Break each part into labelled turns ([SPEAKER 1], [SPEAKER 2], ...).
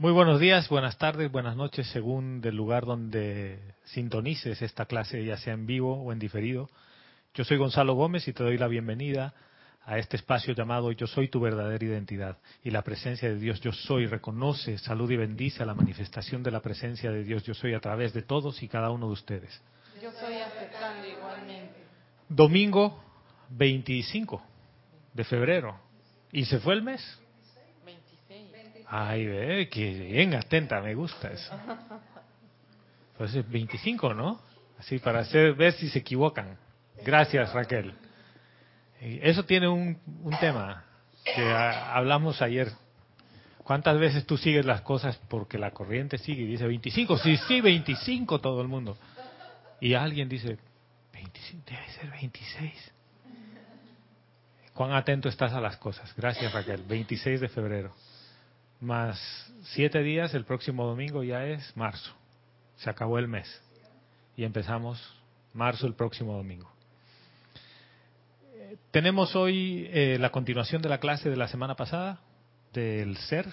[SPEAKER 1] Muy buenos días, buenas tardes, buenas noches, según del lugar donde sintonices esta clase, ya sea en vivo o en diferido. Yo soy Gonzalo Gómez y te doy la bienvenida a este espacio llamado Yo soy tu verdadera identidad. Y la presencia de Dios Yo soy reconoce, salud y bendice a la manifestación de la presencia de Dios Yo soy a través de todos y cada uno de ustedes.
[SPEAKER 2] Yo soy aceptando igualmente.
[SPEAKER 1] Domingo 25 de febrero. ¿Y se fue el mes?
[SPEAKER 2] 26.
[SPEAKER 1] Ay, ve, que bien atenta, me gusta eso. Pues es 25, ¿no? Así para hacer, ver si se equivocan. Gracias, Raquel. Eso tiene un, tema que hablamos ayer. ¿Cuántas veces tú sigues las cosas porque la corriente sigue y dice 25? Sí, sí, 25 todo el mundo. Y alguien dice, 25, debe ser 26. ¿Cuán atento estás a las cosas? Gracias, Raquel. 26 de febrero. Más siete días, el próximo domingo ya es marzo. Se acabó el mes. Y empezamos marzo el próximo domingo. Eh, Tenemos hoy eh, la continuación de la clase de la semana pasada, del ser,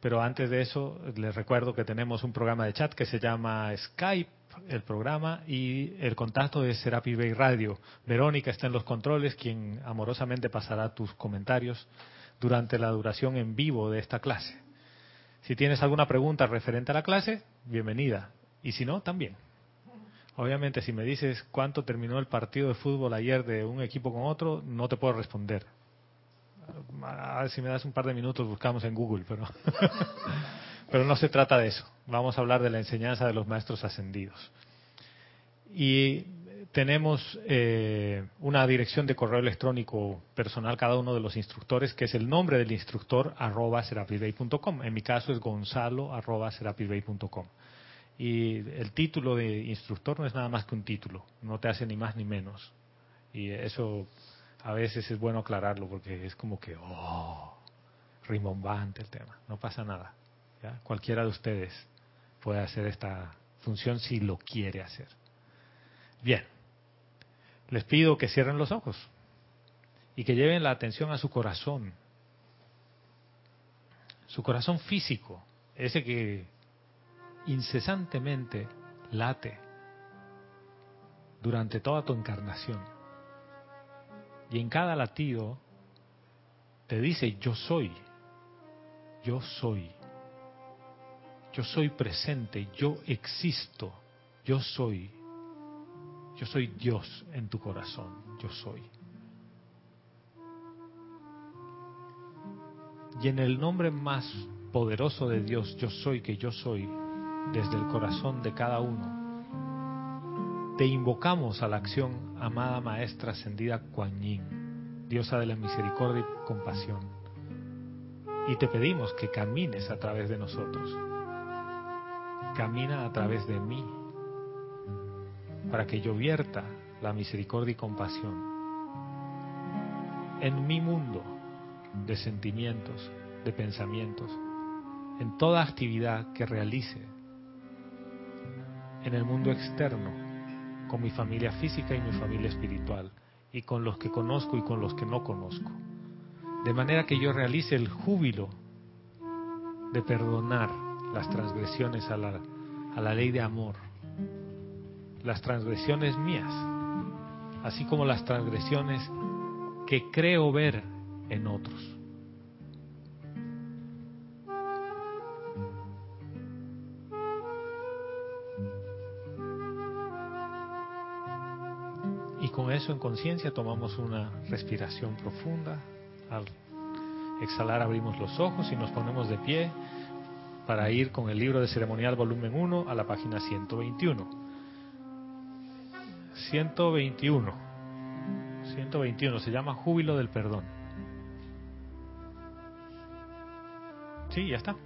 [SPEAKER 1] pero antes de eso les recuerdo que tenemos un programa de chat que se llama Skype, el programa, y el contacto de Serapi Bay Radio. Verónica está en los controles, quien amorosamente pasará tus comentarios durante la duración en vivo de esta clase. Si tienes alguna pregunta referente a la clase, bienvenida. Y si no, también. Obviamente, si me dices cuánto terminó el partido de fútbol ayer de un equipo con otro, no te puedo responder. A ver si me das un par de minutos, buscamos en Google, pero, pero no se trata de eso. Vamos a hablar de la enseñanza de los maestros ascendidos. Y tenemos eh, una dirección de correo electrónico personal cada uno de los instructores, que es el nombre del instructor, arroba serapibay.com. En mi caso es gonzalo, arroba serapibay.com. Y el título de instructor no es nada más que un título, no te hace ni más ni menos. Y eso a veces es bueno aclararlo porque es como que, oh, rimbombante el tema. No pasa nada. ¿ya? Cualquiera de ustedes puede hacer esta función si lo quiere hacer. Bien, les pido que cierren los ojos y que lleven la atención a su corazón, su corazón físico, ese que incesantemente late durante toda tu encarnación. Y en cada latido te dice, yo soy, yo soy, yo soy presente, yo existo, yo soy, yo soy Dios en tu corazón, yo soy. Y en el nombre más poderoso de Dios, yo soy que yo soy, desde el corazón de cada uno, te invocamos a la acción, amada Maestra Ascendida Kuan Yin, diosa de la misericordia y compasión, y te pedimos que camines a través de nosotros, camina a través de mí, para que yo vierta la misericordia y compasión en mi mundo de sentimientos, de pensamientos, en toda actividad que realice en el mundo externo, con mi familia física y mi familia espiritual, y con los que conozco y con los que no conozco. De manera que yo realice el júbilo de perdonar las transgresiones a la, a la ley de amor, las transgresiones mías, así como las transgresiones que creo ver en otros. Y con eso en conciencia tomamos una respiración profunda. Al exhalar abrimos los ojos y nos ponemos de pie para ir con el libro de ceremonial volumen 1 a la página 121. 121. 121 se llama Júbilo del Perdón. Sí, ya está.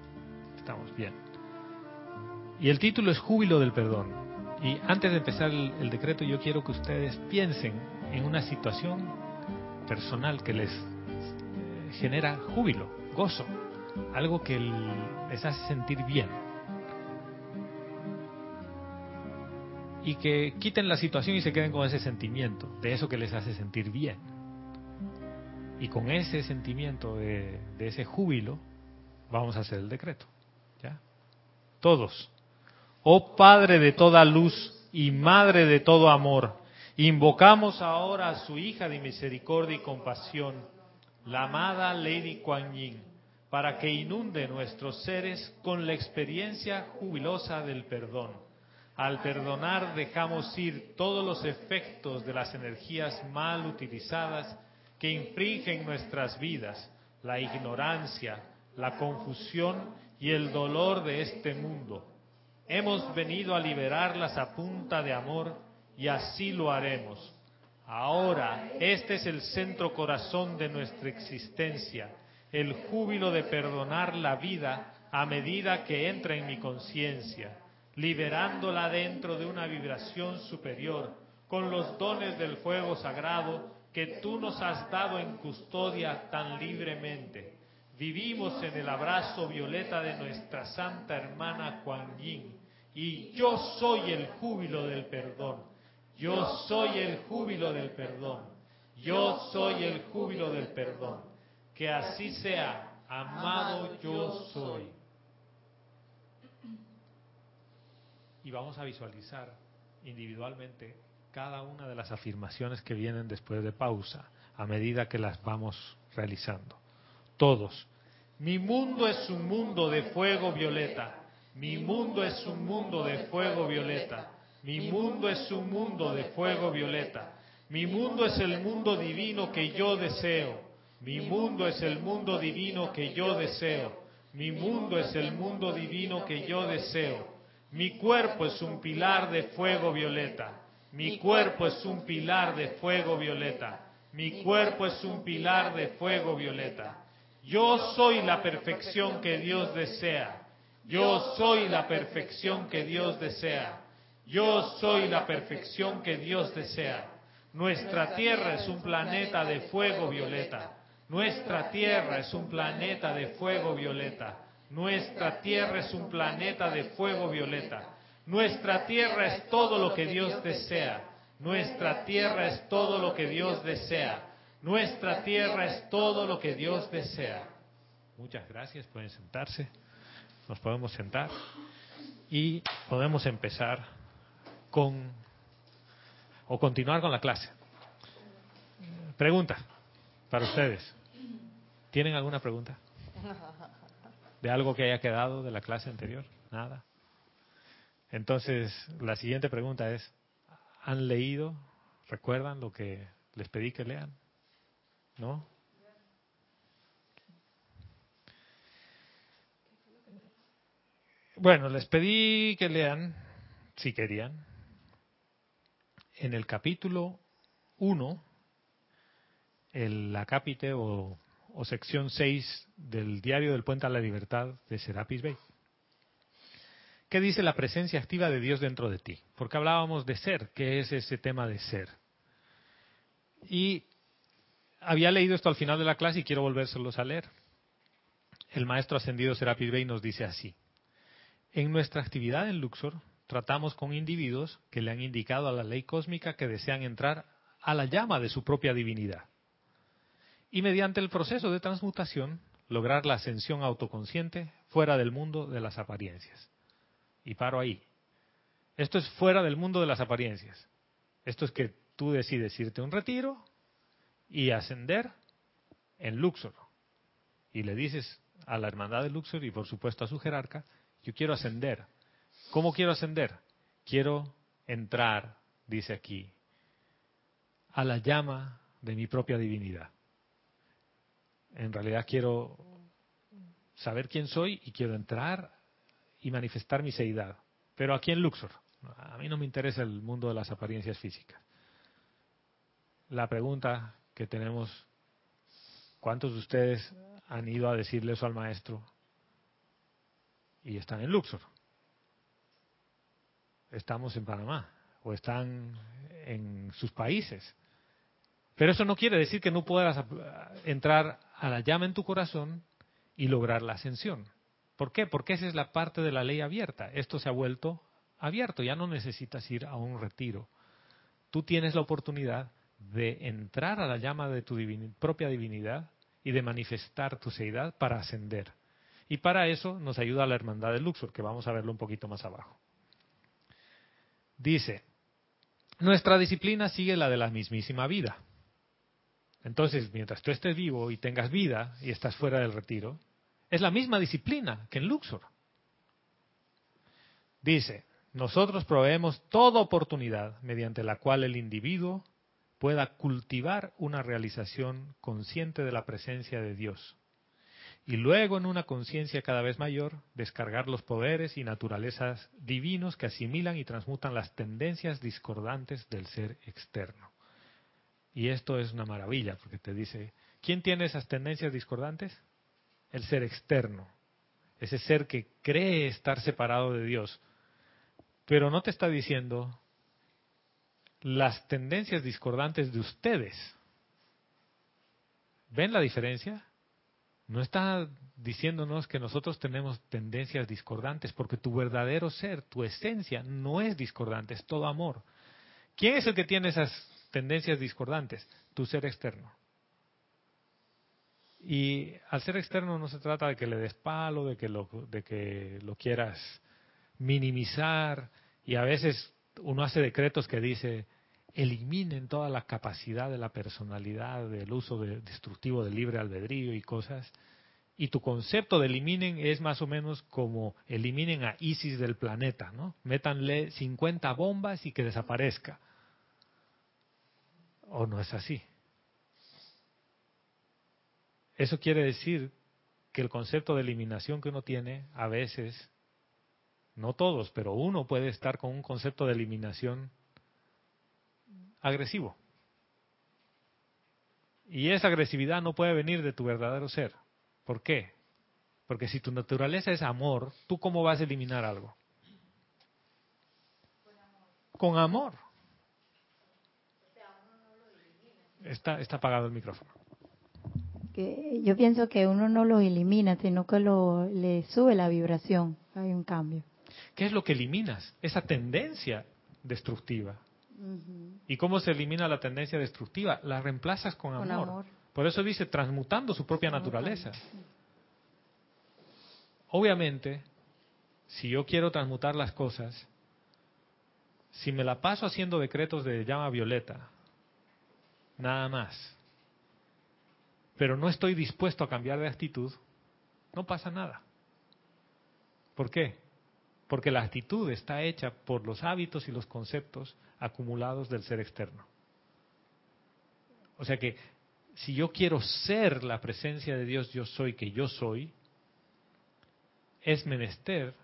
[SPEAKER 1] Estamos bien. Y el título es Júbilo del Perdón. Y antes de empezar el, el decreto, yo quiero que ustedes piensen en una situación personal que les eh, genera júbilo, gozo, algo que les hace sentir bien. Y que quiten la situación y se queden con ese sentimiento, de eso que les hace sentir bien. Y con ese sentimiento de, ese júbilo, vamos a hacer el decreto. ¿Ya? Todos. Oh Padre de toda luz y Madre de todo amor, invocamos ahora a su hija de misericordia y compasión, la amada Lady Kuan Yin, para que inunde nuestros seres con la experiencia jubilosa del perdón. Al perdonar dejamos ir todos los efectos de las energías mal utilizadas que infringen nuestras vidas, la ignorancia, la confusión y el dolor de este mundo. Hemos venido a liberarlas a punta de amor y así lo haremos. Ahora, este es el centro corazón de nuestra existencia, el júbilo de perdonar la vida a medida que entra en mi conciencia, liberándola dentro de una vibración superior, con los dones del fuego sagrado que tú nos has dado en custodia tan libremente. Vivimos en el abrazo violeta de nuestra santa hermana Kuan Yin y yo soy el júbilo del perdón. Yo soy el júbilo del perdón. Yo soy el júbilo del perdón. Que así sea, amado yo soy. Y vamos a visualizar individualmente cada una de las afirmaciones que vienen después de pausa, a medida que las vamos realizando. Todos. Mi mundo es un mundo de fuego violeta. Mi mundo es un mundo de fuego violeta. Mi mundo es un mundo de fuego violeta. Mi mundo es el mundo divino que yo deseo. Mi mundo es el mundo divino que yo deseo. Mi mundo es el mundo divino que yo deseo. Mi cuerpo es un pilar de fuego violeta. Mi cuerpo es un pilar de fuego violeta. Mi cuerpo es un pilar de fuego violeta. Yo soy la perfección que Dios desea. Yo soy la perfección que Dios desea. Yo soy la perfección que Dios desea. Nuestra Tierra es un planeta de fuego violeta. Nuestra Tierra es un planeta de fuego violeta. Nuestra Tierra es un planeta de fuego violeta. Nuestra tierra es todo lo que Dios desea. Nuestra tierra es todo lo que Dios desea. Nuestra tierra es todo lo que Dios desea. Muchas gracias, pueden sentarse. Nos podemos sentar y podemos empezar con o continuar con la clase. Pregunta para ustedes. ¿Tienen alguna pregunta? ¿De algo que haya quedado de la clase anterior? Nada. Entonces, la siguiente pregunta es, ¿han leído? ¿Recuerdan lo que les pedí que lean? ¿No? Bueno, les pedí que lean, si querían, en el capítulo 1, el acápite o, o sección 6 del diario del Puente a la Libertad de Serapis Bay. ¿Qué dice la presencia activa de Dios dentro de ti? Porque hablábamos de ser, ¿qué es ese tema de ser? Y había leído esto al final de la clase y quiero volvérselos a leer. El maestro ascendido Serapis Bey nos dice así: En nuestra actividad en Luxor tratamos con individuos que le han indicado a la ley cósmica que desean entrar a la llama de su propia divinidad. Y mediante el proceso de transmutación lograr la ascensión autoconsciente fuera del mundo de las apariencias. Y paro ahí. Esto es fuera del mundo de las apariencias. Esto es que tú decides irte a un retiro y ascender en Luxor. Y le dices a la hermandad de Luxor y por supuesto a su jerarca, yo quiero ascender. ¿Cómo quiero ascender? Quiero entrar, dice aquí, a la llama de mi propia divinidad. En realidad quiero saber quién soy y quiero entrar y manifestar mi seidad. Pero aquí en Luxor. A mí no me interesa el mundo de las apariencias físicas. La pregunta que tenemos, ¿cuántos de ustedes han ido a decirle eso al maestro y están en Luxor? Estamos en Panamá o están en sus países. Pero eso no quiere decir que no puedas entrar a la llama en tu corazón y lograr la ascensión. ¿Por qué? Porque esa es la parte de la ley abierta. Esto se ha vuelto abierto, ya no necesitas ir a un retiro. Tú tienes la oportunidad de entrar a la llama de tu propia divinidad y de manifestar tu seidad para ascender. Y para eso nos ayuda la hermandad de Luxor, que vamos a verlo un poquito más abajo. Dice, nuestra disciplina sigue la de la mismísima vida. Entonces, mientras tú estés vivo y tengas vida y estás fuera del retiro, es la misma disciplina que en Luxor. Dice, nosotros proveemos toda oportunidad mediante la cual el individuo pueda cultivar una realización consciente de la presencia de Dios y luego en una conciencia cada vez mayor descargar los poderes y naturalezas divinos que asimilan y transmutan las tendencias discordantes del ser externo. Y esto es una maravilla porque te dice, ¿quién tiene esas tendencias discordantes? El ser externo, ese ser que cree estar separado de Dios, pero no te está diciendo las tendencias discordantes de ustedes. ¿Ven la diferencia? No está diciéndonos que nosotros tenemos tendencias discordantes, porque tu verdadero ser, tu esencia, no es discordante, es todo amor. ¿Quién es el que tiene esas tendencias discordantes? Tu ser externo. Y al ser externo no se trata de que le des palo, de que lo, de que lo quieras minimizar, y a veces uno hace decretos que dice, eliminen toda la capacidad de la personalidad, del uso destructivo del libre albedrío y cosas. Y tu concepto de eliminen es más o menos como eliminen a ISIS del planeta, ¿no? Métanle 50 bombas y que desaparezca. ¿O no es así? Eso quiere decir que el concepto de eliminación que uno tiene a veces, no todos, pero uno puede estar con un concepto de eliminación agresivo. Y esa agresividad no puede venir de tu verdadero ser. ¿Por qué? Porque si tu naturaleza es amor, ¿tú cómo vas a eliminar algo? Con amor. Está, está apagado el micrófono.
[SPEAKER 3] Que yo pienso que uno no lo elimina, sino que lo, le sube la vibración. Hay un cambio.
[SPEAKER 1] ¿Qué es lo que eliminas? Esa tendencia destructiva. ¿Y cómo se elimina la tendencia destructiva? La reemplazas con, amor. Por eso dice, transmutando su propia naturaleza. Obviamente, si yo quiero transmutar las cosas, si me la paso haciendo decretos de llama violeta, nada más, pero no estoy dispuesto a cambiar de actitud, no pasa nada. ¿Por qué? Porque la actitud está hecha por los hábitos y los conceptos acumulados del ser externo. O sea que si yo quiero ser la presencia de Dios, yo soy que yo soy, es menester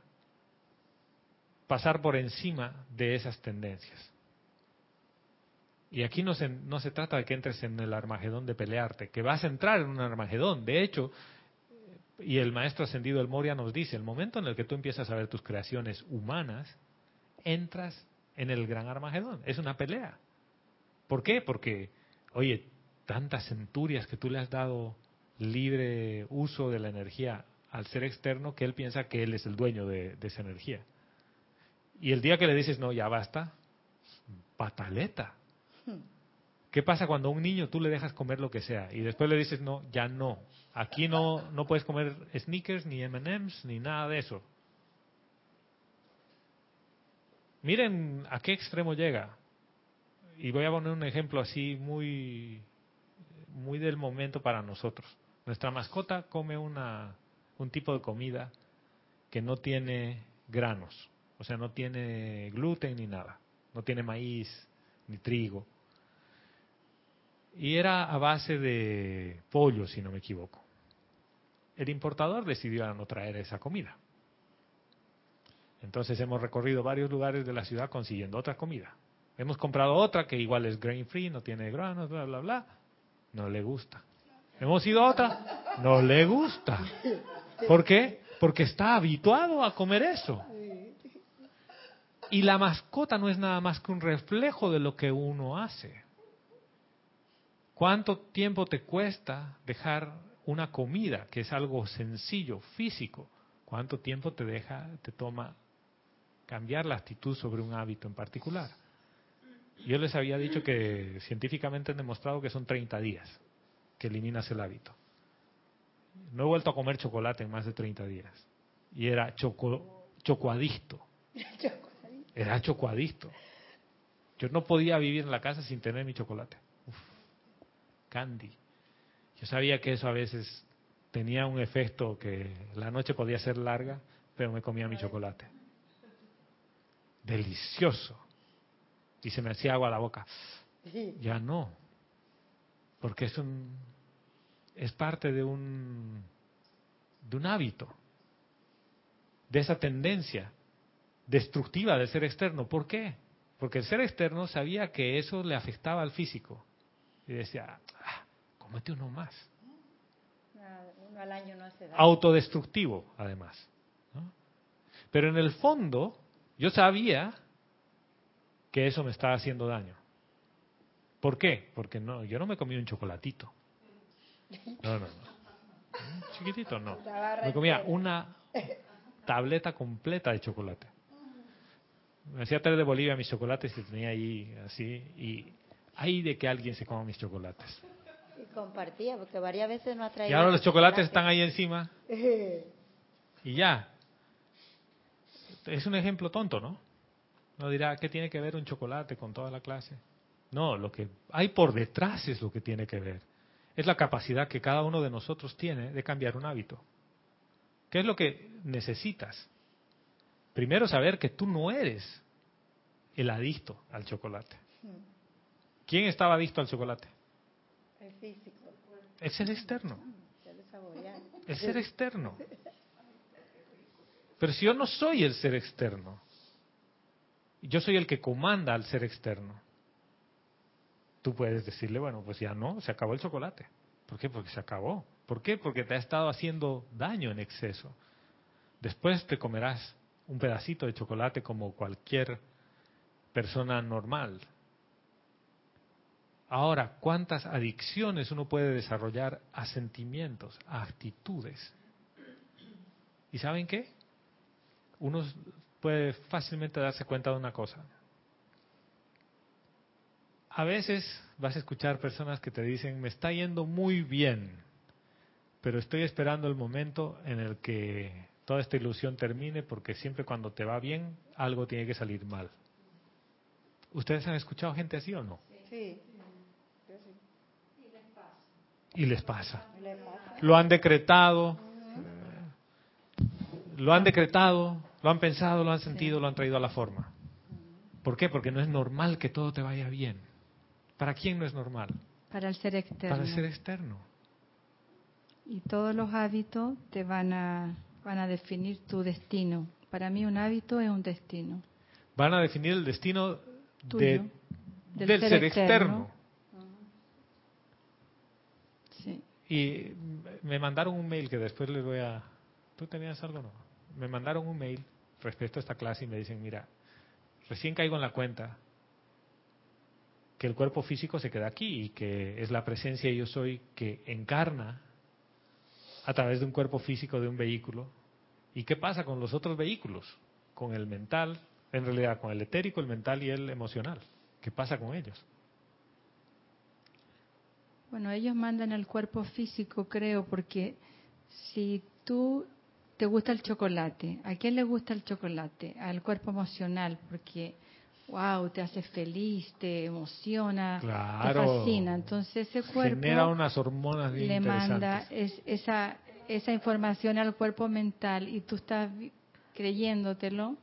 [SPEAKER 1] pasar por encima de esas tendencias. Y aquí no se, no se trata de que entres en el Armagedón de pelearte, que vas a entrar en un Armagedón. De hecho, y el maestro ascendido El Moria nos dice, el momento en el que tú empiezas a ver tus creaciones humanas, entras en el gran Armagedón. Es una pelea. ¿Por qué? Porque, oye, tantas centurias que tú le has dado libre uso de la energía al ser externo que él piensa que él es el dueño de, esa energía. Y el día que le dices, no, ya basta, pataleta. ¿Qué pasa cuando a un niño tú le dejas comer lo que sea y después le dices, no, ya no, aquí no, no puedes comer sneakers, ni MMs, ni nada de eso? Miren a qué extremo llega. Y voy a poner un ejemplo así muy, muy del momento para nosotros. Nuestra mascota come una, un tipo de comida que no tiene granos, o sea, no tiene gluten ni nada, no tiene maíz ni trigo. Y era a base de pollo, si no me equivoco. El importador decidió no traer esa comida. Entonces hemos recorrido varios lugares de la ciudad consiguiendo otra comida. Hemos comprado otra que igual es grain free, no tiene granos, bla, bla, bla. No le gusta. Hemos ido a otra, no le gusta. ¿Por qué? Porque está habituado a comer eso. Y la mascota no es nada más que un reflejo de lo que uno hace. ¿Cuánto tiempo te cuesta dejar una comida, que es algo sencillo, físico? ¿Cuánto tiempo te deja, te toma cambiar la actitud sobre un hábito en particular. Yo les había dicho que científicamente han demostrado que son 30 días que eliminas el hábito. No he vuelto a comer chocolate en más de 30 días. Y era choco, chocoadicto. Era chocoadicto. Yo no podía vivir en la casa sin tener mi chocolate. Candy. Yo sabía que eso a veces tenía un efecto que la noche podía ser larga, pero me comía mi chocolate. Delicioso. Y se me hacía agua a la boca. Ya no. Porque es un es parte de un de un hábito. De esa tendencia destructiva del ser externo. ¿Por qué? Porque el ser externo sabía que eso le afectaba al físico. Y decía, ah, cómete uno más.
[SPEAKER 3] Uno al año no hace daño.
[SPEAKER 1] Autodestructivo, además. ¿no? Pero en el fondo, yo sabía que eso me estaba haciendo daño. ¿Por qué? Porque no, yo no me comí un chocolatito. No, no, no. Chiquitito no. Me comía una tableta completa de chocolate. Me hacía traer de Bolivia mis chocolates y tenía ahí así. Y ahí de que alguien se coma mis chocolates.
[SPEAKER 3] Compartía, porque varias veces no ha traído.
[SPEAKER 1] Y ahora los chocolates están ahí encima. Y ya. Es un ejemplo tonto, ¿no? No dirá, ¿qué tiene que ver un chocolate con toda la clase? No, lo que hay por detrás es lo que tiene que ver. Es la capacidad que cada uno de nosotros tiene de cambiar un hábito. ¿Qué es lo que necesitas? Primero saber que tú no eres el adicto al chocolate. ¿Quién estaba adicto al chocolate?
[SPEAKER 3] El físico.
[SPEAKER 1] El ser externo. El ser externo. Pero si yo no soy el ser externo, yo soy el que comanda al ser externo, tú puedes decirle, bueno, pues ya no, se acabó el chocolate. ¿Por qué? Porque se acabó. ¿Por qué? Porque te ha estado haciendo daño en exceso. Después te comerás un pedacito de chocolate como cualquier persona normal. Ahora, ¿cuántas adicciones uno puede desarrollar a sentimientos, a actitudes? ¿Y saben qué? Uno puede fácilmente darse cuenta de una cosa. A veces vas a escuchar personas que te dicen, me está yendo muy bien, pero estoy esperando el momento en el que toda esta ilusión termine porque siempre cuando te va bien, algo tiene que salir mal. ¿Ustedes han escuchado gente así o no?
[SPEAKER 3] Sí.
[SPEAKER 1] Y les pasa. Lo han decretado, lo han decretado, lo han pensado, lo han sentido, lo han traído a la forma. ¿Por qué? Porque no es normal que todo te vaya bien. ¿Para quién no es normal?
[SPEAKER 4] Para el ser externo.
[SPEAKER 1] Para el ser externo.
[SPEAKER 4] Y todos los hábitos te van a, van a definir tu destino. Para mí un hábito es un destino.
[SPEAKER 1] Van a definir el destino de,
[SPEAKER 4] del,
[SPEAKER 1] del
[SPEAKER 4] ser,
[SPEAKER 1] ser
[SPEAKER 4] externo.
[SPEAKER 1] externo.
[SPEAKER 4] Sí.
[SPEAKER 1] Y me mandaron un mail que después les voy a... ¿Tú tenías algo no? Me mandaron un mail respecto a esta clase y me dicen, mira, recién caigo en la cuenta que el cuerpo físico se queda aquí y que es la presencia yo soy que encarna a través de un cuerpo físico de un vehículo. ¿Y qué pasa con los otros vehículos? Con el mental, en realidad con el etérico, el mental y el emocional. ¿Qué pasa con ellos?
[SPEAKER 4] Bueno, ellos mandan el cuerpo físico, creo, porque si tú te gusta el chocolate, ¿a quién le gusta el chocolate? Al cuerpo emocional, porque wow, te hace feliz, te emociona,
[SPEAKER 1] Claro.
[SPEAKER 4] te fascina. Entonces ese cuerpo
[SPEAKER 1] Genera unas hormonas bien
[SPEAKER 4] le manda es- esa esa información al cuerpo mental y tú estás creyéndotelo.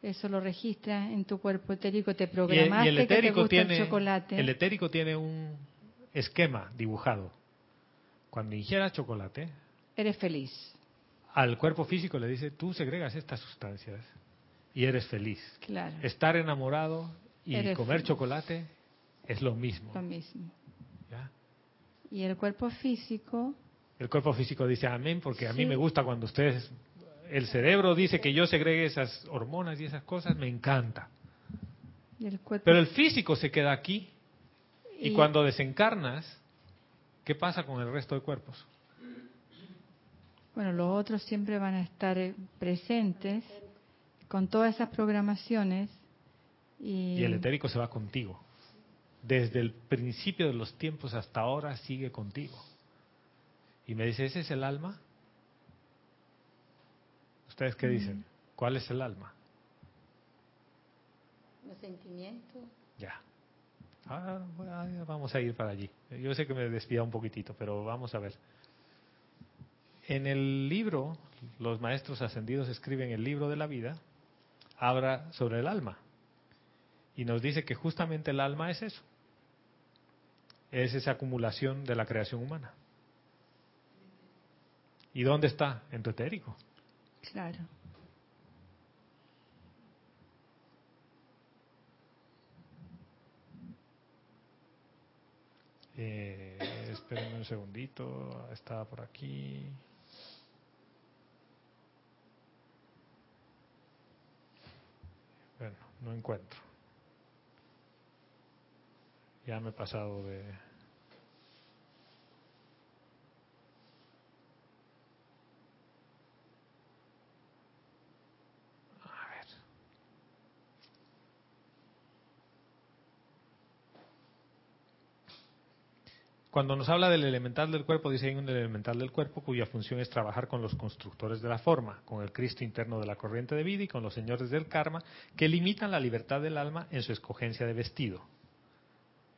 [SPEAKER 4] Eso lo registras en tu cuerpo etérico, te
[SPEAKER 1] Y el,
[SPEAKER 4] programaste
[SPEAKER 1] y el
[SPEAKER 4] que te gusta
[SPEAKER 1] tiene
[SPEAKER 4] el chocolate.
[SPEAKER 1] el etérico tiene un esquema dibujado. Cuando ingieras chocolate,
[SPEAKER 4] Eres feliz.
[SPEAKER 1] al cuerpo físico le dice, tú segregas estas sustancias y eres feliz.
[SPEAKER 4] Claro.
[SPEAKER 1] Estar enamorado y
[SPEAKER 4] Eres
[SPEAKER 1] comer
[SPEAKER 4] feliz.
[SPEAKER 1] chocolate es lo mismo.
[SPEAKER 4] Lo mismo.
[SPEAKER 1] ¿ya?
[SPEAKER 4] Y el cuerpo físico,
[SPEAKER 1] El cuerpo físico dice amén porque a mí
[SPEAKER 4] Sí.
[SPEAKER 1] me gusta cuando ustedes, el cerebro dice que yo segregue esas hormonas y esas cosas, me encanta.
[SPEAKER 4] y el cuerpo
[SPEAKER 1] Pero el físico se queda aquí y
[SPEAKER 4] Y-
[SPEAKER 1] cuando desencarnas, ¿qué pasa con el resto de cuerpos?
[SPEAKER 4] Bueno, los otros siempre van a estar eh, presentes con todas esas programaciones y,
[SPEAKER 1] Y el etérico se va contigo. Desde el principio de los tiempos hasta ahora sigue contigo. y me dice, ¿ese es el alma? ¿Ustedes qué dicen? ¿Cuál es el alma?
[SPEAKER 3] Los sentimientos.
[SPEAKER 1] Ya. Ah, bueno, vamos a ir para allí. Yo sé que me desvía un poquitito, pero vamos a ver. En el libro, los maestros ascendidos escriben el libro de la vida, habla sobre el alma. Y nos dice que justamente el alma es eso. Es esa acumulación de la creación humana. ¿Y dónde está? En tu etérico.
[SPEAKER 4] Claro.
[SPEAKER 1] Eh, espérenme un segundito, estaba por aquí. Bueno, no encuentro. Ya me he pasado de... A ver. Cuando nos habla del elemental del cuerpo, dice hay un elemental del cuerpo cuya función es trabajar con los constructores de la forma, con el Cristo interno de la corriente de vida y con los señores del karma, que limitan la libertad del alma en su escogencia de vestido.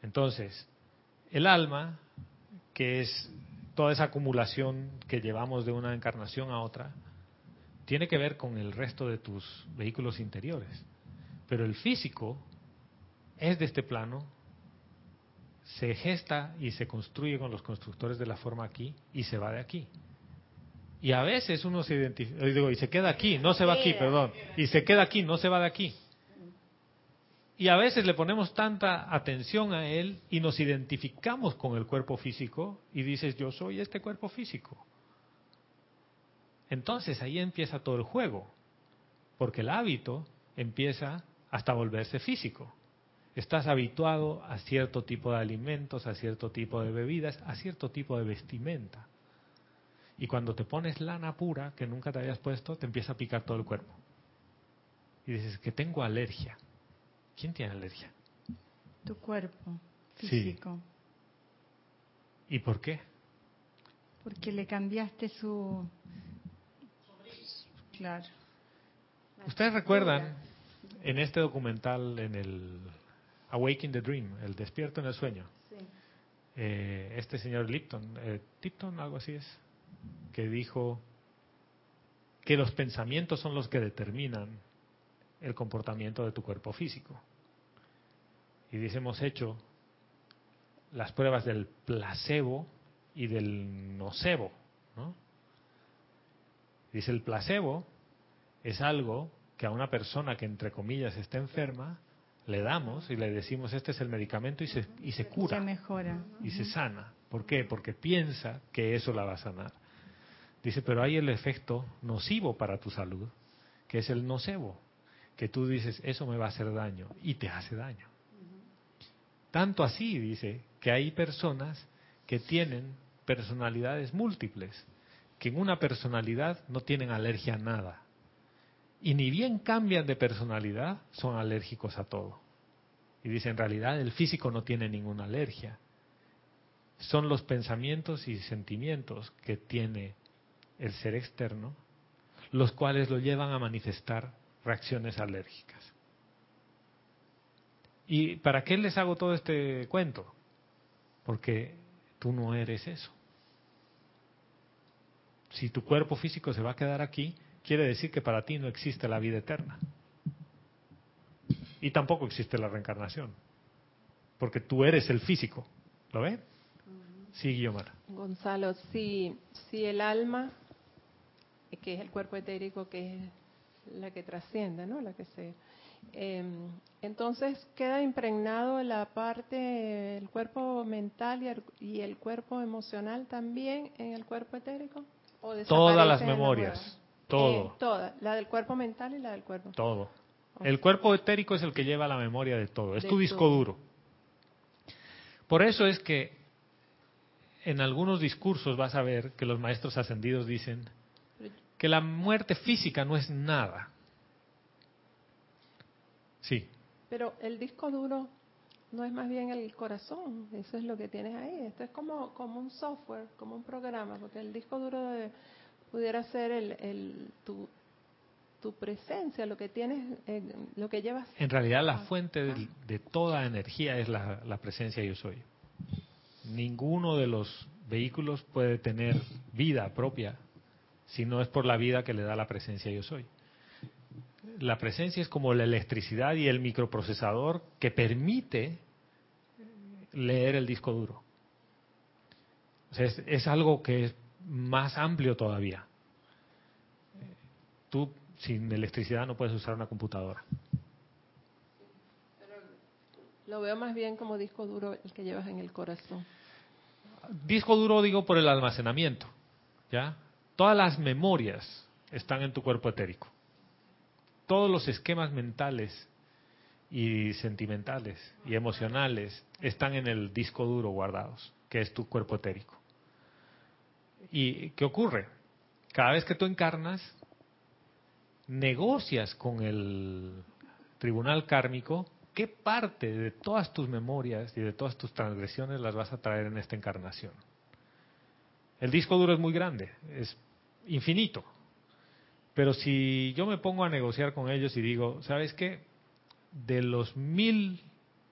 [SPEAKER 1] Entonces, el alma, que es toda esa acumulación que llevamos de una encarnación a otra, tiene que ver con el resto de tus vehículos interiores. Pero el físico es de este plano, se gesta y se construye con los constructores de la forma aquí y se va de aquí. Y a veces uno se identifica, digo, y se queda aquí, no se va aquí, perdón, y se queda aquí, no se va de aquí. Y a veces le ponemos tanta atención a él y nos identificamos con el cuerpo físico y dices, yo soy este cuerpo físico. Entonces ahí empieza todo el juego, porque el hábito empieza hasta volverse físico. Estás habituado a cierto tipo de alimentos, a cierto tipo de bebidas, a cierto tipo de vestimenta. Y cuando te pones lana pura que nunca te habías puesto, te empieza a picar todo el cuerpo. Y dices que tengo alergia. ¿Quién tiene alergia?
[SPEAKER 4] Tu cuerpo
[SPEAKER 1] Sí.
[SPEAKER 4] físico.
[SPEAKER 1] ¿Y por qué?
[SPEAKER 4] Porque le cambiaste su... Claro.
[SPEAKER 1] Ustedes recuerdan en este documental, en el Awakening the Dream, el despierto en el sueño,
[SPEAKER 3] Sí.
[SPEAKER 1] eh, este señor Lipton, eh, Tipton, algo así es, que dijo que los pensamientos son los que determinan el comportamiento de tu cuerpo físico. Y dice, hemos hecho las pruebas del placebo y del nocebo, ¿no? Dice, el placebo es algo que a una persona que entre comillas está enferma, le damos y le decimos, este es el medicamento y se, y se cura
[SPEAKER 4] Se mejora.
[SPEAKER 1] y se sana. ¿Por qué? Porque piensa que eso la va a sanar. Dice, pero hay el efecto nocivo para tu salud, que es el nocebo, que tú dices, eso me va a hacer daño y te hace daño. Tanto así, dice, que hay personas que tienen personalidades múltiples, que en una personalidad no tienen alergia a nada. Y ni bien cambian de personalidad, son alérgicos a todo. Y dice, en realidad el físico no tiene ninguna alergia. Son los pensamientos y sentimientos que tiene el ser externo, los cuales lo llevan a manifestar reacciones alérgicas. ¿Y para qué les hago todo este cuento? Porque tú no eres eso. Si tu cuerpo físico se va a quedar aquí, quiere decir que para ti no existe la vida eterna. Y tampoco existe la reencarnación. Porque tú eres el físico. ¿Lo ven? Sí, Guiomar.
[SPEAKER 2] Gonzalo, si, si el alma, que es el cuerpo etérico, que es la que trasciende, ¿no? La que se, eh, entonces queda impregnado la parte, el cuerpo mental y el, y el cuerpo emocional también en el cuerpo etérico. ¿O
[SPEAKER 1] Todas las memorias. Todo.
[SPEAKER 2] Eh, todas, la del cuerpo mental y la del cuerpo.
[SPEAKER 1] Todo. El cuerpo etérico es el que lleva la memoria de todo. Es
[SPEAKER 2] De
[SPEAKER 1] tu disco
[SPEAKER 2] todo.
[SPEAKER 1] duro. Por eso es que en algunos discursos vas a ver que los maestros ascendidos dicen que la muerte física no es nada. Sí,
[SPEAKER 2] Pero el disco duro no es más bien el corazón, eso es lo que tienes ahí. Esto es como, como un software, como un programa, porque el disco duro de, pudiera ser el, el, tu, tu presencia, lo que tienes, eh, lo que llevas.
[SPEAKER 1] En realidad la fuente de, de toda energía es la, la presencia yo soy. Ninguno de los vehículos puede tener vida propia si no es por la vida que le da la presencia yo soy. La presencia es como la electricidad y el microprocesador que permite leer el disco duro. O sea, es, es algo que es más amplio todavía. Tú sin electricidad no puedes usar una computadora.
[SPEAKER 2] Lo veo más bien como disco duro el que llevas en el corazón.
[SPEAKER 1] Disco duro digo por el almacenamiento, ¿ya? Todas las memorias están en tu cuerpo etérico. Todos los esquemas mentales y sentimentales y emocionales están en el disco duro guardados, que es tu cuerpo etérico. ¿Y qué ocurre? Cada vez que tú encarnas, negocias con el tribunal kármico qué parte de todas tus memorias y de todas tus transgresiones las vas a traer en esta encarnación. El disco duro es muy grande, es infinito. Pero si yo me pongo a negociar con ellos y digo, ¿sabes qué? De los mil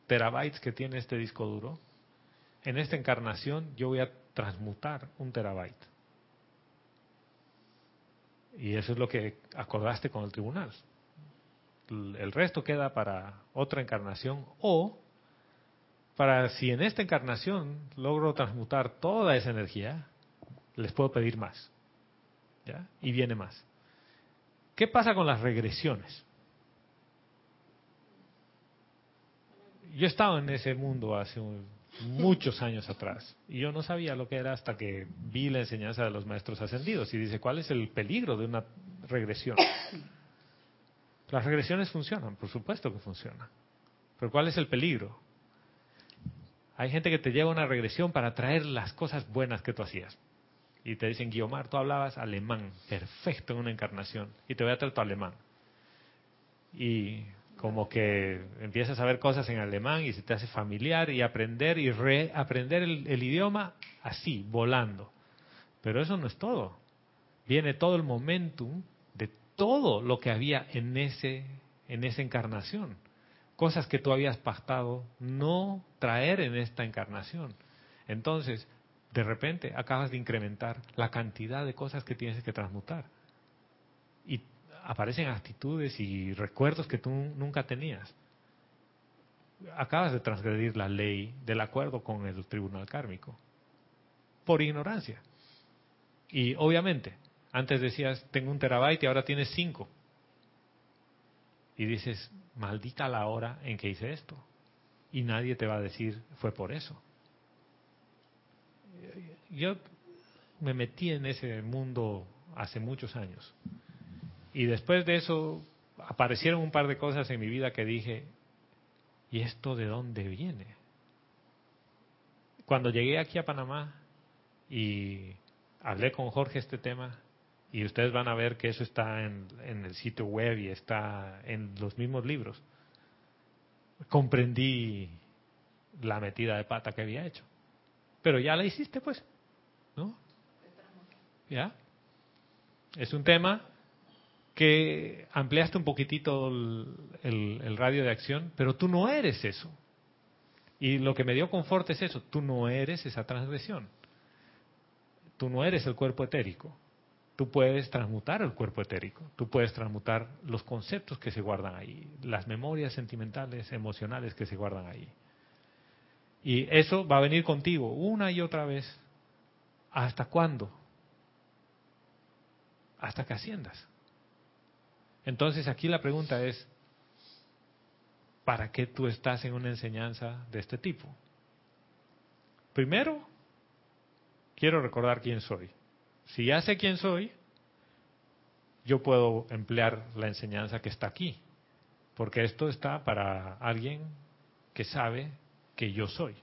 [SPEAKER 1] terabytes que tiene este disco duro, en esta encarnación yo voy a transmutar un terabyte. Y eso es lo que acordaste con el tribunal. El resto queda para otra encarnación o para si en esta encarnación logro transmutar toda esa energía, les puedo pedir más. ¿Ya? Y viene más. ¿Qué pasa con las regresiones? Yo he estado en ese mundo hace muchos años atrás y yo no sabía lo que era hasta que vi la enseñanza de los maestros ascendidos y dice, ¿cuál es el peligro de una regresión? Las regresiones funcionan, por supuesto que funcionan. Pero ¿cuál es el peligro? Hay gente que te lleva una regresión para traer las cosas buenas que tú hacías y te dicen, Guiomar, tú hablabas alemán, perfecto en una encarnación, y te voy a traer tu alemán. Y como que empiezas a ver cosas en alemán y se te hace familiar y aprender y reaprender el, idioma así, volando. Pero eso no es todo. Viene todo el momentum de todo lo que había en ese en esa encarnación. Cosas que tú habías pactado no traer en esta encarnación. Entonces, de repente acabas de incrementar la cantidad de cosas que tienes que transmutar. Aparecen actitudes y recuerdos que tú nunca tenías. Acabas de transgredir la ley del acuerdo con el tribunal kármico. Por ignorancia. Y obviamente, antes decías, tengo un terabyte y ahora tienes cinco. Y dices, maldita la hora en que hice esto. Y nadie te va a decir, fue por eso yo me metí en ese mundo hace muchos años. Y después de eso aparecieron un par de cosas en mi vida que dije, ¿y esto de dónde viene? Cuando llegué aquí a Panamá y hablé con Jorge este tema, y ustedes van a ver que eso está en, en el sitio web y está en los mismos libros, comprendí la metida de pata que había hecho. Pero ya la hiciste, pues. ¿No? ¿Ya? Es un tema que ampliaste un poquitito el, radio de acción, pero tú no eres eso. Y lo que me dio confort es eso, tú no eres esa transgresión. Tú no eres el cuerpo etérico. Tú puedes transmutar el cuerpo etérico, tú puedes transmutar los conceptos que se guardan ahí, las memorias sentimentales, emocionales que se guardan ahí. Y eso va a venir contigo una y otra vez. ¿Hasta cuándo? Hasta que asciendas. Entonces aquí la pregunta es, ¿para qué tú estás en una enseñanza de este tipo? Primero, quiero recordar quién soy. Si ya sé quién soy, yo puedo emplear la enseñanza que está aquí, porque esto está para alguien que sabe que yo soy.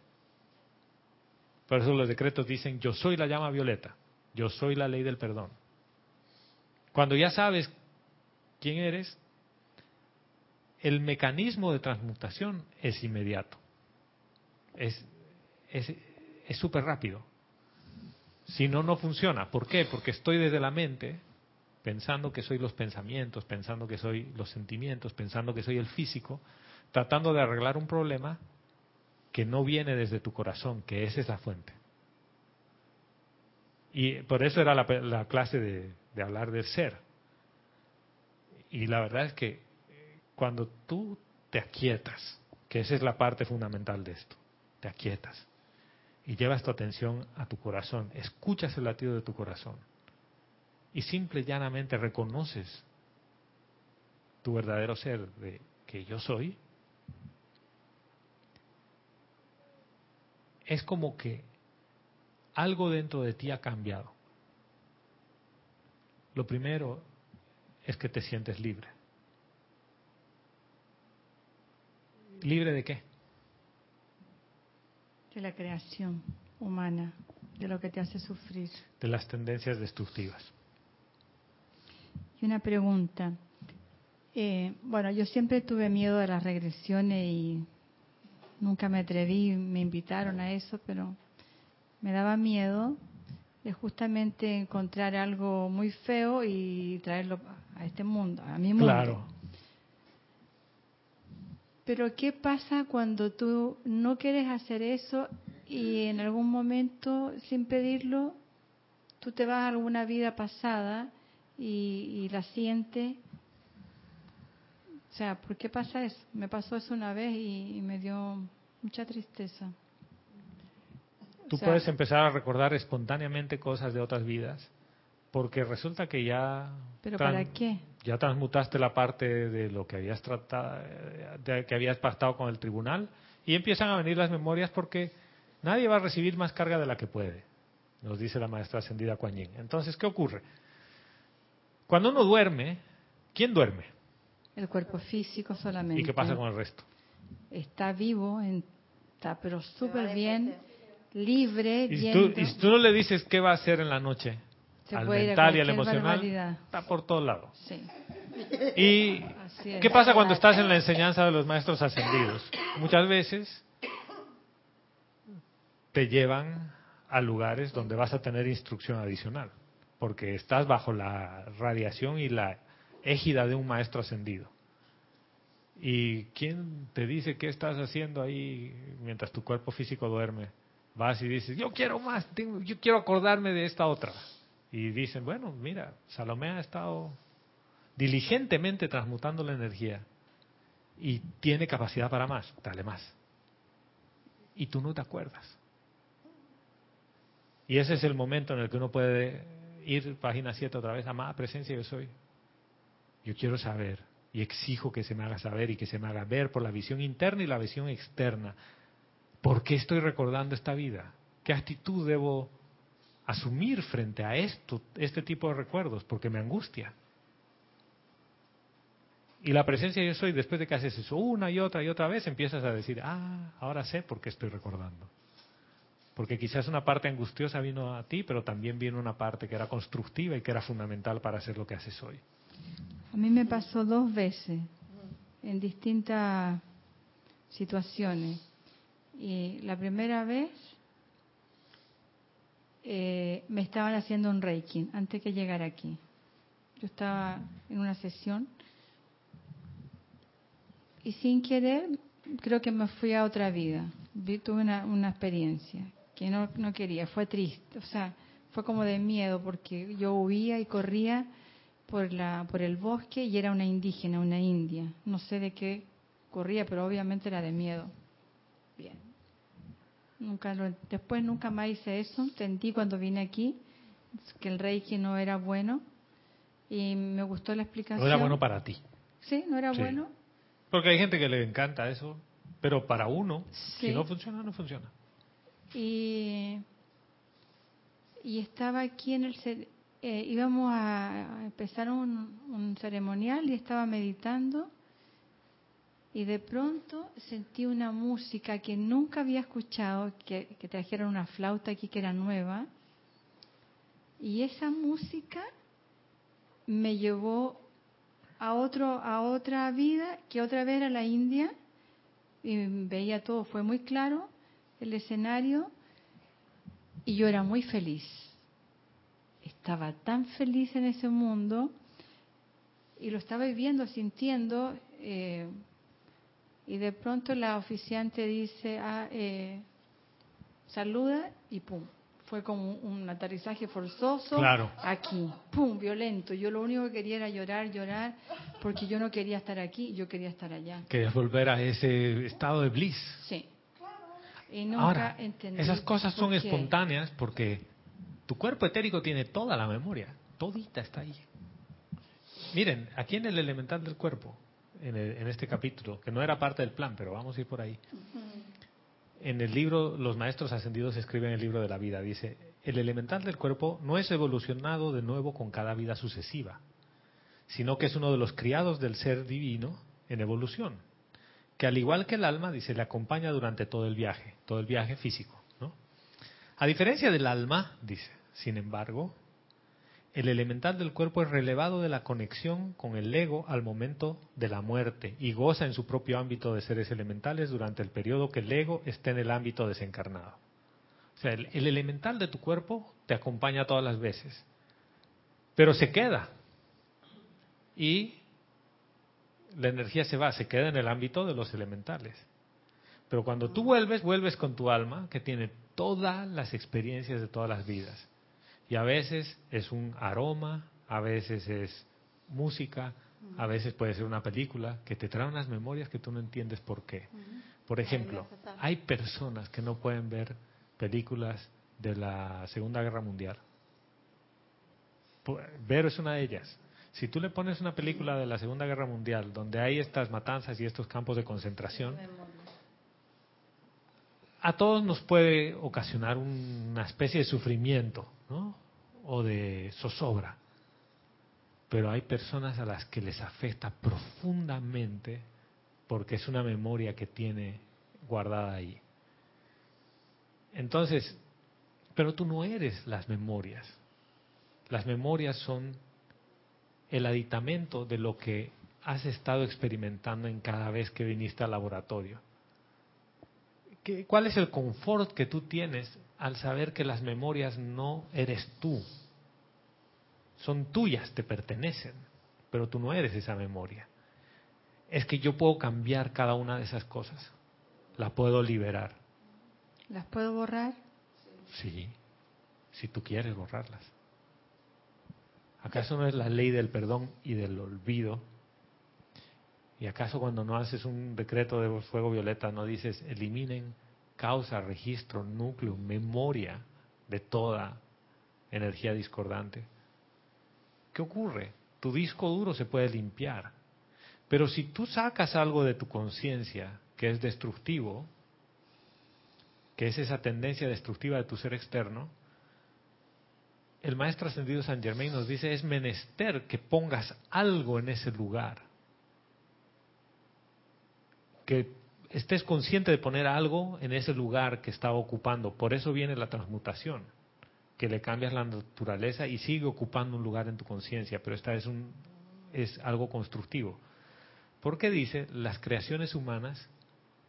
[SPEAKER 1] Por eso los decretos dicen, yo soy la llama violeta, yo soy la ley del perdón. Cuando ya sabes quién eres, el mecanismo de transmutación es inmediato. es es súper rápido. Si no, no funciona. ¿Por qué? Porque estoy desde la mente pensando que soy los pensamientos, pensando que soy los sentimientos, pensando que soy el físico, tratando de arreglar un problema que no viene desde tu corazón, que es esa fuente. Y por eso era la, clase de, de hablar del ser. Y la verdad es que cuando tú te aquietas, que esa es la parte fundamental de esto, te aquietas y llevas tu atención a tu corazón, escuchas el latido de tu corazón y simple y llanamente reconoces tu verdadero ser de que yo soy, es como que algo dentro de ti ha cambiado. Lo primero es que te sientes libre. ¿Libre de qué?
[SPEAKER 4] De la creación humana, de lo que te hace sufrir.
[SPEAKER 1] De las tendencias destructivas.
[SPEAKER 4] Y una pregunta. Eh, bueno, yo siempre tuve miedo de las regresiones y nunca me atreví, me invitaron a eso, pero me daba miedo de justamente encontrar algo muy feo y traerlo a este mundo, a mi mundo. Claro. Pero ¿qué pasa cuando tú no quieres hacer eso y en algún momento, sin pedirlo, tú te vas a alguna vida pasada y, la sientes? O sea, ¿por qué pasa eso? Me pasó eso una vez y, me dio mucha tristeza.
[SPEAKER 1] Tú puedes empezar a recordar espontáneamente cosas de otras vidas, porque resulta que ya...
[SPEAKER 4] ¿Pero para qué?
[SPEAKER 1] ya transmutaste la parte de lo que habías tratado, de, que habías pactado con el tribunal y empiezan a venir las memorias porque nadie va a recibir más carga de la que puede, nos dice la maestra ascendida Kuan Entonces, ¿qué ocurre? Cuando uno duerme, ¿quién duerme?
[SPEAKER 4] El cuerpo físico solamente.
[SPEAKER 1] ¿Y qué pasa con el resto?
[SPEAKER 4] Está vivo, está pero súper bien, libre.
[SPEAKER 1] ¿Y, tú, y si tú no le dices qué va a hacer en la noche, al mental y al emocional, está por todos lados. ¿Y qué pasa cuando estás en la enseñanza de los maestros ascendidos? Muchas veces te llevan a lugares donde vas a tener instrucción adicional, porque estás bajo la radiación y la égida de un maestro ascendido. ¿Y quién te dice qué estás haciendo ahí mientras tu cuerpo físico duerme? Vas y dices, yo quiero más, yo quiero acordarme de esta otra. Y dicen, bueno, mira, Salomé ha estado diligentemente transmutando la energía y tiene capacidad para más, dale más. Y tú no te acuerdas. Y ese es el momento en el que uno puede ir, página 7 otra vez, amada presencia yo soy. Yo quiero saber y exijo que se me haga saber y que se me haga ver por la visión interna y la visión externa. ¿Por qué estoy recordando esta vida? ¿Qué actitud debo asumir frente a esto, este tipo de recuerdos, porque me angustia. Y la presencia yo soy, después de que haces eso una y otra y otra vez, empiezas a decir, ah, ahora sé por qué estoy recordando. Porque quizás una parte angustiosa vino a ti, pero también vino una parte que era constructiva y que era fundamental para hacer lo que haces hoy.
[SPEAKER 4] A mí me pasó dos veces, en distintas situaciones. Y la primera vez eh, me estaban haciendo un reiki antes que llegara aquí. Yo estaba en una sesión y sin querer creo que me fui a otra vida. Tuve una, una experiencia que no, no quería, fue triste, o sea, fue como de miedo porque yo huía y corría por, la, por el bosque y era una indígena, una india. No sé de qué corría, pero obviamente era de miedo. Bien. Nunca después nunca más hice eso. Sentí cuando vine aquí que el reiki no era bueno y me gustó la explicación.
[SPEAKER 1] No era bueno para ti.
[SPEAKER 4] Sí, no era bueno.
[SPEAKER 1] Porque hay gente que le encanta eso, pero para uno, si no funciona, no funciona.
[SPEAKER 4] Y, y estaba aquí en el... Eh, íbamos a empezar un, un ceremonial y estaba meditando y de pronto sentí una música que nunca había escuchado, que, trajeron una flauta aquí que era nueva, y esa música me llevó a otro a otra vida que otra vez era la India y veía todo fue muy claro el escenario y yo era muy feliz. Estaba tan feliz en ese mundo y lo estaba viviendo, sintiendo. Eh, y de pronto la oficiante dice, ah, eh, saluda y pum. Fue como un aterrizaje forzoso
[SPEAKER 1] Claro.
[SPEAKER 4] aquí, pum, violento. Yo lo único que quería era llorar, llorar, porque yo no quería estar aquí, yo quería estar allá.
[SPEAKER 1] Querías volver a ese estado de bliss.
[SPEAKER 4] Sí. Y nunca
[SPEAKER 1] Ahora,
[SPEAKER 4] entendí
[SPEAKER 1] esas cosas son
[SPEAKER 4] por qué.
[SPEAKER 1] espontáneas porque tu cuerpo etérico tiene toda la memoria, todita está ahí. Miren, aquí en el elemental del cuerpo, en, el- en este capítulo, que no era parte del plan, pero vamos a ir por ahí. En el libro, los maestros ascendidos escriben el libro de la vida, dice, el elemental del cuerpo no es evolucionado de nuevo con cada vida sucesiva, sino que es uno de los criados del ser divino en evolución que al igual que el alma, dice, le acompaña durante todo el viaje, todo el viaje físico. ¿no? A diferencia del alma, dice, sin embargo, el elemental del cuerpo es relevado de la conexión con el ego al momento de la muerte y goza en su propio ámbito de seres elementales durante el periodo que el ego esté en el ámbito desencarnado. O sea, el, el elemental de tu cuerpo te acompaña todas las veces, pero se queda. Y la energía se va, se queda en el ámbito de los elementales. Pero cuando tú vuelves, vuelves con tu alma, que tiene todas las experiencias de todas las vidas. Y a veces es un aroma, a veces es música, a veces puede ser una película que te trae unas memorias que tú no entiendes por qué. Por ejemplo, hay personas que no pueden ver películas de la Segunda Guerra Mundial. Vero es una de ellas. Si tú le pones una película de la Segunda Guerra Mundial donde hay estas matanzas y estos campos de concentración, a todos nos puede ocasionar una especie de sufrimiento, ¿no? O de zozobra. Pero hay personas a las que les afecta profundamente porque es una memoria que tiene guardada ahí. Entonces, pero tú no eres las memorias. Las memorias son el aditamento de lo que has estado experimentando en cada vez que viniste al laboratorio. ¿Qué- ¿Cuál es el confort que tú tienes al saber que las memorias no eres tú? Son tuyas, te pertenecen, pero tú no eres esa memoria. Es que yo puedo cambiar cada una de esas cosas, la puedo liberar.
[SPEAKER 4] ¿Las puedo borrar?
[SPEAKER 1] Sí, si tú quieres borrarlas. ¿Acaso no es la ley del perdón y del olvido? ¿Y acaso cuando no haces un decreto de fuego violeta no dices eliminen causa, registro, núcleo, memoria de toda energía discordante? ¿Qué ocurre? Tu disco duro se puede limpiar. Pero si tú sacas algo de tu conciencia que es destructivo, que es esa tendencia destructiva de tu ser externo, el maestro ascendido San Germain nos dice es menester que pongas algo en ese lugar. Que estés consciente de poner algo en ese lugar que estaba ocupando. Por eso viene la transmutación, que le cambias la naturaleza y sigue ocupando un lugar en tu conciencia, pero esta es, un, es algo constructivo. Porque dice, las creaciones humanas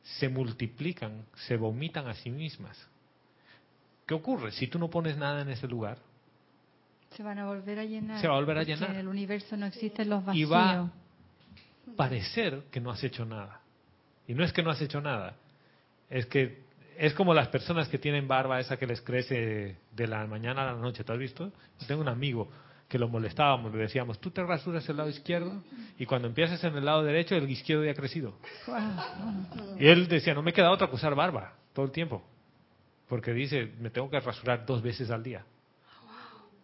[SPEAKER 1] se multiplican, se vomitan a sí mismas. ¿Qué ocurre? Si tú no pones nada en ese lugar,
[SPEAKER 4] Se van a volver a llenar.
[SPEAKER 1] Se va a volver a llenar.
[SPEAKER 4] En el universo no existen los
[SPEAKER 1] y
[SPEAKER 4] vacíos.
[SPEAKER 1] va a parecer que no has hecho nada. Y no es que no has hecho nada, es que es como las personas que tienen barba esa que les crece de la mañana a la noche. ¿Tú has visto? Tengo un amigo que lo molestábamos, le decíamos, tú te rasuras el lado izquierdo y cuando empiezas en el lado derecho, el izquierdo ya ha crecido. Y él decía, no me queda otra que usar barba todo el tiempo. Porque dice, me tengo que rasurar dos veces al día.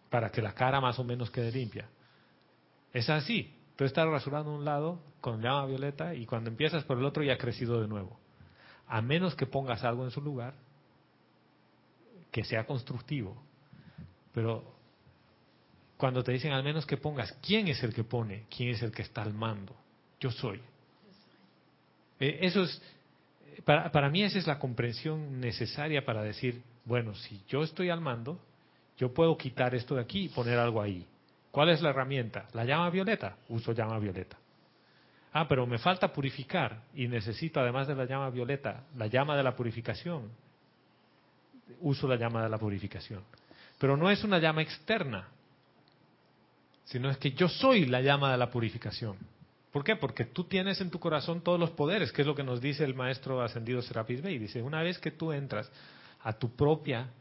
[SPEAKER 1] Para que la cara más o menos quede limpia. Es así. Tú estás rasurando un lado con llama violeta y cuando empiezas por el otro ya ha crecido de nuevo. A menos que pongas algo en su lugar que sea constructivo. Pero cuando te dicen al menos que pongas, ¿quién es el que pone? ¿Quién es el que está al mando? Yo soy. Eh, Eso es, para, para mí esa es la comprensión necesaria para decir, bueno, si yo estoy al mando, yo puedo quitar esto de aquí y poner algo ahí. ¿Cuál es la herramienta? La llama violeta. Uso llama violeta. Ah, pero me falta purificar y necesito, además de la llama violeta, la llama de la purificación. uso la llama de la purificación. Pero no es una llama externa, sino es que yo soy la llama de la purificación. ¿Por qué? Porque tú tienes en tu corazón todos los poderes, que es lo que nos dice el maestro ascendido Serapis Bey. Dice, una vez que tú entras a tu propia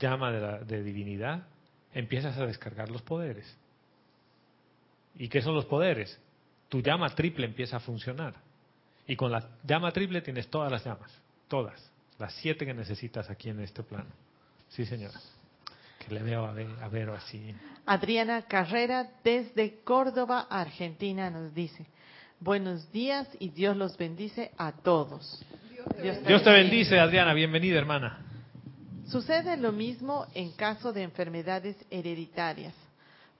[SPEAKER 1] llama de, la, de divinidad, empiezas a descargar los poderes. ¿Y qué son los poderes? Tu llama triple empieza a funcionar. Y con la llama triple tienes todas las llamas, todas, las siete que necesitas aquí en este plano. Sí, señora. Que le veo a ver, a ver así.
[SPEAKER 5] Adriana Carrera desde Córdoba, Argentina, nos dice, buenos días y Dios los bendice a todos.
[SPEAKER 1] Dios te bendice, Adriana. Bienvenida, hermana.
[SPEAKER 5] Sucede lo mismo en caso de enfermedades hereditarias.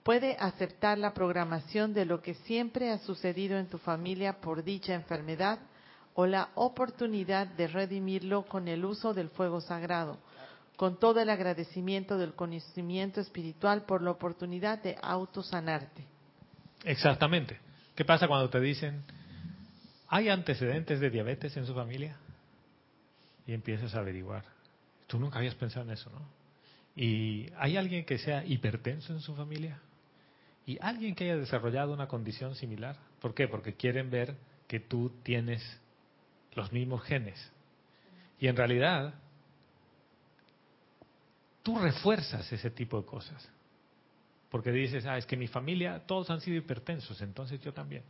[SPEAKER 5] Puede aceptar la programación de lo que siempre ha sucedido en tu familia por dicha enfermedad o la oportunidad de redimirlo con el uso del fuego sagrado, con todo el agradecimiento del conocimiento espiritual por la oportunidad de autosanarte.
[SPEAKER 1] Exactamente. ¿Qué pasa cuando te dicen, ¿hay antecedentes de diabetes en su familia? Y empiezas a averiguar. Tú nunca habías pensado en eso, ¿no? ¿Y hay alguien que sea hipertenso en su familia? ¿Y alguien que haya desarrollado una condición similar? ¿Por qué? Porque quieren ver que tú tienes los mismos genes. Y en realidad, tú refuerzas ese tipo de cosas. Porque dices, ah, es que mi familia todos han sido hipertensos, entonces yo también.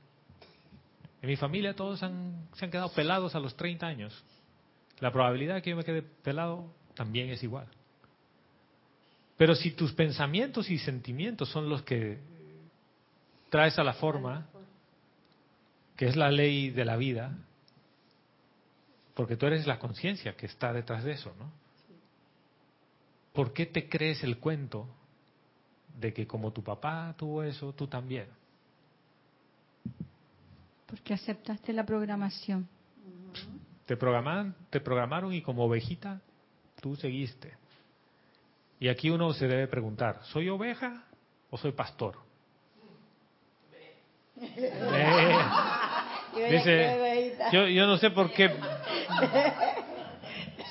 [SPEAKER 1] En mi familia todos han, se han quedado pelados a los 30 años. La probabilidad de que yo me quede pelado también es igual. Pero si tus pensamientos y sentimientos son los que traes a la forma, que es la ley de la vida, porque tú eres la conciencia que está detrás de eso, ¿no? ¿Por qué te crees el cuento de que como tu papá tuvo eso, tú también?
[SPEAKER 4] Porque aceptaste la programación.
[SPEAKER 1] Te programaron, te programaron y como ovejita tú seguiste. Y aquí uno se debe preguntar, ¿soy oveja o soy pastor? Eh, dice, yo, yo no sé por qué.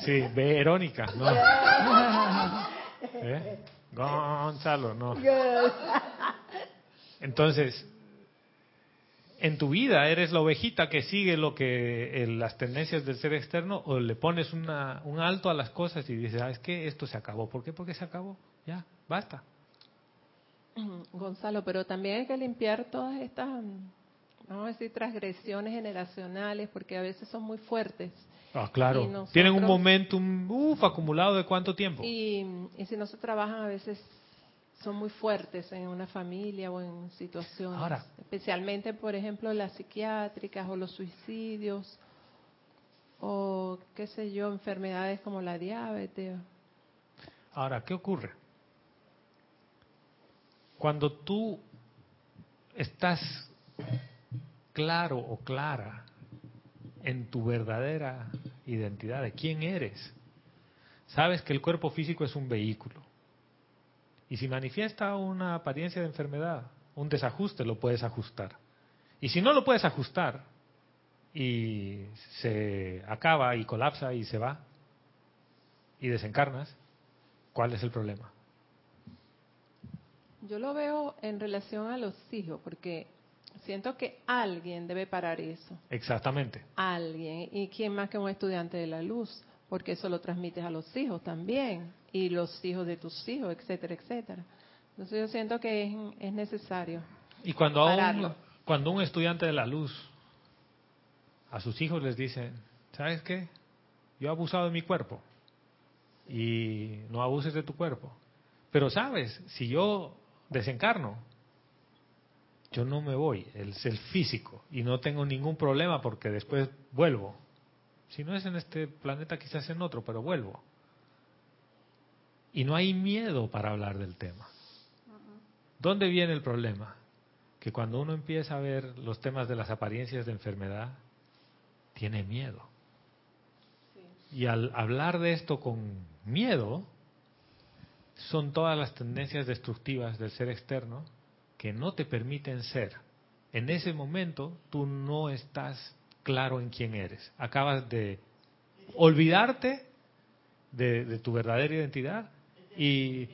[SPEAKER 1] Sí, Verónica, no. ¿Eh? Gonzalo, no. Entonces, en tu vida eres la ovejita que sigue lo que las tendencias del ser externo o le pones una, un alto a las cosas y dices, ah, es que esto se acabó. ¿Por qué? Porque se acabó. Ya, basta.
[SPEAKER 2] Gonzalo, pero también hay que limpiar todas estas, vamos a decir, transgresiones generacionales, porque a veces son muy fuertes.
[SPEAKER 1] Ah, claro. Tienen un momentum, uff, acumulado de cuánto tiempo.
[SPEAKER 2] Y, y si no se trabajan, a veces son muy fuertes en una familia o en situaciones.
[SPEAKER 1] Ahora.
[SPEAKER 2] Especialmente, por ejemplo, las psiquiátricas o los suicidios o, qué sé yo, enfermedades como la diabetes.
[SPEAKER 1] Ahora, ¿qué ocurre? Cuando tú estás claro o clara en tu verdadera identidad de quién eres, sabes que el cuerpo físico es un vehículo. Y si manifiesta una apariencia de enfermedad, un desajuste, lo puedes ajustar. Y si no lo puedes ajustar y se acaba y colapsa y se va y desencarnas, ¿cuál es el problema?
[SPEAKER 2] Yo lo veo en relación a los hijos, porque siento que alguien debe parar eso.
[SPEAKER 1] Exactamente.
[SPEAKER 2] Alguien. ¿Y quién más que un estudiante de la luz? Porque eso lo transmites a los hijos también. Y los hijos de tus hijos, etcétera, etcétera. Entonces yo siento que es, es necesario.
[SPEAKER 1] Y cuando un, cuando un estudiante de la luz a sus hijos les dice, ¿sabes qué? Yo he abusado de mi cuerpo. Y no abuses de tu cuerpo. Pero sabes, si yo desencarno. Yo no me voy, es el físico y no tengo ningún problema porque después vuelvo. Si no es en este planeta, quizás en otro, pero vuelvo. Y no hay miedo para hablar del tema. ¿Dónde viene el problema? Que cuando uno empieza a ver los temas de las apariencias de enfermedad, tiene miedo. Y al hablar de esto con miedo, son todas las tendencias destructivas del ser externo que no te permiten ser. En ese momento tú no estás claro en quién eres. Acabas de olvidarte de, tu verdadera identidad y,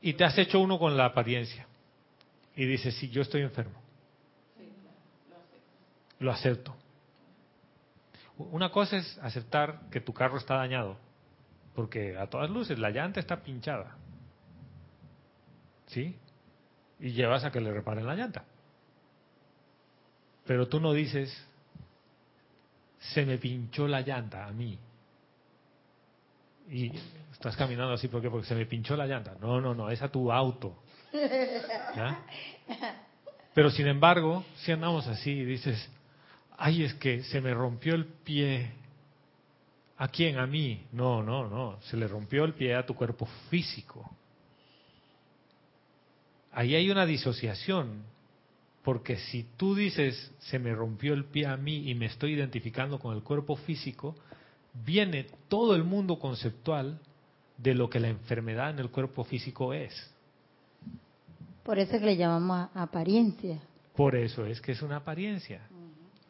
[SPEAKER 1] y te has hecho uno con la apariencia. Y dices, sí, yo estoy enfermo. Lo acepto. Una cosa es aceptar que tu carro está dañado, porque a todas luces la llanta está pinchada. ¿Sí? Y llevas a que le reparen la llanta. Pero tú no dices, se me pinchó la llanta a mí. Y estás caminando así porque porque se me pinchó la llanta. No, no, no, es a tu auto. Pero sin embargo, si andamos así y dices, ay, es que se me rompió el pie. ¿A quién? A mí. No, no, no. Se le rompió el pie a tu cuerpo físico. Ahí hay una disociación. Porque si tú dices, se me rompió el pie a mí y me estoy identificando con el cuerpo físico, viene todo el mundo conceptual de lo que la enfermedad en el cuerpo físico es.
[SPEAKER 3] Por eso es que le llamamos apariencia.
[SPEAKER 1] Por eso es que es una apariencia.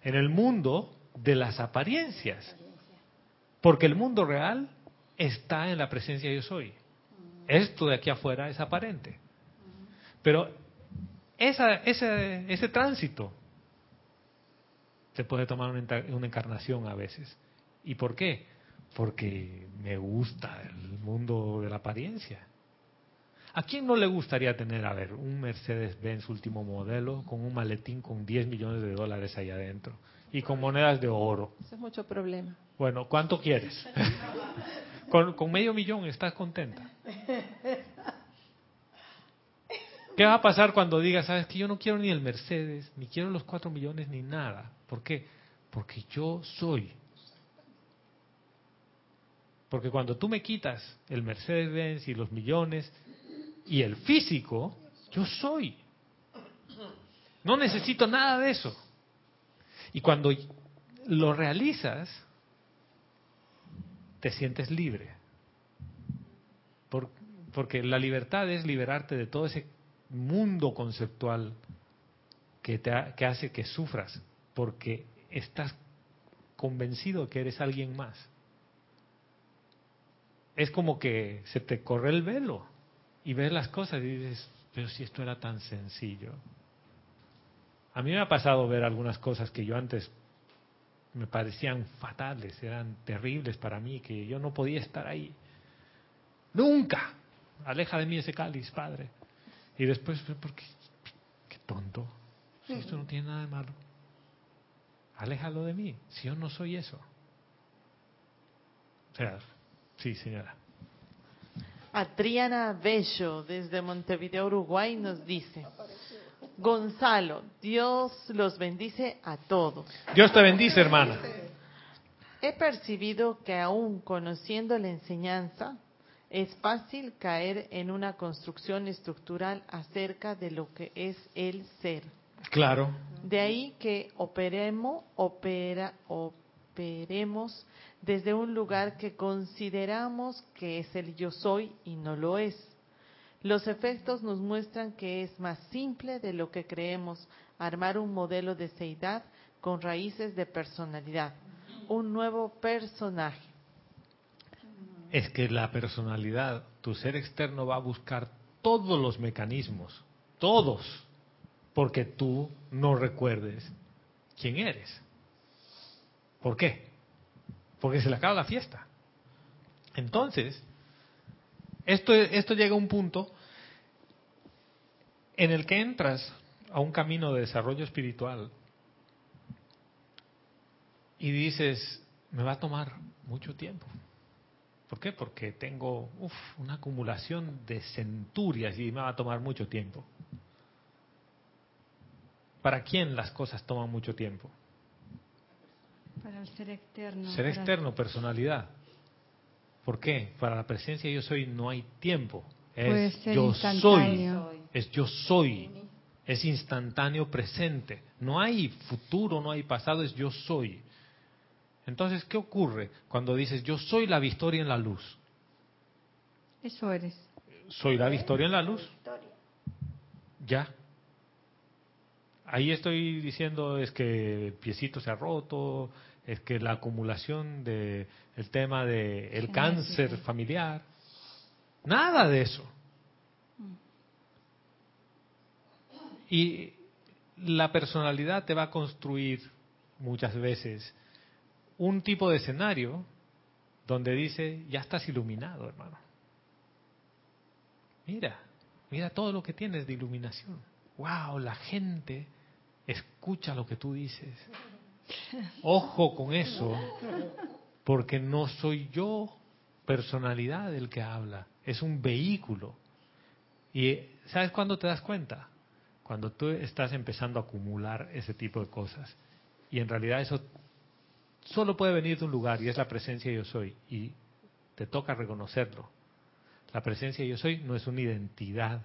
[SPEAKER 1] En el mundo de las apariencias. Porque el mundo real está en la presencia yo soy. Esto de aquí afuera es aparente. Pero esa, ese, ese tránsito se puede tomar una encarnación a veces. ¿Y por qué? Porque me gusta el mundo de la apariencia. ¿A quién no le gustaría tener, a ver, un Mercedes-Benz último modelo con un maletín con 10 millones de dólares ahí adentro y con monedas de oro?
[SPEAKER 2] Eso es mucho problema.
[SPEAKER 1] Bueno, ¿cuánto quieres? con, con medio millón estás contenta. ¿Qué va a pasar cuando digas, sabes que yo no quiero ni el Mercedes, ni quiero los cuatro millones, ni nada? ¿Por qué? Porque yo soy. Porque cuando tú me quitas el Mercedes-Benz y los millones y el físico, yo soy. No necesito nada de eso. Y cuando lo realizas, te sientes libre. porque la libertad es liberarte de todo ese mundo conceptual que, te que hace que sufras, porque estás convencido que eres alguien más. Es como que se te corre el velo y ves las cosas y dices, pero si esto era tan sencillo. A mí me ha pasado ver algunas cosas que yo antes me parecían fatales, eran terribles para mí, que yo no podía estar ahí. Nunca. Aleja de mí ese cáliz, Padre. Y después, ¿por qué? Qué tonto. Si esto no tiene nada de malo. Aléjalo de mí. Si yo no soy eso. O sea, sí, señora.
[SPEAKER 5] Adriana Bello, desde Montevideo, Uruguay, nos dice, Gonzalo, Dios los bendice a todos.
[SPEAKER 1] Dios te bendice, hermana.
[SPEAKER 5] He percibido que aún conociendo la enseñanza, es fácil caer en una construcción estructural acerca de lo que es el ser.
[SPEAKER 1] Claro.
[SPEAKER 5] De ahí que operemos, opera, operemos desde un lugar que consideramos que es el yo soy y no lo es. Los efectos nos muestran que es más simple de lo que creemos armar un modelo de seidad con raíces de personalidad, un nuevo personaje.
[SPEAKER 1] Es que la personalidad, tu ser externo va a buscar todos los mecanismos, todos, porque tú no recuerdes quién eres. ¿Por qué? Porque se le acaba la fiesta. Entonces, esto, esto llega a un punto en el que entras a un camino de desarrollo espiritual y dices, me va a tomar mucho tiempo. ¿Por qué? Porque tengo una acumulación de centurias y me va a tomar mucho tiempo. ¿Para quién las cosas toman mucho tiempo?
[SPEAKER 4] Para el ser externo.
[SPEAKER 1] Ser externo, personalidad. ¿Por qué? Para la presencia yo soy no hay tiempo. Es yo soy. Es yo soy. Es instantáneo presente. No hay futuro, no hay pasado, es yo soy. Entonces, ¿qué ocurre cuando dices yo soy la victoria en la luz?
[SPEAKER 4] Eso eres.
[SPEAKER 1] Soy la victoria en la luz. Ya. ahí estoy diciendo es que el piecito se ha roto, es que la acumulación de el tema de el cáncer familiar, nada de eso. Y la personalidad te va a construir muchas veces un tipo de escenario donde dice, ya estás iluminado, hermano. Mira, mira todo lo que tienes de iluminación. Wow, la gente escucha lo que tú dices. Ojo con eso, porque no soy yo personalidad el que habla, es un vehículo. Y ¿sabes cuándo te das cuenta? Cuando tú estás empezando a acumular ese tipo de cosas. Y en realidad eso solo puede venir de un lugar y es la presencia yo soy. Y te toca reconocerlo. La presencia yo soy no es una identidad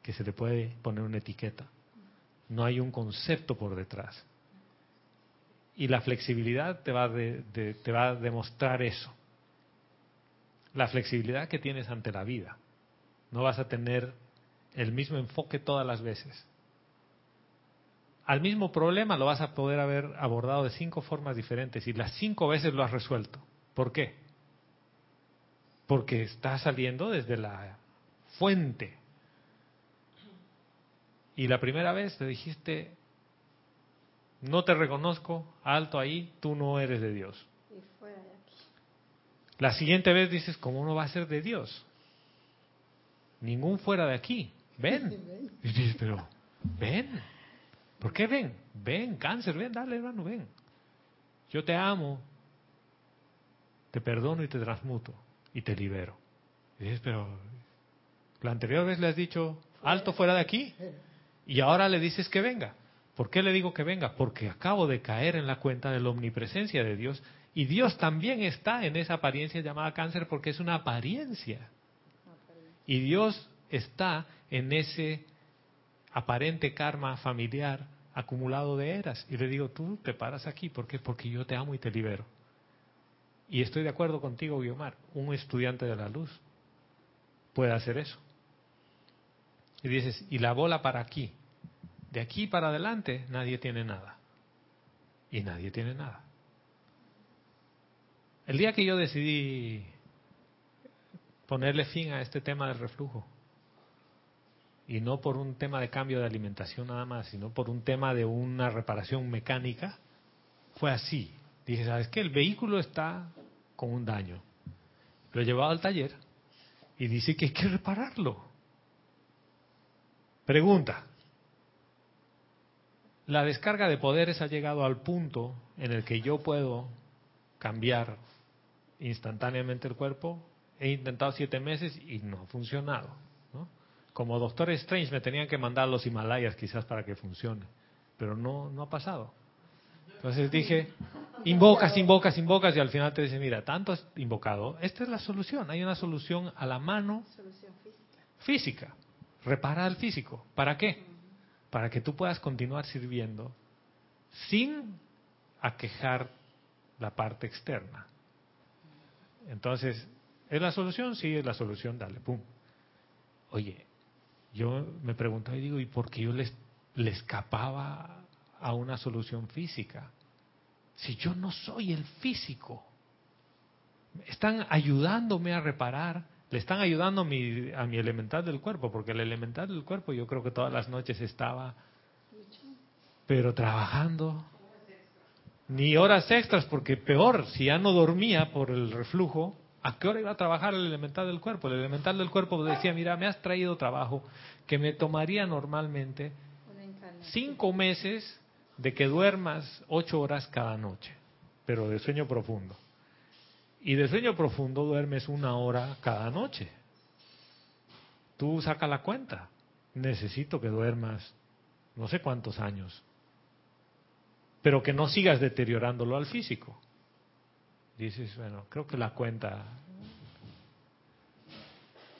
[SPEAKER 1] que se le puede poner una etiqueta. No hay un concepto por detrás. Y la flexibilidad te va, te va a demostrar eso. La flexibilidad que tienes ante la vida. No vas a tener el mismo enfoque todas las veces. Al mismo problema lo vas a poder haber abordado de cinco formas diferentes y las cinco veces lo has resuelto. ¿Por qué? Porque estás saliendo desde la fuente. Y la primera vez te dijiste, no te reconozco, alto ahí, tú no eres de Dios. La siguiente vez dices, ¿cómo no va a ser de Dios? Ningún fuera de aquí. Ven. Y dices, pero, ven. ¿Por qué ven? Ven, cáncer, ven, dale hermano, ven. Yo te amo, te perdono y te transmuto y te libero. Y dices, pero la anterior vez le has dicho, alto fuera de aquí, y ahora le dices que venga. ¿Por qué le digo que venga? Porque acabo de caer en la cuenta de la omnipresencia de Dios y Dios también está en esa apariencia llamada cáncer porque es una apariencia. Y Dios está en ese aparente karma familiar acumulado de eras. Y le digo, tú te paras aquí. ¿Por qué? Porque yo te amo y te libero. Y estoy de acuerdo contigo, Guiomar. Un estudiante de la luz puede hacer eso. Y dices, y la bola para aquí. De aquí para adelante nadie tiene nada. Y nadie tiene nada. El día que yo decidí ponerle fin a este tema del reflujo, y no por un tema de cambio de alimentación nada más, sino por un tema de una reparación mecánica, fue así. Dije, ¿sabes qué? El vehículo está con un daño. Lo he llevado al taller y dice que hay que repararlo. Pregunta, la descarga de poderes ha llegado al punto en el que yo puedo cambiar instantáneamente el cuerpo. He intentado siete meses y no ha funcionado. Como Doctor Strange me tenían que mandar los Himalayas quizás para que funcione, pero no, no ha pasado. Entonces dije, invocas, invocas, invocas y al final te dice, mira, tanto has invocado, esta es la solución, hay una solución a la mano física. Reparar el físico. ¿Para qué? Para que tú puedas continuar sirviendo sin aquejar la parte externa. Entonces, ¿es la solución? Sí, es la solución, dale, pum. Oye, yo me preguntaba y digo, ¿y por qué yo les, le escapaba a una solución física? Si yo no soy el físico. Están ayudándome a reparar, le están ayudando a mi, a mi elemental del cuerpo, porque el elemental del cuerpo yo creo que todas las noches estaba, pero trabajando. Ni horas extras, porque peor, si ya no dormía por el reflujo, ¿A qué hora iba a trabajar el elemental del cuerpo? El elemental del cuerpo decía, mira, me has traído trabajo que me tomaría normalmente cinco meses de que duermas ocho horas cada noche, pero de sueño profundo. Y de sueño profundo duermes una hora cada noche. Tú saca la cuenta. Necesito que duermas no sé cuántos años, pero que no sigas deteriorándolo al físico dices, bueno, creo que la cuenta.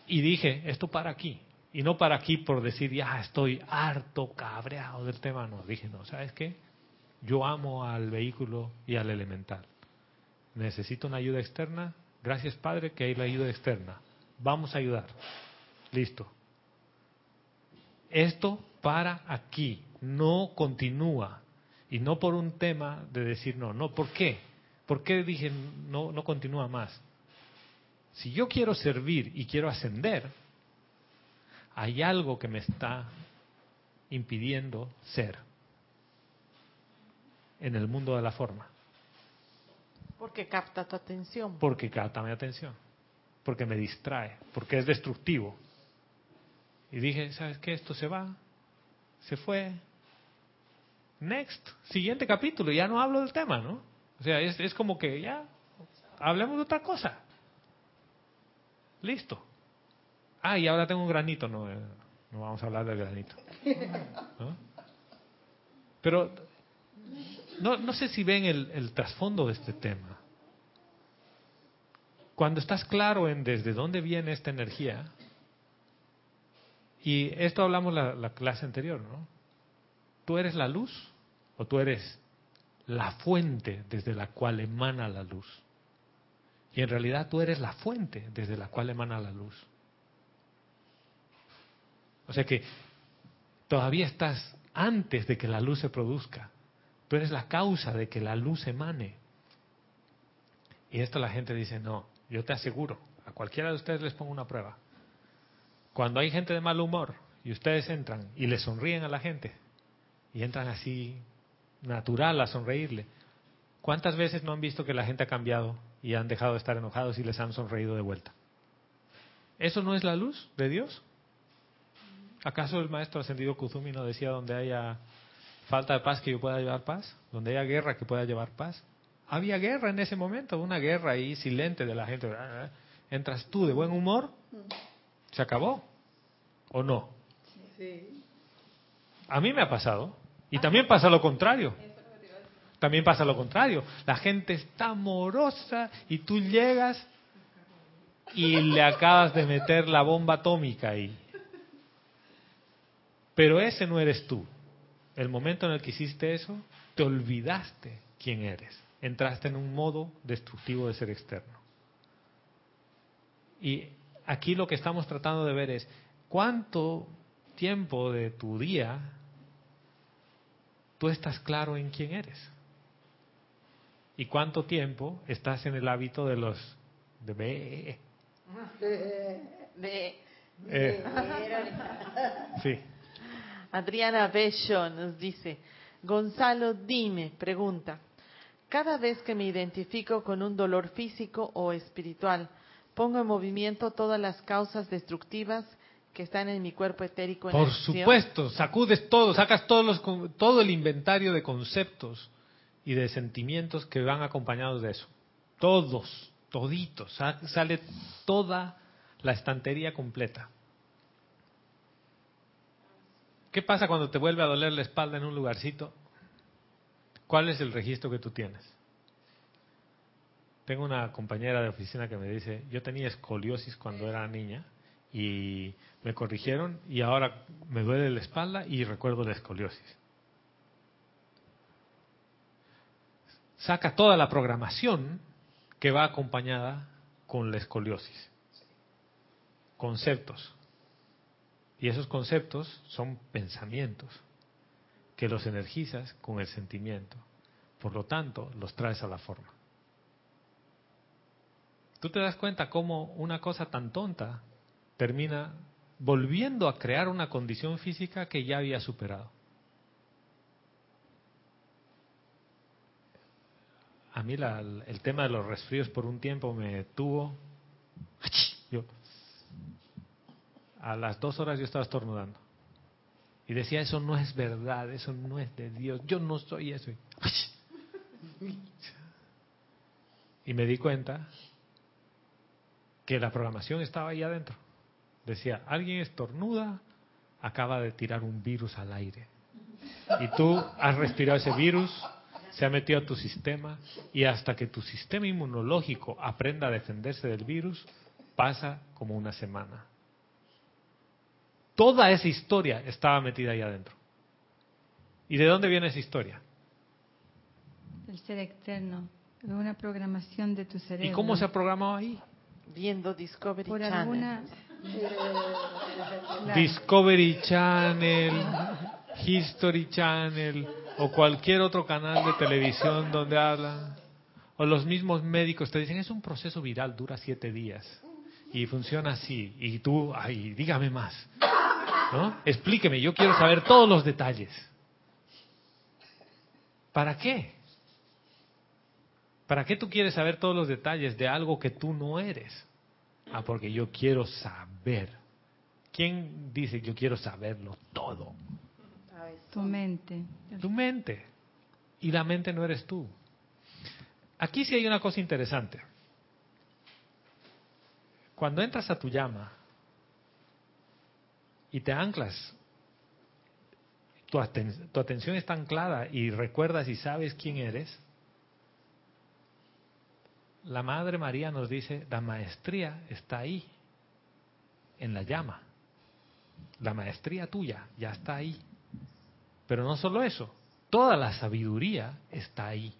[SPEAKER 1] Y dije, esto para aquí. Y no para aquí por decir, ya estoy harto, cabreado del tema. No, dije, no, ¿sabes qué? Yo amo al vehículo y al elemental. Necesito una ayuda externa. Gracias, Padre, que hay la ayuda externa. Vamos a ayudar. Listo. Esto para aquí, no continúa. Y no por un tema de decir no, no, ¿por qué? ¿Por qué dije no, no continúa más? Si yo quiero servir y quiero ascender, hay algo que me está impidiendo ser en el mundo de la forma.
[SPEAKER 5] Porque capta tu atención.
[SPEAKER 1] Porque capta mi atención. Porque me distrae. Porque es destructivo. Y dije, ¿sabes qué? Esto se va. Se fue. Next. Siguiente capítulo. Ya no hablo del tema, ¿no? O sea, es, es como que ya hablemos de otra cosa. Listo. Ah, y ahora tengo un granito. No, eh, no vamos a hablar del granito. ¿No? Pero no, no sé si ven el, el trasfondo de este tema. Cuando estás claro en desde dónde viene esta energía, y esto hablamos la, la clase anterior, ¿no? ¿Tú eres la luz o tú eres la fuente desde la cual emana la luz? Y en realidad tú eres la fuente desde la cual emana la luz. O sea que todavía estás antes de que la luz se produzca. Tú eres la causa de que la luz emane. Y esto la gente dice, no, yo te aseguro, a cualquiera de ustedes les pongo una prueba. Cuando hay gente de mal humor y ustedes entran y le sonríen a la gente, y entran así natural a sonreírle, ¿cuántas veces no han visto que la gente ha cambiado y han dejado de estar enojados y les han sonreído de vuelta? ¿Eso no es la luz de Dios? ¿Acaso el maestro ascendido Kuzumi no decía donde haya falta de paz que yo pueda llevar paz? ¿Donde haya guerra que pueda llevar paz? Había guerra en ese momento, una guerra ahí silente de la gente. Entras tú de buen humor, se acabó. ¿O no? A mí me ha pasado. Y también pasa lo contrario. También pasa lo contrario. La gente está amorosa y tú llegas y le acabas de meter la bomba atómica ahí. Pero ese no eres tú. El momento en el que hiciste eso, te olvidaste quién eres. Entraste en un modo destructivo de ser externo. Y aquí lo que estamos tratando de ver es cuánto tiempo de tu día tú estás claro en quién eres. Y cuánto tiempo estás en el hábito de los de be. Eh, sí.
[SPEAKER 5] Adriana Bello nos dice, Gonzalo, dime, pregunta, cada vez que me identifico con un dolor físico o espiritual, pongo en movimiento todas las causas destructivas que están en mi cuerpo etérico. En
[SPEAKER 1] Por
[SPEAKER 5] acción?
[SPEAKER 1] supuesto, sacudes todo, sacas todos los, con- todo el inventario de conceptos y de sentimientos que van acompañados de eso. Todos, toditos, sa- sale toda la estantería completa. ¿Qué pasa cuando te vuelve a doler la espalda en un lugarcito? ¿Cuál es el registro que tú tienes? Tengo una compañera de oficina que me dice, yo tenía escoliosis cuando era niña y me corrigieron y ahora me duele la espalda y recuerdo la escoliosis. Saca toda la programación que va acompañada con la escoliosis. Conceptos. Y esos conceptos son pensamientos que los energizas con el sentimiento. Por lo tanto, los traes a la forma. Tú te das cuenta cómo una cosa tan tonta termina volviendo a crear una condición física que ya había superado. A mí la- el tema de los resfríos por un tiempo me tuvo... Yo, a las dos horas yo estaba estornudando. Y decía, eso no es verdad, eso no es de Dios, yo no soy eso. Y me di cuenta que la programación estaba ahí adentro. Decía, alguien estornuda, acaba de tirar un virus al aire. Y tú has respirado ese virus, se ha metido a tu sistema, y hasta que tu sistema inmunológico aprenda a defenderse del virus, pasa como una semana. Toda esa historia estaba metida ahí adentro. ¿Y de dónde viene esa historia?
[SPEAKER 4] El ser externo. Es una programación de tu cerebro.
[SPEAKER 1] ¿Y cómo se ha programado ahí?
[SPEAKER 5] Viendo Discovery
[SPEAKER 4] Por
[SPEAKER 5] Channel.
[SPEAKER 4] alguna,
[SPEAKER 1] Discovery Channel, History Channel o cualquier otro canal de televisión donde hablan. O los mismos médicos te dicen, es un proceso viral, dura siete días. Y funciona así. Y tú, ay, dígame más. ¿No? Explíqueme, yo quiero saber todos los detalles. ¿Para qué? ¿Para qué tú quieres saber todos los detalles de algo que tú no eres? Ah, porque yo quiero saber. ¿Quién dice yo quiero saberlo todo?
[SPEAKER 4] Tu mente.
[SPEAKER 1] Tu mente. Y la mente no eres tú. Aquí sí hay una cosa interesante. Cuando entras a tu llama y te anclas, tu, tu atención está anclada y recuerdas y sabes quién eres, la Madre María nos dice, la maestría está ahí, en la llama. La maestría tuya ya está ahí. Pero no solo eso, toda la sabiduría está ahí.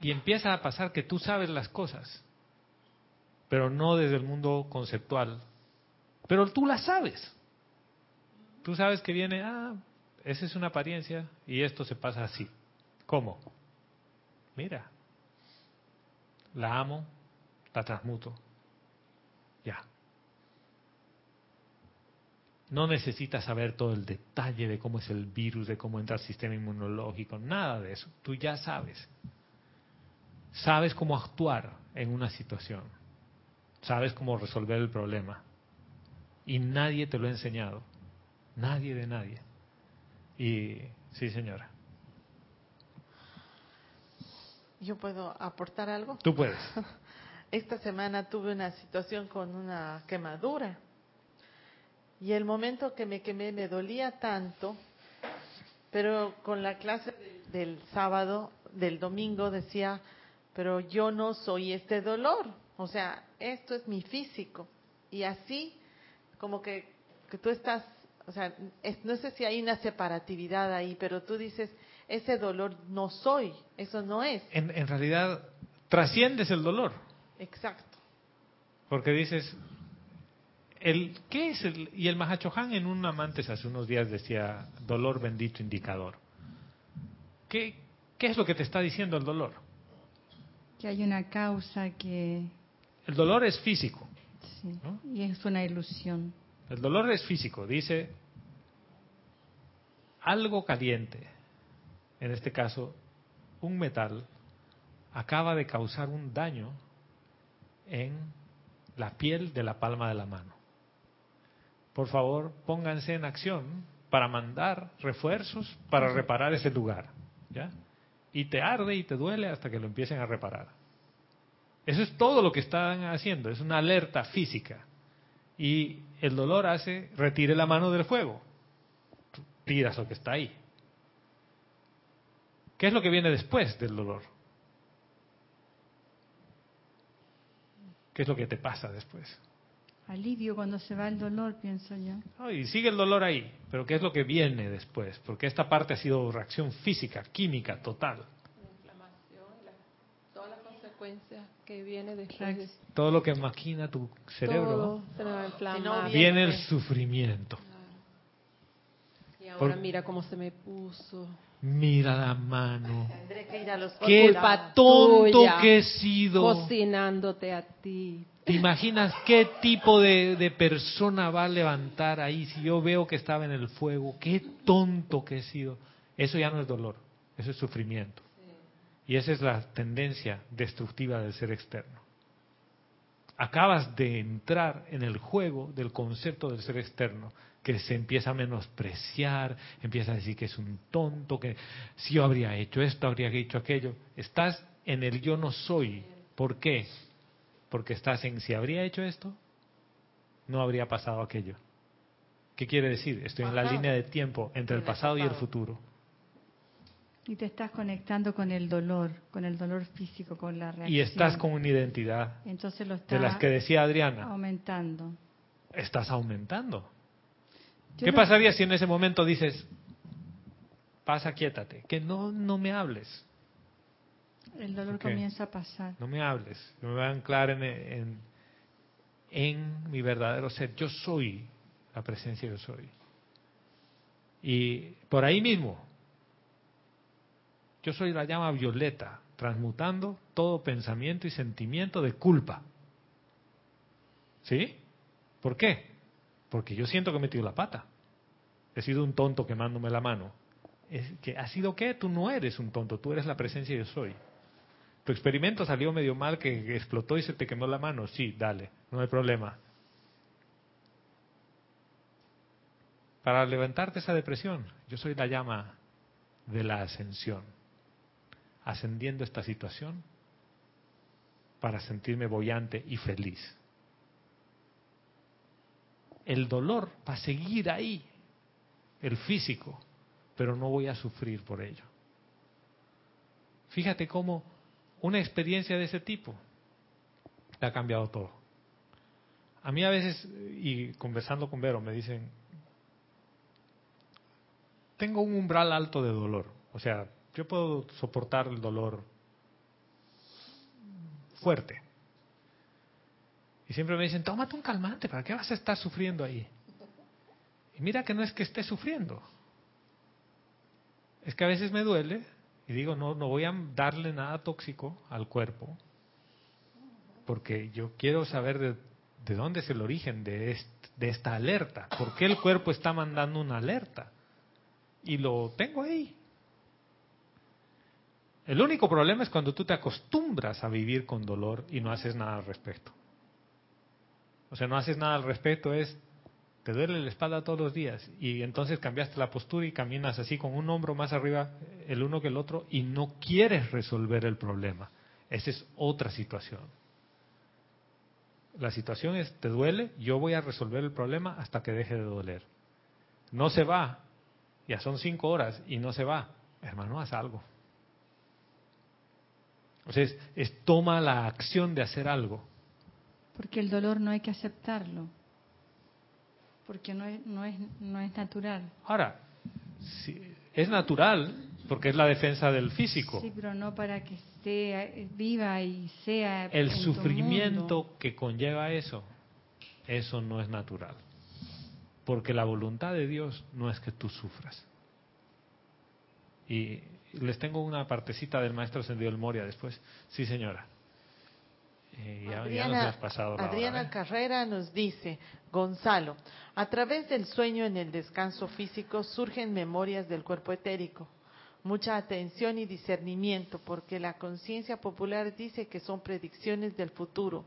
[SPEAKER 1] Y empieza a pasar que tú sabes las cosas, pero no desde el mundo conceptual. Pero tú las sabes. Tú sabes que viene, ah, esa es una apariencia y esto se pasa así. ¿Cómo? Mira, la amo, la transmuto. Ya. No necesitas saber todo el detalle de cómo es el virus, de cómo entra el sistema inmunológico, nada de eso. Tú ya sabes. Sabes cómo actuar en una situación. Sabes cómo resolver el problema. Y nadie te lo ha enseñado. Nadie de nadie. Y sí, señora.
[SPEAKER 5] ¿Yo puedo aportar algo?
[SPEAKER 1] Tú puedes.
[SPEAKER 5] Esta semana tuve una situación con una quemadura. Y el momento que me quemé me dolía tanto, pero con la clase del sábado, del domingo, decía, pero yo no soy este dolor. O sea, esto es mi físico. Y así, como que, que tú estás, o sea, no sé si hay una separatividad ahí, pero tú dices, ese dolor no soy, eso no es.
[SPEAKER 1] En, en realidad, trasciendes el dolor.
[SPEAKER 5] Exacto.
[SPEAKER 1] Porque dices, el, ¿qué es el? Y el Mahachohan en un amantes hace unos días decía, dolor bendito indicador. ¿Qué, ¿Qué es lo que te está diciendo el dolor?
[SPEAKER 4] Que hay una causa que...
[SPEAKER 1] El dolor es físico.
[SPEAKER 4] Sí, y es una ilusión.
[SPEAKER 1] El dolor es físico, dice algo caliente, en este caso un metal, acaba de causar un daño en la piel de la palma de la mano. Por favor, pónganse en acción para mandar refuerzos para reparar ese lugar. Y te arde y te duele hasta que lo empiecen a reparar. Eso es todo lo que están haciendo, es una alerta física. Y el dolor hace, retire la mano del fuego. Tiras lo que está ahí. ¿Qué es lo que viene después del dolor? ¿Qué es lo que te pasa después?
[SPEAKER 4] Alivio cuando se va el dolor, pienso yo.
[SPEAKER 1] y sigue el dolor ahí, pero ¿qué es lo que viene después? Porque esta parte ha sido reacción física, química, total.
[SPEAKER 2] La inflamación, todas las consecuencias que viene después.
[SPEAKER 1] Todo lo que maquina tu cerebro.
[SPEAKER 2] Todo
[SPEAKER 1] viene el sufrimiento.
[SPEAKER 2] Y ahora mira cómo se me puso.
[SPEAKER 1] Mira la mano.
[SPEAKER 5] Que
[SPEAKER 1] Qué tonto que he sido.
[SPEAKER 2] Cocinándote a ti.
[SPEAKER 1] ¿Te imaginas qué tipo de, de, persona va a levantar ahí si yo veo que estaba en el fuego? Qué tonto que he sido. Eso ya no es dolor, eso es sufrimiento. Y esa es la tendencia destructiva del ser externo. Acabas de entrar en el juego del concepto del ser externo que se empieza a menospreciar, empieza a decir que es un tonto, que si yo habría hecho esto, habría hecho aquello. Estás en el yo no soy. ¿Por qué? Porque estás en si habría hecho esto, no habría pasado aquello. ¿Qué quiere decir? Estoy en la línea de tiempo entre el pasado y el futuro.
[SPEAKER 4] Y te estás conectando con el dolor, con el dolor físico, con la reacción.
[SPEAKER 1] Y estás con una identidad
[SPEAKER 4] Entonces lo
[SPEAKER 1] de las que decía Adriana.
[SPEAKER 4] Aumentando.
[SPEAKER 1] Estás aumentando. ¿Qué pasaría si en ese momento dices, pasa, quiétate, que no, no me hables?
[SPEAKER 4] El dolor comienza a pasar.
[SPEAKER 1] No me hables, me voy a anclar en, en mi verdadero ser. Yo soy la presencia yo soy. Y por ahí mismo, yo soy la llama violeta, transmutando todo pensamiento y sentimiento de culpa. ¿Sí? ¿Por qué? Porque yo siento que he metido la pata. He sido un tonto quemándome la mano. Es que ¿Ha sido qué? Tú no eres un tonto, tú eres la presencia yo soy. Tu experimento salió medio mal que explotó y se te quemó la mano. Sí, dale, no hay problema. Para levantarte esa depresión, yo soy la llama de la ascensión, ascendiendo esta situación para sentirme bollante y feliz. El dolor va a seguir ahí, el físico, pero no voy a sufrir por ello. Fíjate cómo una experiencia de ese tipo le ha cambiado todo. A mí a veces, y conversando con Vero, me dicen, tengo un umbral alto de dolor. O sea, yo puedo soportar el dolor fuerte. Y siempre me dicen, tómate un calmante, ¿para qué vas a estar sufriendo ahí? Y mira que no es que esté sufriendo. Es que a veces me duele y digo, no, no voy a darle nada tóxico al cuerpo, porque yo quiero saber de, de dónde es el origen de, de esta alerta. ¿Por qué el cuerpo está mandando una alerta? Y lo tengo ahí. El único problema es cuando tú te acostumbras a vivir con dolor y no haces nada al respecto. O sea, no haces nada al respecto es, te duele la espalda todos los días y entonces cambiaste la postura y caminas así con un hombro más arriba el uno que el otro y no quieres resolver el problema. Esa es otra situación. La situación es, te duele, yo voy a resolver el problema hasta que deje de doler. No se va, ya son cinco horas y no se va. Hermano, haz algo. O sea, es, toma la acción de hacer algo.
[SPEAKER 4] Porque el dolor no hay que aceptarlo. Porque no es, no es, no es natural.
[SPEAKER 1] Ahora, es natural porque es la defensa del físico.
[SPEAKER 4] Sí, pero no para que sea viva y sea.
[SPEAKER 1] El sufrimiento que conlleva eso, eso no es natural. Porque la voluntad de Dios no es que tú sufras. Y les tengo una partecita del maestro Ascendido del Moria después. Sí, señora.
[SPEAKER 5] Eh, Adriana, Adriana ¿eh? Carrera nos dice, Gonzalo, a través del sueño en el descanso físico surgen memorias del cuerpo etérico. Mucha atención y discernimiento, porque la conciencia popular dice que son predicciones del futuro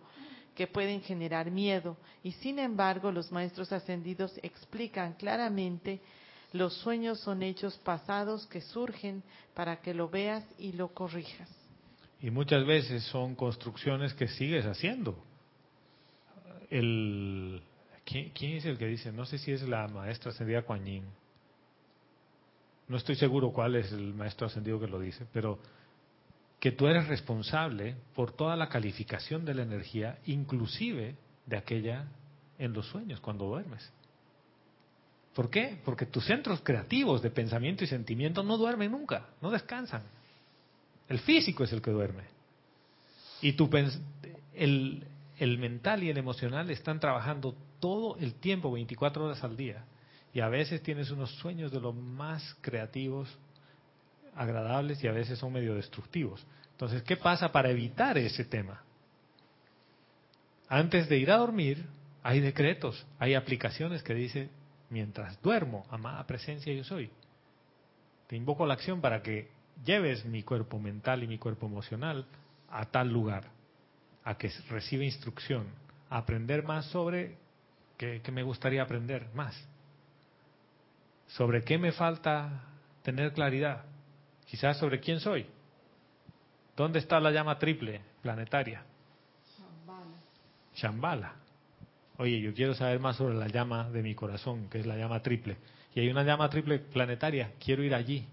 [SPEAKER 5] que pueden generar miedo y sin embargo los maestros ascendidos explican claramente los sueños son hechos pasados que surgen para que lo veas y lo corrijas.
[SPEAKER 1] Y muchas veces son construcciones que sigues haciendo. El, ¿quién, es el que dice? No sé si es la maestra ascendida Kuan No estoy seguro cuál es el maestro ascendido que lo dice, pero que tú eres responsable por toda la calificación de la energía, inclusive de aquella en los sueños, cuando duermes. ¿Por qué? Porque tus centros creativos de pensamiento y sentimiento no duermen nunca, no descansan. El físico es el que duerme. Y tu el, el mental y el emocional están trabajando todo el tiempo, 24 horas al día. Y a veces tienes unos sueños de lo más creativos agradables y a veces son medio destructivos. Entonces, ¿qué pasa para evitar ese tema? Antes de ir a dormir, hay decretos, hay aplicaciones que dicen, mientras duermo, amada presencia yo soy. Te invoco la acción para que lleves mi cuerpo mental y mi cuerpo emocional a tal lugar, a que reciba instrucción, a aprender más sobre qué, me gustaría aprender más, sobre qué me falta tener claridad, Quizás sobre quién soy. ¿Dónde está la llama triple planetaria? Shambhala. Oye, yo quiero saber más sobre la llama de mi corazón, que es la llama triple. Y hay una llama triple planetaria, quiero ir allí.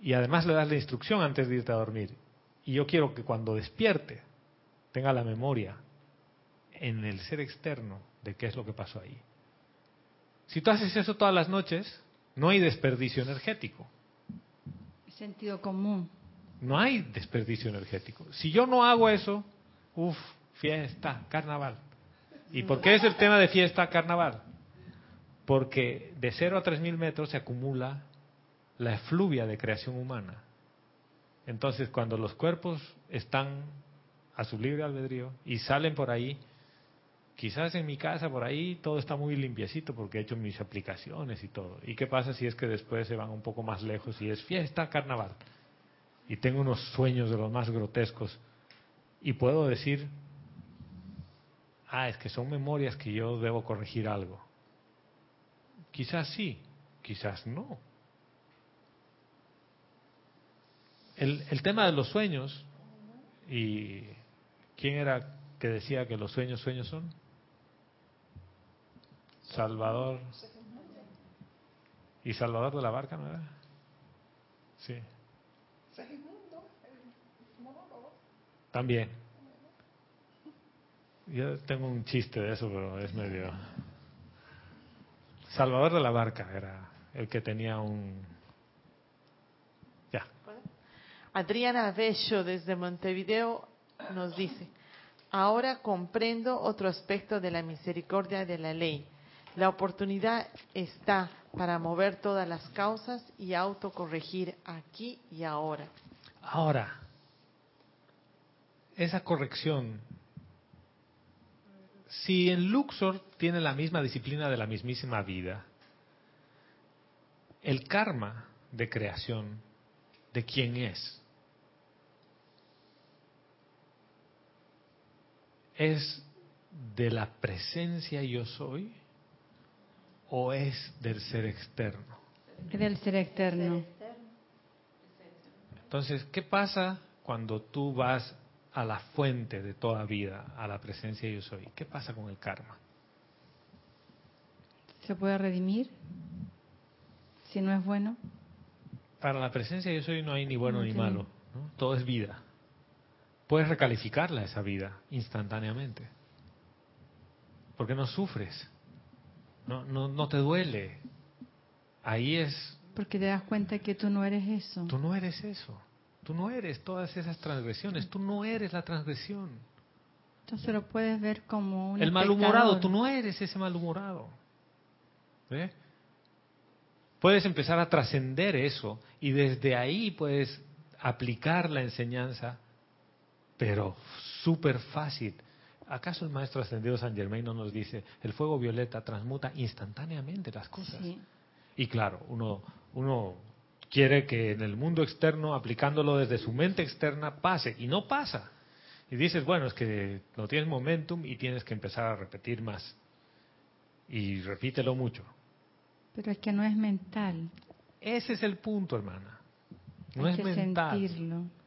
[SPEAKER 1] Y además le das la instrucción antes de irte a dormir. Y yo quiero que cuando despierte tenga la memoria en el ser externo de qué es lo que pasó ahí. Si tú haces eso todas las noches, no hay desperdicio energético.
[SPEAKER 4] Sentido común.
[SPEAKER 1] No hay desperdicio energético. Si yo no hago eso, uff, fiesta, carnaval. ¿Y por qué es el tema de fiesta carnaval? Porque de 0 a 3.000 metros se acumula la efluvia de creación humana. Entonces, cuando los cuerpos están a su libre albedrío y salen por ahí, quizás en mi casa por ahí todo está muy limpiecito porque he hecho mis aplicaciones y todo. ¿Y qué pasa si es que después se van un poco más lejos y es fiesta carnaval? Y tengo unos sueños de los más grotescos y puedo decir, ah, es que son memorias que yo debo corregir algo. Quizás sí, quizás no. El, el tema de los sueños, y ¿quién era que decía que los sueños sueños son? Salvador. ¿Y Salvador de la Barca no era? Sí. También. Yo tengo un chiste de eso, pero es medio... Salvador de la Barca era el que tenía un... Ya.
[SPEAKER 5] Adriana Bello desde Montevideo nos dice, ahora comprendo otro aspecto de la misericordia de la ley la oportunidad está para mover todas las causas y autocorregir aquí y ahora.
[SPEAKER 1] Ahora, esa corrección, si en Luxor tiene la misma disciplina de la mismísima vida, el karma de creación de quién es, es de la presencia yo soy o es del ser externo?
[SPEAKER 4] Del ser externo.
[SPEAKER 1] Entonces, ¿qué pasa cuando tú vas a la fuente de toda vida, a la presencia yo soy? ¿Qué pasa con el karma?
[SPEAKER 4] ¿Se puede redimir si no es bueno?
[SPEAKER 1] Para la presencia yo soy no hay ni bueno ni malo, todo es vida. Puedes recalificarla esa vida instantáneamente, porque no sufres. No, no, no te duele. Ahí es...
[SPEAKER 4] Porque te das cuenta que tú no eres eso.
[SPEAKER 1] Tú no eres eso. Tú no eres todas esas transgresiones. Tú no eres la transgresión.
[SPEAKER 4] Entonces lo puedes ver como un...
[SPEAKER 1] El malhumorado, tú no eres ese malhumorado. ¿Eh? Puedes empezar a trascender eso y desde ahí puedes aplicar la enseñanza, pero súper fácil. ¿Acaso el maestro ascendido San Germain no nos dice, el fuego violeta transmuta instantáneamente las cosas? Y claro, uno, uno quiere que en el mundo externo, aplicándolo desde su mente externa, pase, y no pasa. Y dices, bueno, es que no tienes momentum y tienes que empezar a repetir más. Y repítelo mucho.
[SPEAKER 4] Pero es que no es mental.
[SPEAKER 1] Ese es el punto, hermana. No es mental. Sentirlo.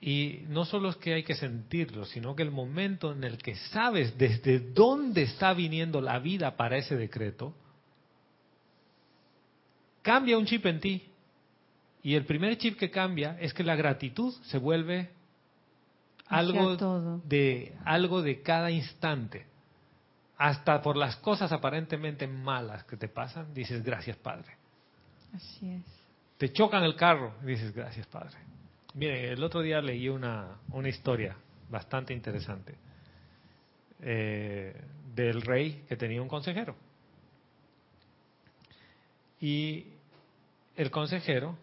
[SPEAKER 1] Y no solo es que hay que sentirlo, sino que el momento en el que sabes desde dónde está viniendo la vida para ese decreto, cambia un chip en ti. Y el primer chip que cambia es que la gratitud se vuelve algo de algo de cada instante. Hasta por las cosas aparentemente malas que te pasan, dices gracias, Padre.
[SPEAKER 4] Así es.
[SPEAKER 1] Te chocan el carro, dices gracias, Padre Mire, el otro día leí una, una historia bastante interesante eh, del rey que tenía un consejero. Y el consejero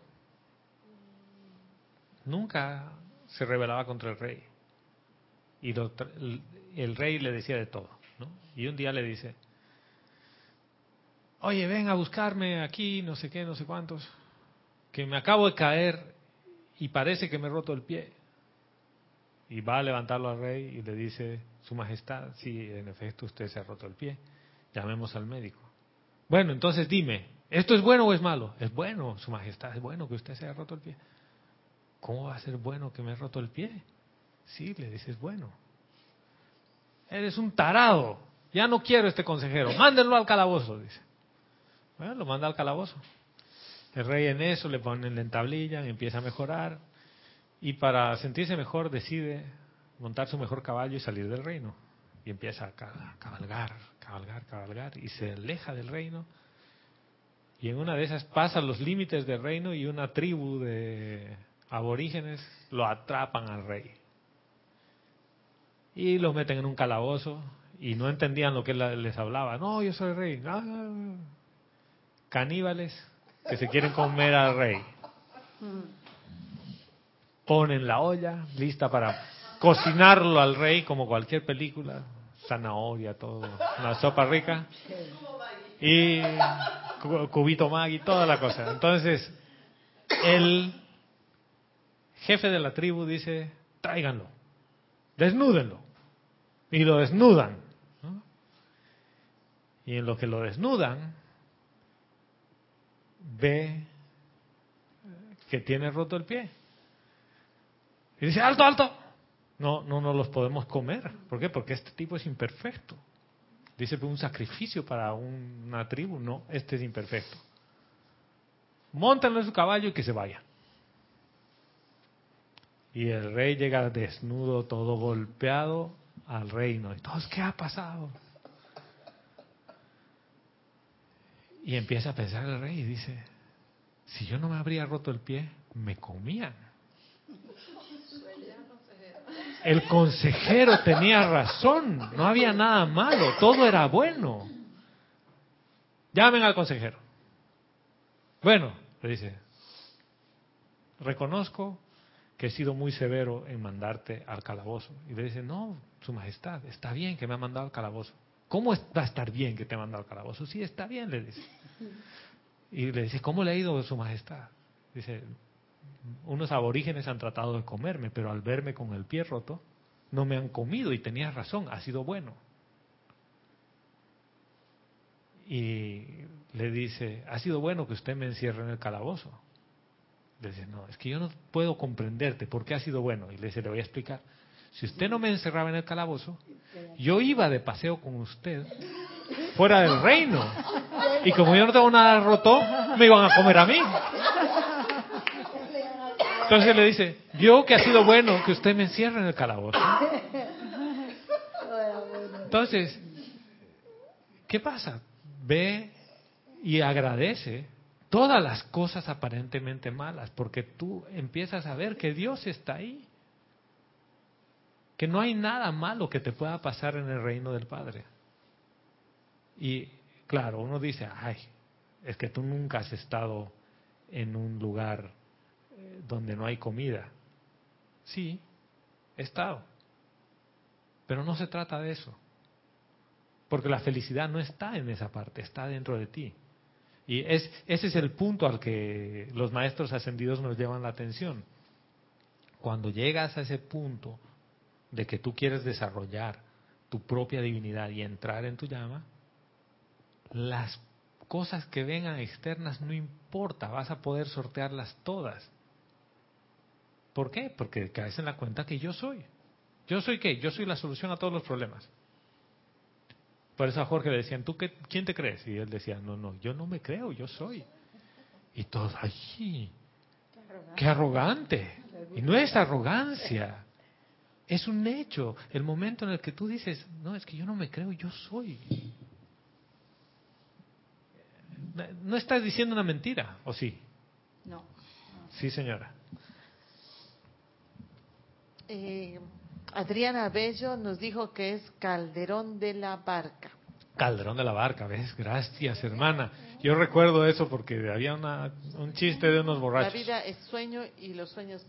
[SPEAKER 1] nunca se rebelaba contra el rey. Y el, rey le decía de todo. ¿no? Y un día le dice, oye, ven a buscarme aquí, no sé qué, no sé cuántos, que me acabo de caer y parece que me he roto el pie. Y va a levantarlo al rey y le dice, Su Majestad, sí, en efecto usted se ha roto el pie, llamemos al médico. Bueno, entonces dime, ¿esto es bueno o es malo? Es bueno, Su Majestad, es bueno que usted se haya roto el pie. ¿Cómo va a ser bueno que me he roto el pie? Sí, le dice, es bueno. Eres un tarado, ya no quiero este consejero, mándenlo al calabozo, dice. Bueno, lo manda al calabozo. El rey en eso le ponen la tablilla, empieza a mejorar y para sentirse mejor decide montar su mejor caballo y salir del reino. Y empieza a cabalgar, cabalgar, cabalgar y se aleja del reino. Y en una de esas pasa los límites del reino y una tribu de aborígenes lo atrapan al rey. y los meten en un calabozo y no entendían lo que les hablaba. No, yo soy rey. Ah, caníbales que se quieren comer al rey. Ponen la olla lista para cocinarlo al rey como cualquier película, zanahoria, todo, una sopa rica y cubito magui, toda la cosa. Entonces, el jefe de la tribu dice, tráiganlo, desnúdenlo. Y lo desnudan. Y en lo que lo desnudan, ve que tiene roto el pie. Y dice, alto, alto. No, no nos los podemos comer. ¿Por qué? Porque este tipo es imperfecto. Dice, un sacrificio para una tribu. No, este es imperfecto. Móntenlo en su caballo y que se vaya. Y el rey llega desnudo, todo golpeado al reino. Y todos, ¿qué ha pasado? Y empieza a pensar el rey y dice, si yo no me habría roto el pie, me comían. El consejero tenía razón, no había nada malo, todo era bueno. Llamen al consejero. Bueno, le dice, reconozco que he sido muy severo en mandarte al calabozo. Y le dice, no, Su Majestad, está bien que me ha mandado al calabozo. ¿Cómo va a estar bien que te ha mandado al calabozo? Sí, está bien, le dice. Y le dice, ¿cómo le ha ido Su Majestad? Dice, unos aborígenes han tratado de comerme, pero al verme con el pie roto, no me han comido y tenía razón, ha sido bueno. Y le dice, ha sido bueno que usted me encierre en el calabozo. Le dice, no, es que yo no puedo comprenderte, ¿por qué ha sido bueno? Y le dice, le voy a explicar. Si usted no me encerraba en el calabozo, yo iba de paseo con usted fuera del reino. Y como yo no tengo nada roto, me iban a comer a mí. Entonces le dice, yo que ha sido bueno que usted me encierre en el calabozo. Entonces, ¿qué pasa? Ve y agradece todas las cosas aparentemente malas, porque tú empiezas a ver que Dios está ahí. Que no hay nada malo que te pueda pasar en el reino del Padre. Y claro, uno dice, ay, es que tú nunca has estado en un lugar donde no hay comida. Sí, he estado. Pero no se trata de eso. Porque la felicidad no está en esa parte, está dentro de ti. Y es, ese es el punto al que los maestros ascendidos nos llevan la atención. Cuando llegas a ese punto de que tú quieres desarrollar tu propia divinidad y entrar en tu llama, las cosas que vengan externas no importa, vas a poder sortearlas todas. ¿Por qué? Porque caes en la cuenta que yo soy. ¿Yo soy qué? Yo soy la solución a todos los problemas. Por eso a Jorge le decían, ¿tú qué, quién te crees? Y él decía, no, no, yo no me creo, yo soy. Y todos, ¡ay! ¡Qué arrogante! Y no es arrogancia, es un hecho. El momento en el que tú dices, no, es que yo no me creo, yo soy. No estás diciendo una mentira, ¿o sí?
[SPEAKER 4] No.
[SPEAKER 1] Sí, señora.
[SPEAKER 5] Eh, Adriana Bello nos dijo que es Calderón de la Barca.
[SPEAKER 1] Calderón de la Barca, ¿ves? Gracias, hermana. Yo recuerdo eso porque había una, un chiste de unos borrachos.
[SPEAKER 5] La vida es sueño y los sueños...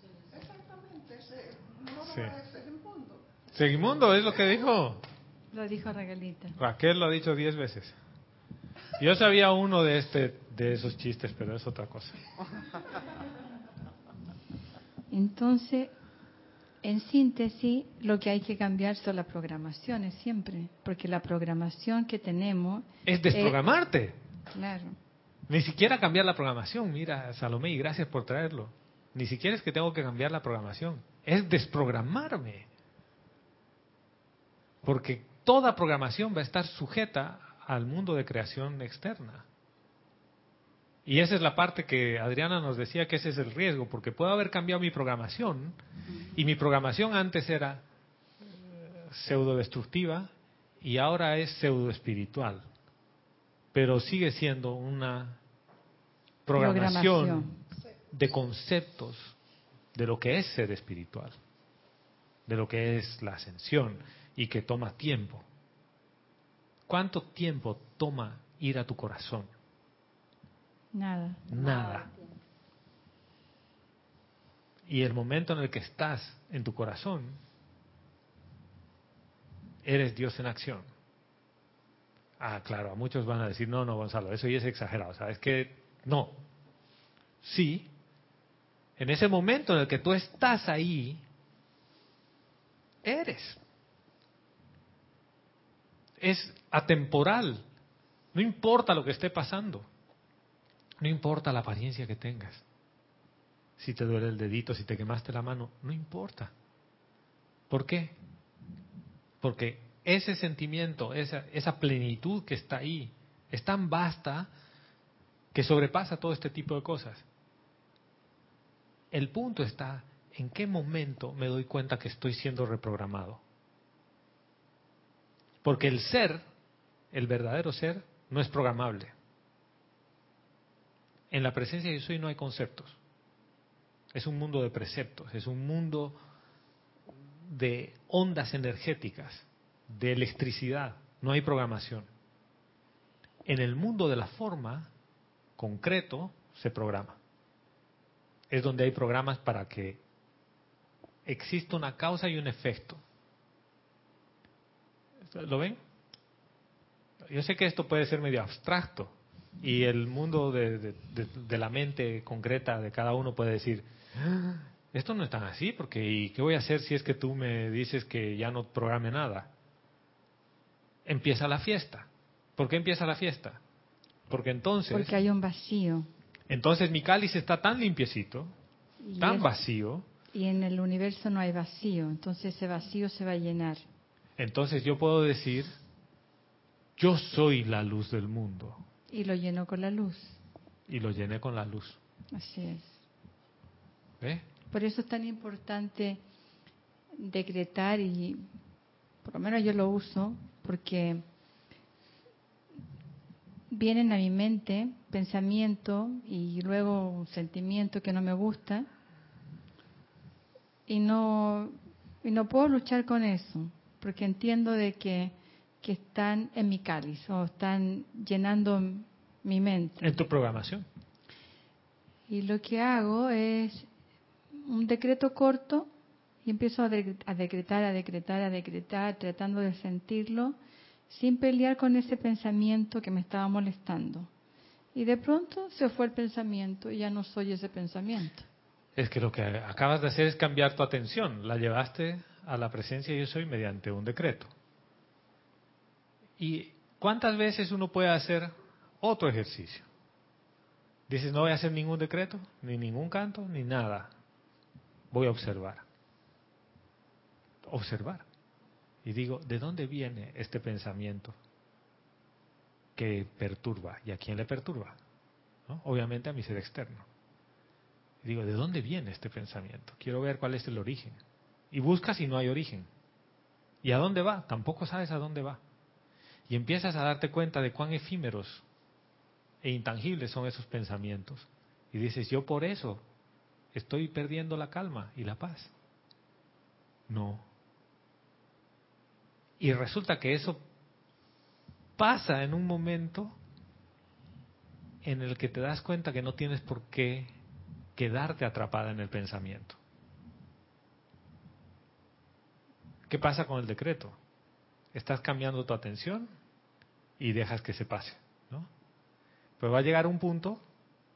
[SPEAKER 1] Sí.
[SPEAKER 6] Segimundo.
[SPEAKER 1] Segimundo es lo que dijo.
[SPEAKER 4] Lo dijo Regalita.
[SPEAKER 1] Raquel lo ha dicho diez veces. Yo sabía uno de este de esos chistes, pero es otra cosa.
[SPEAKER 4] Entonces, en síntesis, lo que hay que cambiar son las programaciones siempre, porque la programación que tenemos...
[SPEAKER 1] Es desprogramarte.
[SPEAKER 4] claro.
[SPEAKER 1] Ni siquiera cambiar la programación. Mira, Salomé, y gracias por traerlo. Ni siquiera es que tengo que cambiar la programación. Es desprogramarme. Porque toda programación va a estar sujeta al mundo de creación externa. Y esa es la parte que Adriana nos decía que ese es el riesgo, porque puedo haber cambiado mi programación y mi programación antes era pseudo destructiva y ahora es pseudo espiritual, pero sigue siendo una programación,
[SPEAKER 4] Programación.
[SPEAKER 1] de conceptos de lo que es ser espiritual, de lo que es la ascensión. y que toma tiempo. ¿Cuánto tiempo toma ir a tu corazón?
[SPEAKER 4] Nada.
[SPEAKER 1] Nada. Y el momento en el que estás en tu corazón, eres Dios en acción. Ah, claro, a muchos van a decir, no, no, Gonzalo, eso ya es exagerado. ¿Sabes que No. Sí. En ese momento en el que tú estás ahí, eres. Es atemporal. No importa lo que esté pasando. No importa la apariencia que tengas. Si te duele el dedito, si te quemaste la mano, no importa. ¿Por qué? Porque ese sentimiento, esa, plenitud que está ahí, es tan vasta que sobrepasa todo este tipo de cosas. El punto está en qué momento me doy cuenta que estoy siendo reprogramado. Porque el ser, el verdadero ser, no es programable. En la presencia de yo no hay conceptos. Es un mundo de preceptos, es un mundo de ondas energéticas, de electricidad, no hay programación. En el mundo de la forma, concreto, se programa. Es donde hay programas para que exista una causa y un efecto. ¿Lo ven? Yo sé que esto puede ser medio abstracto y el mundo de, la mente concreta de cada uno puede decir, ah, esto no es tan así, porque ¿y qué voy a hacer si es que tú me dices que ya no programe nada? Empieza la fiesta. ¿Por qué empieza la fiesta? Porque entonces...
[SPEAKER 4] Porque hay un vacío.
[SPEAKER 1] Entonces mi cáliz está tan limpiecito, tan vacío.
[SPEAKER 4] Y en el universo no hay vacío, entonces ese vacío se va a llenar.
[SPEAKER 1] Entonces yo puedo decir, yo soy la luz del mundo.
[SPEAKER 4] Y lo llenó con la luz.
[SPEAKER 1] Y lo llené con la luz.
[SPEAKER 4] Así es. ¿Ve? Por eso es tan importante decretar y por lo menos yo lo uso porque vienen a mi mente pensamiento y luego un sentimiento que no me gusta y no y no puedo luchar con eso porque entiendo de que, que están en mi cáliz o están llenando mi mente.
[SPEAKER 1] En tu programación.
[SPEAKER 4] Y lo que hago es un decreto corto y empiezo a decretar, a decretar, a decretar, tratando de sentirlo sin pelear con ese pensamiento que me estaba molestando. Y de pronto se fue el pensamiento y ya no soy ese pensamiento.
[SPEAKER 1] Es que lo que acabas de hacer es cambiar tu atención. La llevaste a la presencia yo soy mediante un decreto. ¿Y cuántas veces uno puede hacer otro ejercicio? Dices, no voy a hacer ningún decreto, ni ningún canto, ni nada. Voy a observar. Observar. Y digo, ¿de dónde viene este pensamiento que perturba? ¿Y a quién le perturba? Obviamente a mi ser externo. Digo, ¿de dónde viene este pensamiento? Quiero ver cuál es el origen. Y buscas y no hay origen. ¿Y a dónde va? Tampoco sabes a dónde va. Y empiezas a darte cuenta de cuán efímeros e intangibles son esos pensamientos. Y dices, yo por eso estoy perdiendo la calma y la paz. No, y resulta que eso pasa en un momento en el que te das cuenta que no tienes por qué quedarte atrapada en el pensamiento. ¿Qué pasa con el decreto? Estás cambiando tu atención y dejas que se pase, ¿no? Pero va a llegar un punto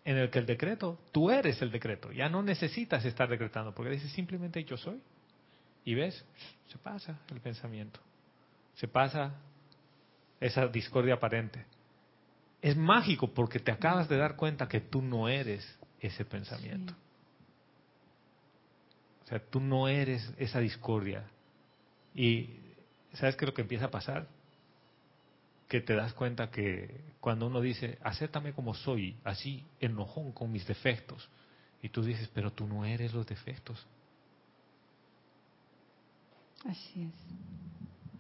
[SPEAKER 1] en el que el decreto, tú eres el decreto, ya no necesitas estar decretando, porque dices simplemente yo soy. Y ves, se pasa el pensamiento se pasa esa discordia aparente. Es mágico porque te acabas de dar cuenta que tú no eres ese pensamiento. O sea, tú no eres esa discordia. Y ¿sabes qué es lo que empieza a pasar? Que te das cuenta que cuando uno dice, acéptame como soy, así enojón con mis defectos, y tú dices, pero tú no eres los defectos.
[SPEAKER 4] Así es.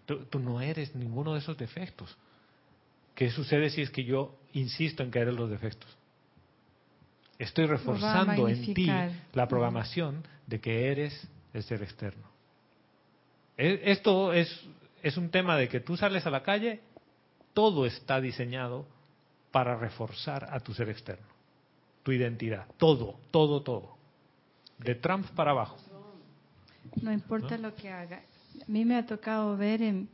[SPEAKER 1] Tú, no eres ninguno de esos defectos. ¿Qué sucede si es que yo insisto en que eres los defectos? Estoy reforzando en ti la programación de que eres el ser externo. E, esto es, es un tema de que tú sales a la calle, todo está diseñado para reforzar a tu ser externo, tu identidad, todo, todo, todo. De Trump para abajo.
[SPEAKER 4] No importa lo que haga. A mí me ha tocado ver en,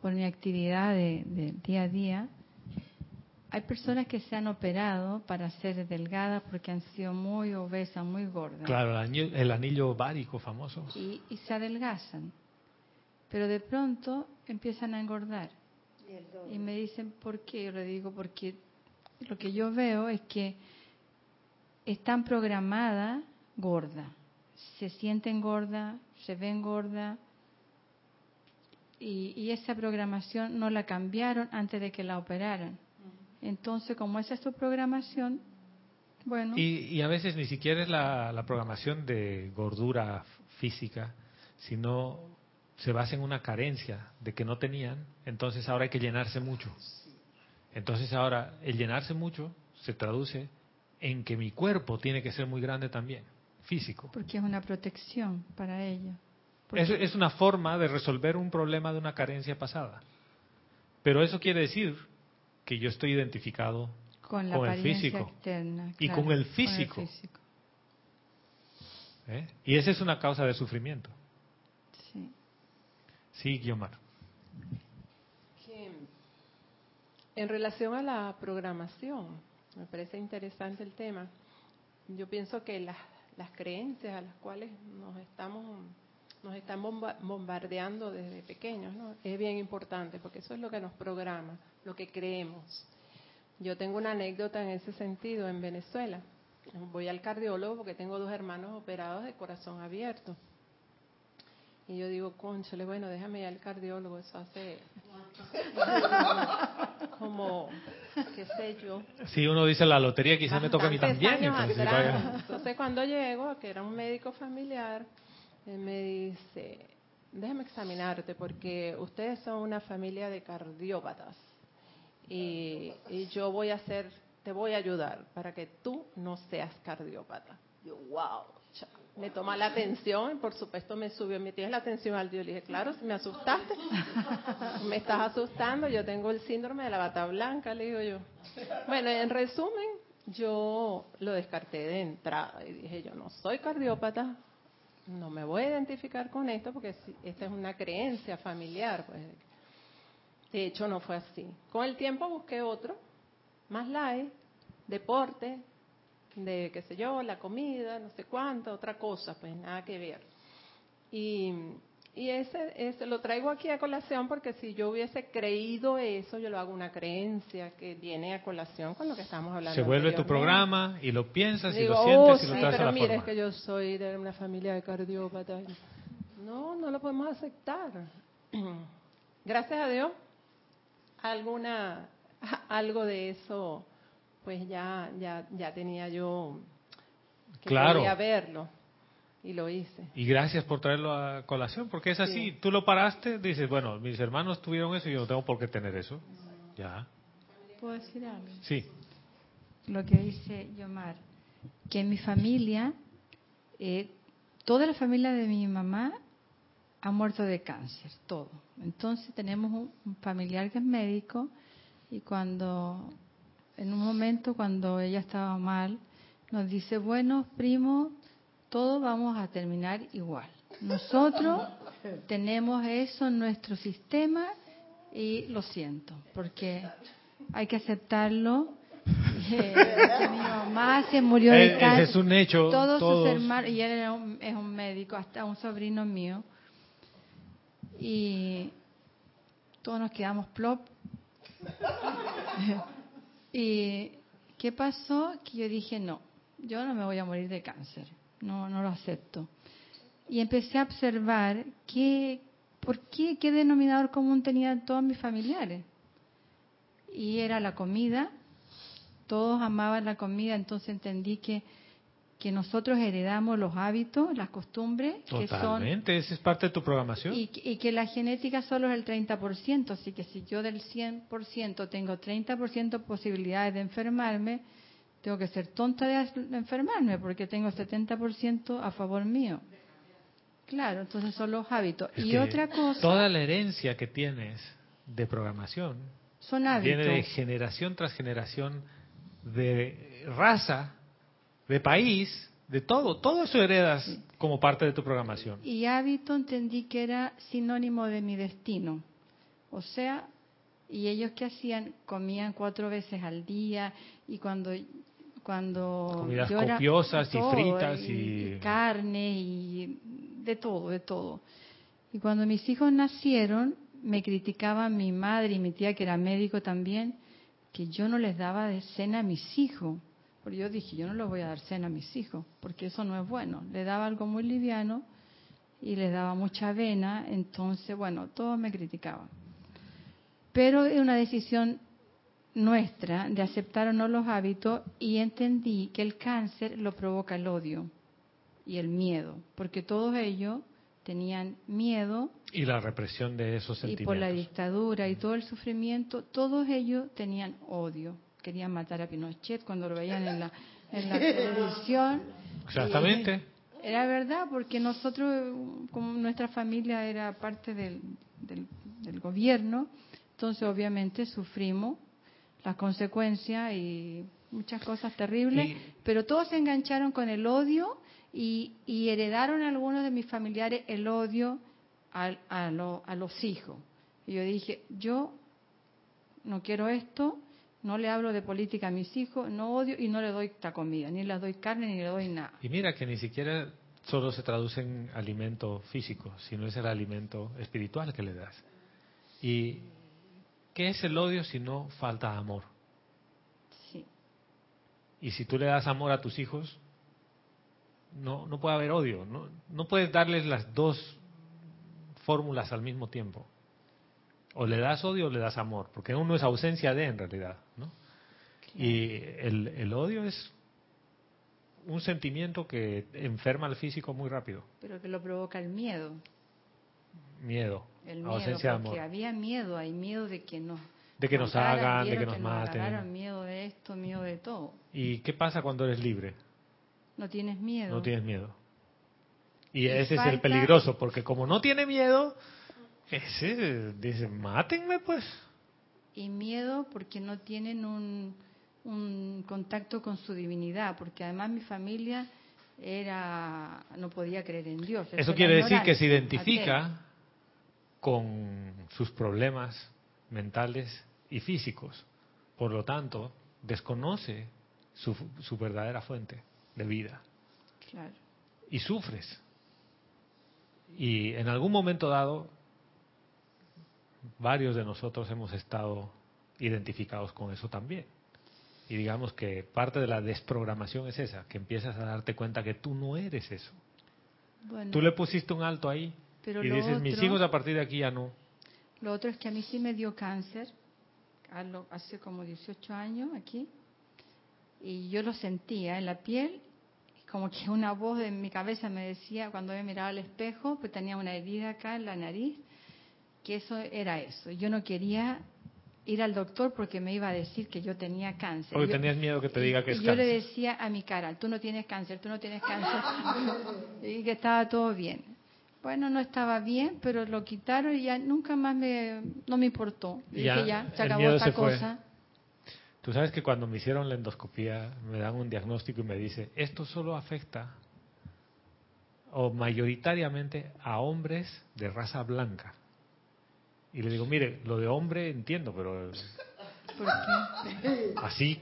[SPEAKER 4] por mi actividad de, de día a día, hay personas que se han operado para ser delgadas porque han sido muy obesas, muy gordas.
[SPEAKER 1] Claro, el anillo, el anillo ovárico famoso.
[SPEAKER 4] Y, y se adelgazan. Pero de pronto empiezan a engordar. Y me dicen, ¿por qué? Yo le digo, porque lo que yo veo es que están programadas gorda. Se sienten gorda, se ven gorda. Y, y esa programación no la cambiaron antes de que la operaran. Entonces, como esa es su programación, bueno,
[SPEAKER 1] Y, y a veces ni siquiera es la, la programación de gordura física, sino se basa en una carencia de que no tenían, entonces ahora hay que llenarse mucho. Entonces ahora el llenarse mucho se traduce en que mi cuerpo tiene que ser muy grande también, físico.
[SPEAKER 4] porque es una protección para ellos. Porque-
[SPEAKER 1] Es, es una forma de resolver un problema de una carencia pasada. Pero eso quiere decir que yo estoy identificado
[SPEAKER 4] con la
[SPEAKER 1] con el físico.
[SPEAKER 4] externa.
[SPEAKER 1] Y con el físico.
[SPEAKER 4] físico,
[SPEAKER 1] ¿eh? y esa es una causa de sufrimiento.
[SPEAKER 4] sí.
[SPEAKER 1] Sí, Guiomar.
[SPEAKER 2] en relación a la programación, me parece interesante el tema. Yo pienso que las, las creencias a las cuales nos estamos nos están bomba- bombardeando desde pequeños, ¿no? Es bien importante porque eso es lo que nos programa, lo que creemos. Yo tengo una anécdota en ese sentido en Venezuela. Voy al cardiólogo porque tengo dos hermanos operados de corazón abierto. Y yo digo, conchale, bueno, déjame ir al cardiólogo, eso hace como, qué sé yo,
[SPEAKER 1] Si uno dice la lotería, quizás me toca a mí también. Entonces,
[SPEAKER 2] cuando llego, que era un médico familiar, él me dice, déjame examinarte porque ustedes son una familia de cardiópatas y, y yo voy a hacer, te voy a ayudar para que tú no seas cardiópata. Yo, wow. Me toma la atención y por supuesto me subió, me tienes la atención al Dios. Le dije, claro, si me asustaste, me estás asustando, yo tengo el síndrome de la bata blanca, le digo yo. Bueno, en resumen, yo lo descarté de entrada y dije, yo no soy cardiópata, no me voy a identificar con esto porque esta es una creencia familiar. Pues. De hecho, no fue así. Con el tiempo busqué otro, más light, deporte, de qué sé yo, la comida, no sé cuánto, otra cosa, pues nada que ver. Y, y ese, ese lo traigo aquí a colación porque si yo hubiese creído eso, yo lo hago una creencia que viene a colación con lo que estamos hablando.
[SPEAKER 1] Se vuelve tu programa y lo piensas y
[SPEAKER 2] Digo,
[SPEAKER 1] lo
[SPEAKER 2] oh,
[SPEAKER 1] sientes y
[SPEAKER 2] sí,
[SPEAKER 1] lo traes a
[SPEAKER 2] pero
[SPEAKER 1] la
[SPEAKER 2] mira,
[SPEAKER 1] forma.
[SPEAKER 2] es que yo soy de una familia de cardiópatas. No, no lo podemos aceptar. Gracias a Dios, alguna, algo de eso, pues ya, ya, ya tenía yo que
[SPEAKER 1] Claro.
[SPEAKER 2] podía verlo y lo hice.
[SPEAKER 1] Y gracias por traerlo a colación, porque es así.
[SPEAKER 2] Sí.
[SPEAKER 1] Tú lo paraste, dices, bueno, mis hermanos tuvieron eso y yo no tengo por qué tener eso. Ya.
[SPEAKER 4] ¿Puedo decir algo?
[SPEAKER 1] Sí.
[SPEAKER 4] Lo que dice Yomar, que en mi familia, eh, toda la familia de mi mamá ha muerto de cáncer, todo. Entonces tenemos un familiar que es médico y cuando, en un momento cuando ella estaba mal, nos dice, bueno, primo, todos vamos a terminar igual. Nosotros tenemos eso en nuestro sistema y lo siento, porque hay que aceptarlo. Eh, que mi mamá se murió
[SPEAKER 1] Eh,
[SPEAKER 4] de
[SPEAKER 1] ese
[SPEAKER 4] cáncer.
[SPEAKER 1] es un hecho,
[SPEAKER 4] Todos,
[SPEAKER 1] todos-
[SPEAKER 4] sus hermanos, y él era un- es un médico, hasta un sobrino mío. Y todos nos quedamos plop. y ¿qué pasó? Que yo dije, no, yo no me voy a morir de cáncer, no, no lo acepto. Y empecé a observar qué, por qué, qué denominador común tenían todos mis familiares. Y era la comida, todos amaban la comida, entonces entendí que, que nosotros heredamos los hábitos, las costumbres, que son
[SPEAKER 1] Totalmente, esa es parte de tu programación.
[SPEAKER 4] y, y que la genética solo es el 30%, así que si yo del 100% tengo 30% posibilidades de enfermarme, tengo que ser tonta de enfermarme porque tengo 70% a favor mío. Claro, entonces son los hábitos.
[SPEAKER 1] Es
[SPEAKER 4] y otra cosa,
[SPEAKER 1] Toda la herencia que tienes de programación
[SPEAKER 4] son hábitos.
[SPEAKER 1] viene de generación tras generación, de raza, de país, de todo. Todo eso heredas como parte de tu programación.
[SPEAKER 4] Y hábito entendí que era sinónimo de mi destino. O sea, y ellos que hacían, comían cuatro veces al día y cuando cuando
[SPEAKER 1] Comidas
[SPEAKER 4] yo era-
[SPEAKER 1] copiosas y
[SPEAKER 4] todo,
[SPEAKER 1] fritas
[SPEAKER 4] y,
[SPEAKER 1] y-
[SPEAKER 4] y carne y de todo, de todo. Y cuando mis hijos nacieron, me criticaban mi madre y mi tía que era médico también, que yo no les daba de cena a mis hijos. Porque yo dije, yo no les voy a dar cena a mis hijos, porque eso no es bueno. Le daba algo muy liviano y les daba mucha avena, entonces, bueno, todos me criticaban. Pero es una decisión nuestra de aceptar o no los hábitos y entendí que el cáncer lo provoca el odio y el miedo, porque todos ellos tenían miedo
[SPEAKER 1] Y la represión de esos
[SPEAKER 4] y
[SPEAKER 1] sentimientos.
[SPEAKER 4] por la dictadura y todo el sufrimiento, todos ellos tenían odio. Querían matar a Pinochet cuando lo veían en la, en la televisión.
[SPEAKER 1] Exactamente.
[SPEAKER 4] Y era verdad, porque nosotros, como nuestra familia era parte del, del, del gobierno, entonces obviamente sufrimos las consecuencias y muchas cosas terribles, pero todos se engancharon con el odio y, y heredaron algunos de mis familiares el odio a, a, lo- a los hijos. Y yo dije, yo no quiero esto, no le hablo de política a mis hijos, no odio y no le doy esta comida, ni les doy carne ni le doy nada.
[SPEAKER 1] Y mira que ni siquiera solo se traduce en alimento físico, sino es el alimento espiritual que le das. ¿Y qué es el odio si no falta amor?
[SPEAKER 4] Sí.
[SPEAKER 1] Y si tú le das amor a tus hijos, no, no puede haber odio. No, no puedes darles las dos fórmulas al mismo tiempo. O le das odio o le das amor, porque uno es ausencia de en realidad. Y el, el odio es un sentimiento que enferma al físico muy rápido.
[SPEAKER 4] Pero que lo provoca el miedo.
[SPEAKER 1] Miedo,
[SPEAKER 4] El miedo,
[SPEAKER 1] ausencia de
[SPEAKER 4] porque
[SPEAKER 1] amor.
[SPEAKER 4] había miedo, hay miedo de que nos
[SPEAKER 1] De que nos hagan, de
[SPEAKER 4] vieron
[SPEAKER 1] que nos maten.
[SPEAKER 4] agarraran, miedo de esto, miedo de todo.
[SPEAKER 1] ¿Y qué pasa cuando eres libre?
[SPEAKER 4] No tienes miedo.
[SPEAKER 1] No tienes miedo. Y
[SPEAKER 4] Y
[SPEAKER 1] ese es el
[SPEAKER 4] falta-
[SPEAKER 1] peligroso, porque como no tiene miedo, ese dice, mátenme pues.
[SPEAKER 4] Y miedo porque no tienen un, un contacto con su divinidad, porque además mi familia era no podía creer en Dios.
[SPEAKER 1] Eso quiere decir que se identifica con sus problemas mentales y físicos. Por lo tanto, desconoce su, su verdadera fuente de vida.
[SPEAKER 4] Claro.
[SPEAKER 1] y sufres. Y en algún momento dado, varios de nosotros hemos estado identificados con eso también. Y digamos que parte de la desprogramación es esa, que empiezas a darte cuenta que tú no eres eso.
[SPEAKER 4] Bueno,
[SPEAKER 1] Tú le pusiste un alto ahí
[SPEAKER 4] Pero
[SPEAKER 1] y dices, mis hijos a partir de aquí ya no.
[SPEAKER 4] Lo otro es que a mí sí me dio cáncer, lo- hace como 18 años aquí, y yo lo sentía en la piel, como que una voz en mi cabeza me decía, cuando me miraba al espejo, pues tenía una herida acá en la nariz, que eso era eso. Yo no quería ir al doctor porque me iba a decir que yo tenía cáncer.
[SPEAKER 1] Porque
[SPEAKER 4] Yo-
[SPEAKER 1] tenías miedo que te diga que
[SPEAKER 4] y
[SPEAKER 1] es
[SPEAKER 4] yo le
[SPEAKER 1] cáncer.
[SPEAKER 4] decía a mi cara, tú no tienes cáncer, tú no tienes cáncer, y que estaba todo bien. Bueno, no estaba bien, pero lo quitaron y ya nunca más me, no me importó. Y
[SPEAKER 1] Ya,
[SPEAKER 4] dije, ya, se acabó esta
[SPEAKER 1] se
[SPEAKER 4] cosa.
[SPEAKER 1] Tú sabes que cuando me hicieron la endoscopía me dan un diagnóstico y me dice, esto solo afecta o mayoritariamente a hombres de raza blanca. Y le digo, mire, lo de hombre entiendo, pero
[SPEAKER 4] ¿Por qué?
[SPEAKER 1] así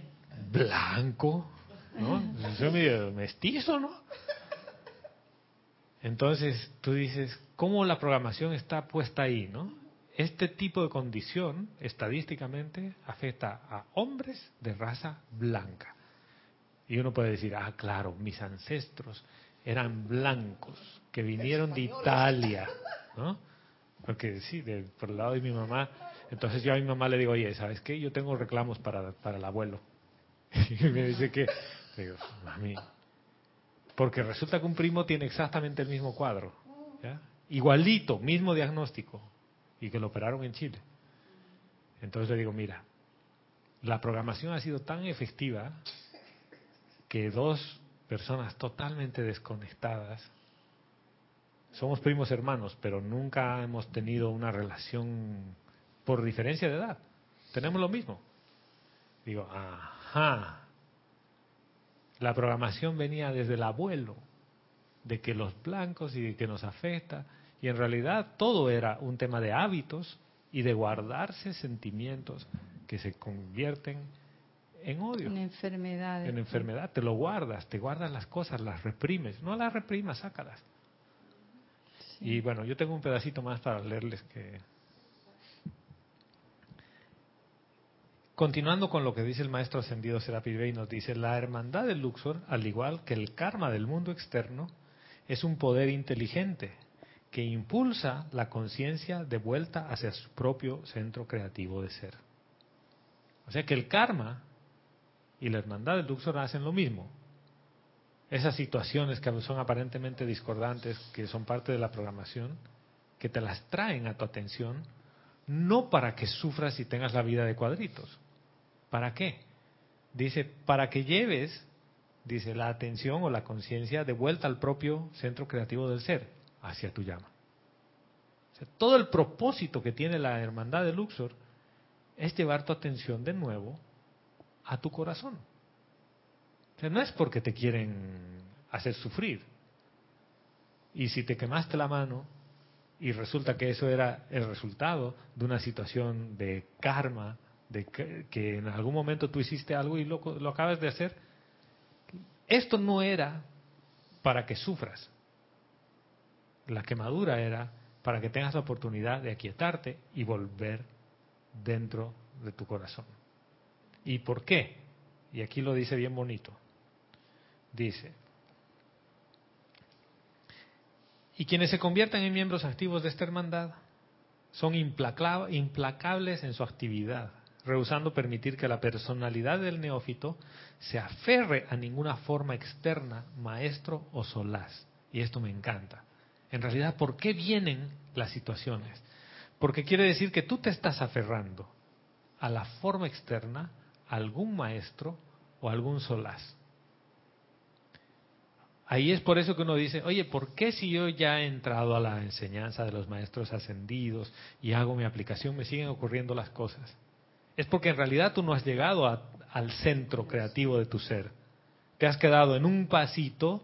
[SPEAKER 1] blanco, ¿no? Soy medio mestizo, ¿no? Entonces tú dices, ¿cómo la programación está puesta ahí, no? Este tipo de condición, estadísticamente, afecta a hombres de raza blanca. Y uno puede decir, ah, claro, mis ancestros eran blancos, que vinieron de Italia, ¿no? Porque sí, por el lado de mi mamá. Entonces yo a mi mamá le digo, oye, ¿sabes qué? Yo tengo reclamos para, para el abuelo. Y me dice que, digo, mami, porque resulta que un primo tiene exactamente el mismo cuadro, ¿ya? igualito, mismo diagnóstico, y que lo operaron en Chile. Entonces le digo, mira, la programación ha sido tan efectiva que dos personas totalmente desconectadas somos primos hermanos, pero nunca hemos tenido una relación por diferencia de edad. Tenemos lo mismo. Digo, ajá. La programación venía desde el abuelo, de que los blancos y de que nos afecta. Y en realidad todo era un tema de hábitos y de guardarse sentimientos que se convierten en odio.
[SPEAKER 4] En enfermedades.
[SPEAKER 1] En enfermedad, te lo guardas, te guardas las cosas, las reprimes. No las reprimas, sácalas. Y bueno, yo tengo un pedacito más para leerles que... Continuando con lo que dice el maestro ascendido Serapis Bey, nos dice, la hermandad del Luxor, al igual que el karma del mundo externo, es un poder inteligente que impulsa la conciencia de vuelta hacia su propio centro creativo de ser. O sea que el karma y la hermandad del Luxor hacen lo mismo. Esas situaciones que son aparentemente discordantes, que son parte de la programación, que te las traen a tu atención, no para que sufras y tengas la vida de cuadritos. ¿Para qué? Dice, para que lleves, dice, la atención o la conciencia de vuelta al propio centro creativo del ser, hacia tu llama. Todo el propósito que tiene la hermandad de Luxor es llevar tu atención de nuevo a tu corazón. No es porque te quieren hacer sufrir. Y si te quemaste la mano y resulta que eso era el resultado de una situación de karma, de que, que en algún momento tú hiciste algo y lo, lo acabas de hacer, esto no era para que sufras. La quemadura era para que tengas la oportunidad de aquietarte y volver dentro de tu corazón. ¿Y por qué? Y aquí lo dice bien bonito. Dice, y quienes se conviertan en miembros activos de esta hermandad son implacables en su actividad, rehusando permitir que la personalidad del neófito se aferre a ninguna forma externa, maestro o solaz. Y esto me encanta. En realidad, ¿por qué vienen las situaciones? Porque quiere decir que tú te estás aferrando a la forma externa, a algún maestro o algún solaz. Ahí es por eso que uno dice, oye, ¿por qué si yo ya he entrado a la enseñanza de los maestros ascendidos y hago mi aplicación, me siguen ocurriendo las cosas? Es porque en realidad tú no has llegado al centro creativo de tu ser. Te has quedado en un pasito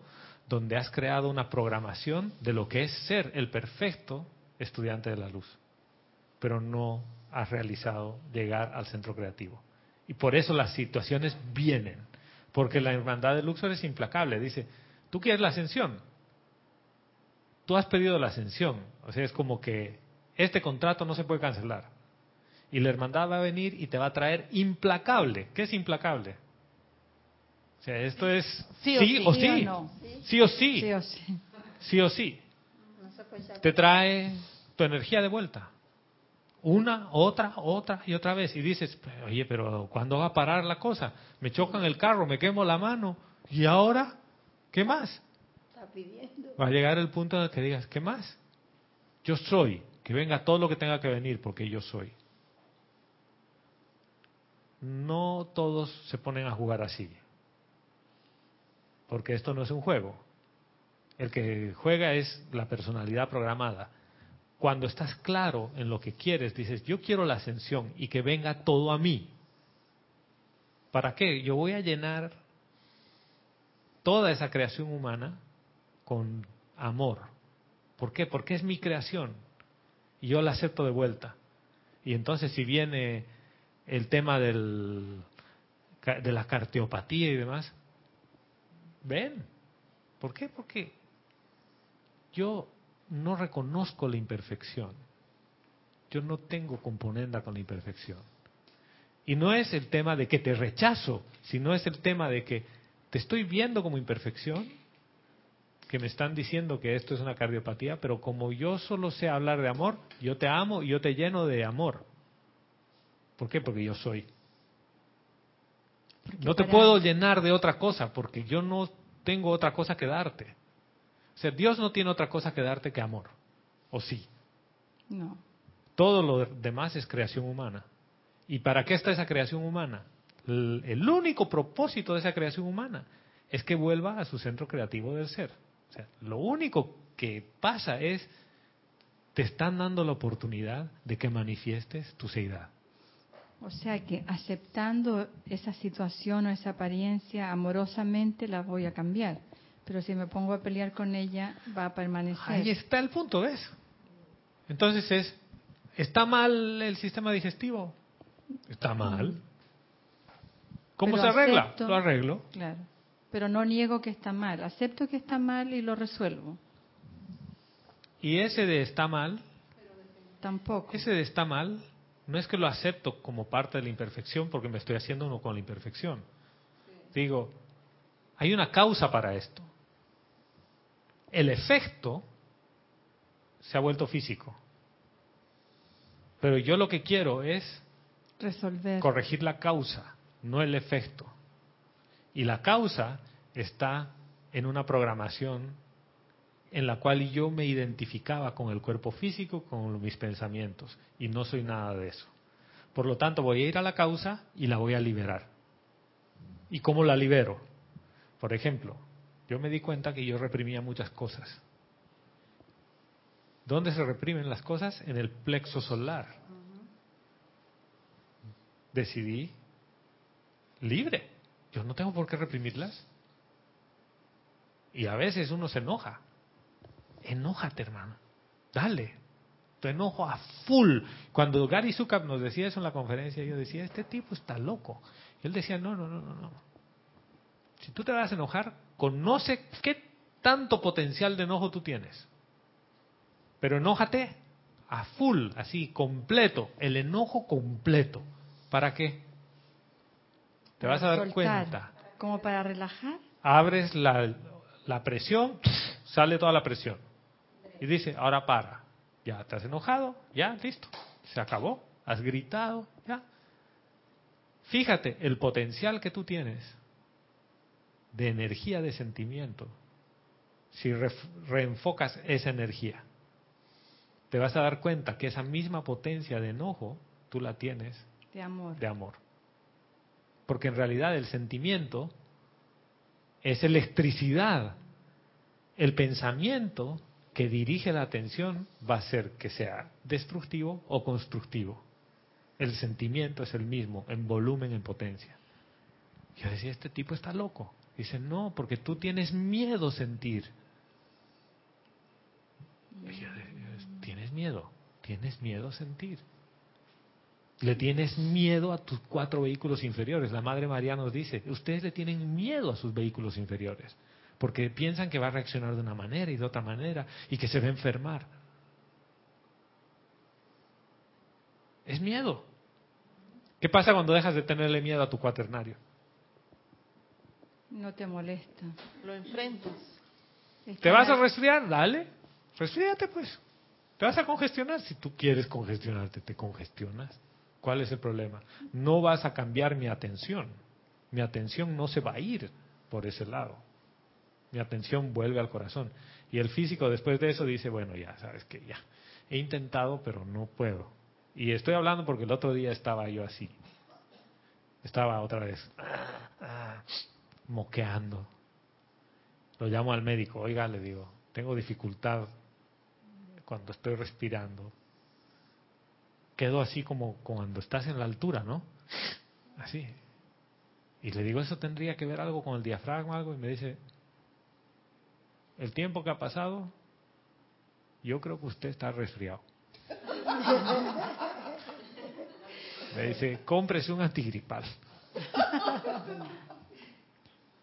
[SPEAKER 1] donde has creado una programación de lo que es ser el perfecto estudiante de la luz, pero no has realizado llegar al centro creativo. Y por eso las situaciones vienen, porque la hermandad de Luxor es implacable. Dice, tú quieres la ascensión, tú has pedido la ascensión, o sea, es como que este contrato no se puede cancelar. Y la hermandad va a venir y te va a traer implacable. ¿Qué es implacable? O sea, esto es
[SPEAKER 5] Sí o
[SPEAKER 1] sí
[SPEAKER 5] sí.
[SPEAKER 1] o
[SPEAKER 4] ¿Sí
[SPEAKER 1] sí.
[SPEAKER 4] o no?
[SPEAKER 1] Sí o sí.
[SPEAKER 4] Sí o sí.
[SPEAKER 1] Sí o sí. Te trae tu energía de vuelta. Una, otra, otra y otra vez. Y dices, oye, pero ¿cuándo va a parar la cosa? Me chocan el carro, me quemo la mano. ¿Y ahora? ¿Qué más? Va a llegar el punto en el que digas, ¿qué más? Yo soy. Que venga todo lo que tenga que venir porque yo soy. No todos se ponen a jugar así. Porque esto no es un juego. El que juega es la personalidad programada. Cuando estás claro en lo que quieres, dices, yo quiero la ascensión y que venga todo a mí. ¿Para qué? Yo voy a llenar toda esa creación humana con amor. ¿Por qué? Porque es mi creación y yo la acepto de vuelta. Y entonces si viene el tema del, de la carteopatía y demás, ven. ¿Por qué? Porque yo no reconozco la imperfección. Yo no tengo componenda con la imperfección. Y no es el tema de que te rechazo, sino es el tema de que te estoy viendo como imperfección, que me están diciendo que esto es una cardiopatía, pero como yo solo sé hablar de amor, yo te amo y yo te lleno de amor. ¿Por qué? Porque yo soy. No te
[SPEAKER 3] para-
[SPEAKER 1] puedo llenar de otra cosa, porque yo no tengo otra cosa que darte. O sea, Dios no tiene otra cosa que darte que amor. ¿O sí?
[SPEAKER 4] No.
[SPEAKER 1] Todo lo demás es creación humana. ¿Y para qué está esa creación humana? El, el único propósito de esa creación humana es que vuelva a su centro creativo del ser. O sea, lo único que pasa es, te están dando la oportunidad de que manifiestes tu seidad.
[SPEAKER 4] O sea que aceptando esa situación o esa apariencia amorosamente la voy a cambiar. Pero si me pongo a pelear con ella, va a permanecer.
[SPEAKER 1] Ahí está el punto, ¿ves? Entonces es, ¿está mal el sistema digestivo? Está mal. ¿Cómo se arregla?
[SPEAKER 4] acepto-
[SPEAKER 1] Lo arreglo.
[SPEAKER 4] Claro. Pero no niego que está mal. Acepto que está mal y lo resuelvo.
[SPEAKER 1] Y ese de está mal,
[SPEAKER 4] Tampoco.
[SPEAKER 1] ese de está mal, no es que lo acepto como parte de la imperfección porque me estoy haciendo uno con la imperfección. Digo, hay una causa para esto. El efecto se ha vuelto físico. Pero yo lo que quiero es
[SPEAKER 4] Resolver.
[SPEAKER 1] corregir la causa, no el efecto. Y la causa está en una programación en la cual yo me identificaba con el cuerpo físico, con mis pensamientos, y no soy nada de eso. Por lo tanto, voy a ir a la causa y la voy a liberar. ¿Y cómo la libero? Por ejemplo, yo me di cuenta que yo reprimía muchas cosas. ¿Dónde se reprimen las cosas? En el plexo solar. Decidí libre. Yo no tengo por qué reprimirlas. Y a veces uno se enoja. Enójate, hermano. Dale. Tu enojo a full. Cuando Gary Zukav nos decía eso en la conferencia, yo decía, este tipo está loco. Y él decía, no, no, no, no, no. Si tú te vas a enojar, conoce qué tanto potencial de enojo tú tienes. Pero enójate a full, así, completo. El enojo completo. ¿Para qué? Te vas a dar
[SPEAKER 4] Soltar.
[SPEAKER 1] cuenta.
[SPEAKER 4] Como para relajar.
[SPEAKER 1] Abres la, la presión, sale toda la presión. Y dice, ahora para. Ya te has enojado, ya, listo. Se acabó. Has gritado, ya. Fíjate el potencial que tú tienes de energía de sentimiento. Si reenfocas esa energía, te vas a dar cuenta que esa misma potencia de enojo tú la tienes
[SPEAKER 4] De amor.
[SPEAKER 1] de amor. Porque en realidad el sentimiento es electricidad. El pensamiento que dirige la atención va a ser que sea destructivo o constructivo. El sentimiento es el mismo, en volumen, en potencia. Yo decía, este tipo está loco. Dice, no, porque tú tienes miedo sentir. Y yo decía, ¿Tienes miedo? ¿Tienes miedo sentir? Le tienes miedo a tus cuatro vehículos inferiores. La Madre María nos dice, ustedes le tienen miedo a sus vehículos inferiores, porque piensan que va a reaccionar de una manera y de otra manera y que se va a enfermar. Es miedo. ¿Qué pasa cuando dejas de tenerle miedo a tu cuaternario?
[SPEAKER 4] No te molesta.
[SPEAKER 5] Lo enfrentas.
[SPEAKER 1] ¿Te vas a resfriar? Dale, resfríate pues. ¿Te vas a congestionar? Si tú quieres congestionarte, te congestionas. ¿Cuál es el problema? No vas a cambiar mi atención. Mi atención no se va a ir por ese lado. Mi atención vuelve al corazón. Y el físico después de eso dice, bueno, ya, sabes que ya. He intentado, pero no puedo. Y estoy hablando porque el otro día estaba yo así. Estaba otra vez moqueando. Lo llamo al médico, oiga, le digo, tengo dificultad cuando estoy respirando. Quedo así como cuando estás en la altura, ¿no? Así. Y le digo, ¿eso tendría que ver algo con el diafragma algo? Y me dice, el tiempo que ha pasado, yo creo que usted está resfriado. Me dice, cómprese un antigripal.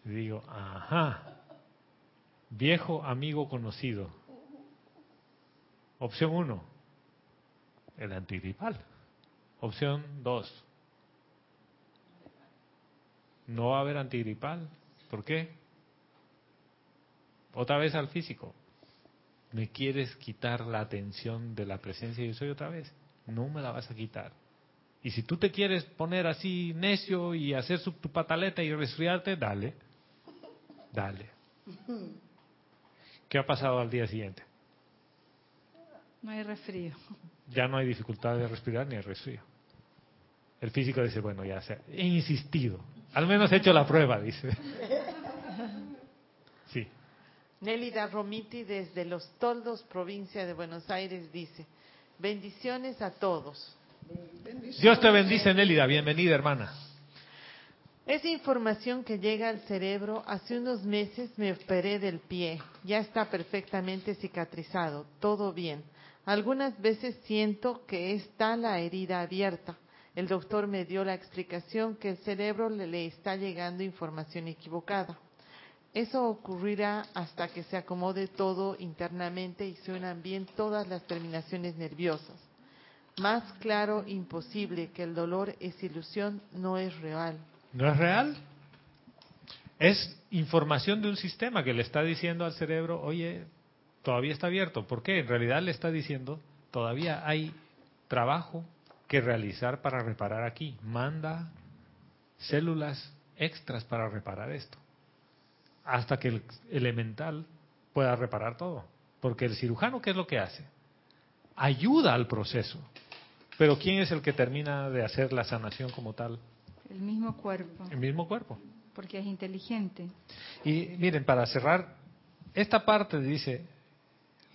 [SPEAKER 1] Y digo, ajá, viejo amigo conocido. Opción 1, el antigripal. Opción 2, no va a haber antigripal. ¿Por qué? Otra vez al físico. ¿Me quieres quitar la atención de la presencia de yo soy otra vez? No me la vas a quitar. Y si tú te quieres poner así necio y hacer su, tu pataleta y resfriarte, dale. Dale. ¿Qué ha pasado al día siguiente?
[SPEAKER 4] No hay resfrío.
[SPEAKER 1] Ya no hay dificultad de respirar ni de resfrío. El físico dice, bueno, ya sé, he insistido. Al menos he hecho la prueba, dice. Sí.
[SPEAKER 5] Nélida Romiti desde Los Toldos, provincia de Buenos Aires, dice, bendiciones a todos.
[SPEAKER 1] Dios te bendice, Nélida. Bienvenida, hermana.
[SPEAKER 5] Esa información que llega al cerebro, hace unos meses me operé del pie, ya está perfectamente cicatrizado, todo bien. Algunas veces siento que está la herida abierta. El doctor me dio la explicación que el cerebro le, está llegando información equivocada. Eso ocurrirá hasta que se acomode todo internamente y se unan bien todas las terminaciones nerviosas. Más claro, imposible que el dolor es ilusión, no es real.
[SPEAKER 1] ¿No es real? Es información de un sistema que le está diciendo al cerebro, oye, todavía está abierto. ¿Por qué? En realidad le está diciendo, todavía hay trabajo que realizar para reparar aquí. Manda células extras para reparar esto. Hasta que el elemental pueda reparar todo. Porque el cirujano, ¿qué es lo que hace? Ayuda al proceso. Pero ¿quién es el que termina de hacer la sanación como tal?
[SPEAKER 4] El mismo cuerpo,
[SPEAKER 1] El mismo cuerpo.
[SPEAKER 4] porque es inteligente.
[SPEAKER 1] Y miren, para cerrar, esta parte dice,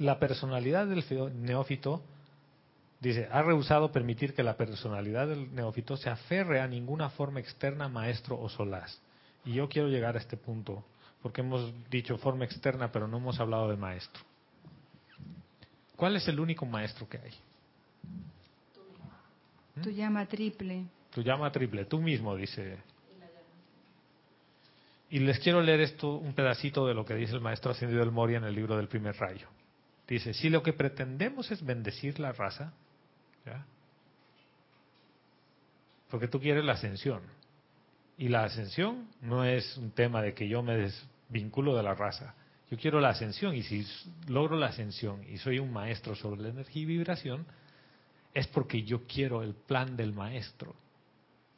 [SPEAKER 1] la personalidad del neófito, dice, ha rehusado permitir que la personalidad del neófito se aferre a ninguna forma externa, maestro o solaz. Y yo quiero llegar a este punto, porque hemos dicho forma externa, pero no hemos hablado de maestro. ¿Cuál es el único maestro que hay?
[SPEAKER 4] Tu llama triple.
[SPEAKER 1] Tu llama triple, tú mismo, dice. Y les quiero leer esto, un pedacito de lo que dice el maestro ascendido del Moria en el libro del primer rayo. Dice, si lo que pretendemos es bendecir la raza, porque tú quieres la ascensión, y la ascensión no es un tema de que yo me desvinculo de la raza, yo quiero la ascensión, y si logro la ascensión y soy un maestro sobre la energía y vibración, es porque yo quiero el plan del maestro.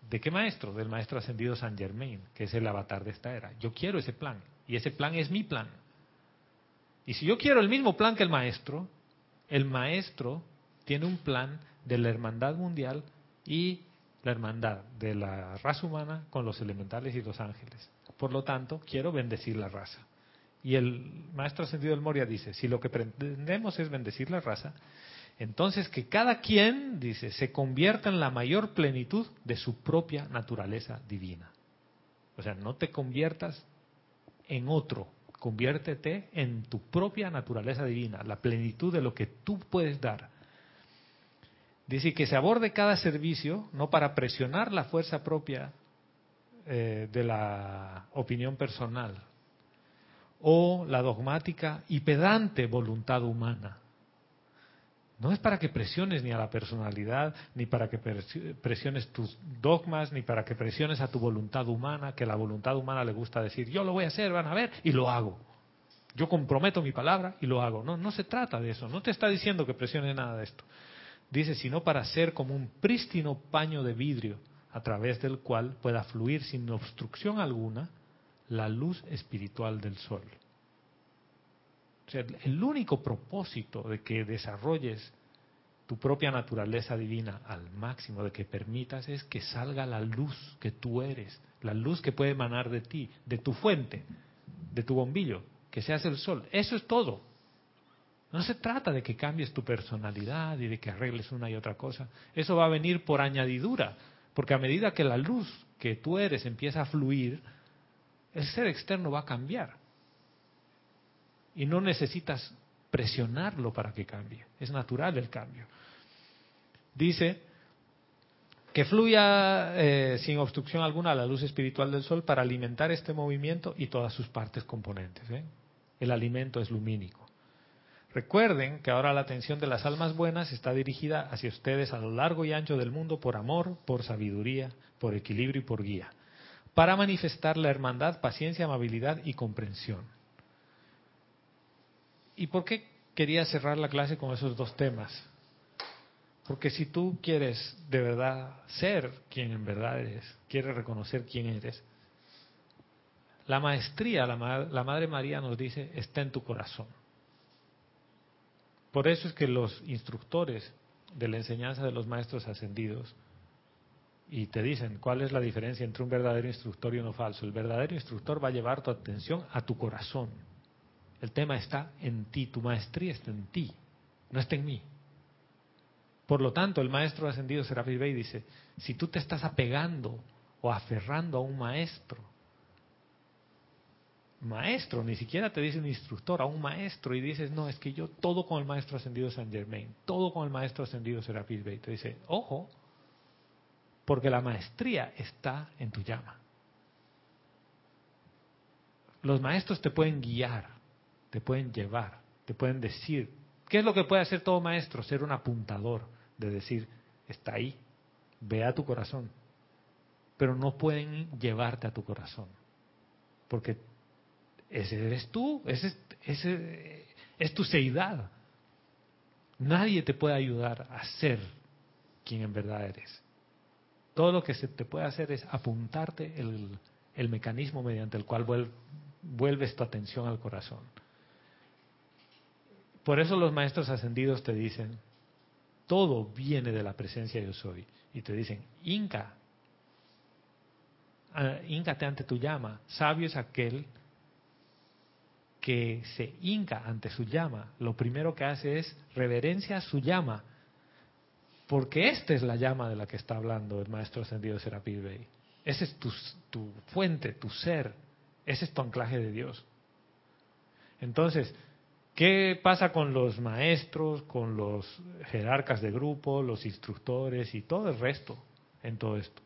[SPEAKER 1] ¿De qué maestro? Del maestro ascendido San Germain, que es el avatar de esta era. Yo quiero ese plan, y ese plan es mi plan. Y si yo quiero el mismo plan que el maestro, el maestro tiene un plan de la hermandad mundial y la hermandad de la raza humana con los elementales y los ángeles. Por lo tanto, quiero bendecir la raza. Y el maestro ascendido del Moria dice, si lo que pretendemos es bendecir la raza, entonces que cada quien, dice, se convierta en la mayor plenitud de su propia naturaleza divina. O sea, no te conviertas en otro, conviértete en tu propia naturaleza divina, la plenitud de lo que tú puedes dar. Dice que se aborde cada servicio no para presionar la fuerza propia eh, de la opinión personal o la dogmática y pedante voluntad humana. No es para que presiones ni a la personalidad, ni para que presiones tus dogmas, ni para que presiones a tu voluntad humana, que la voluntad humana le gusta decir, yo lo voy a hacer, van a ver, y lo hago. Yo comprometo mi palabra y lo hago. No, no se trata de eso. No te está diciendo que presiones nada de esto. Dice, sino para ser como un prístino paño de vidrio a través del cual pueda fluir sin obstrucción alguna la luz espiritual del sol. O sea, el único propósito de que desarrolles tu propia naturaleza divina al máximo, de que permitas, es que salga la luz que tú eres, la luz que puede emanar de ti, de tu fuente, de tu bombillo, que seas el sol. Eso es todo. No se trata de que cambies tu personalidad y de que arregles una y otra cosa. Eso va a venir por añadidura, porque a medida que la luz que tú eres empieza a fluir, el ser externo va a cambiar. Y no necesitas presionarlo para que cambie. Es natural el cambio. Dice que fluya eh, sin obstrucción alguna la luz espiritual del sol para alimentar este movimiento y todas sus partes componentes. ¿eh? El alimento es lumínico. Recuerden que ahora la atención de las almas buenas está dirigida hacia ustedes a lo largo y ancho del mundo por amor, por sabiduría, por equilibrio y por guía, para manifestar la hermandad, paciencia, amabilidad y comprensión. ¿Y por qué quería cerrar la clase con esos dos temas? Porque si tú quieres de verdad ser quien en verdad eres, quieres reconocer quién eres, la maestría, la, la Madre María nos dice, está en tu corazón. Por eso es que los instructores de la enseñanza de los maestros ascendidos y te dicen cuál es la diferencia entre un verdadero instructor y uno falso. El verdadero instructor va a llevar tu atención a tu corazón. El tema está en ti, tu maestría está en ti, no está en mí. Por lo tanto, el maestro ascendido Serapis Bey dice, si tú te estás apegando o aferrando a un maestro, maestro, ni siquiera te dice un instructor, a un maestro y dices, no, es que yo todo con el maestro ascendido San Germain, todo con el maestro ascendido Serapis Bey, te dice, ojo, porque la maestría está en tu llama. Los maestros te pueden guiar, te pueden llevar, te pueden decir, ¿qué es lo que puede hacer todo maestro? Ser un apuntador, de decir, está ahí, ve a tu corazón, pero no pueden llevarte a tu corazón, porque ese eres tú, ese, ese es tu seidad. Nadie te puede ayudar a ser quien en verdad eres. Todo lo que se te puede hacer es apuntarte el, el mecanismo mediante el cual vuelves tu atención al corazón. Por eso los maestros ascendidos te dicen, todo viene de la presencia yo soy. Y te dicen, Inca, íncate ante tu llama. Sabio es aquel que se hinca ante su llama, lo primero que hace es reverencia a su llama, porque esta es la llama de la que está hablando el maestro ascendido Serapis Bey. Ese es tu, tu fuente, tu ser, ese es tu anclaje de Dios. Entonces, ¿qué pasa con los maestros, con los jerarcas de grupo, los instructores y todo el resto en todo esto?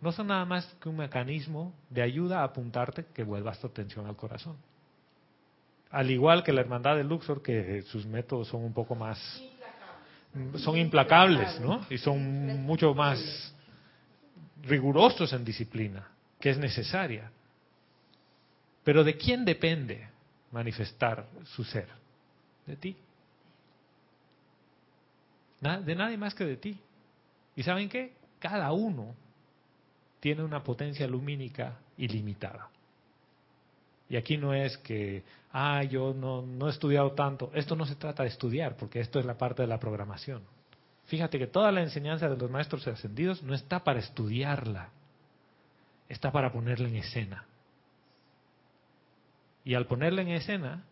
[SPEAKER 1] No son nada más que un mecanismo de ayuda a apuntarte que vuelvas tu atención al corazón. Al igual que la hermandad de Luxor, que sus métodos son un poco más... Son implacables, ¿no? Y son mucho más rigurosos en disciplina, que es necesaria. Pero ¿de quién depende manifestar su ser? De ti. De nadie más que de ti. ¿Y saben qué? Cada uno tiene una potencia lumínica ilimitada. Y aquí no es que, ah, yo no, no he estudiado tanto. Esto no se trata de estudiar, porque esto es la parte de la programación. Fíjate que toda la enseñanza de los maestros ascendidos no está para estudiarla, está para ponerla en escena. Y al ponerla en escena,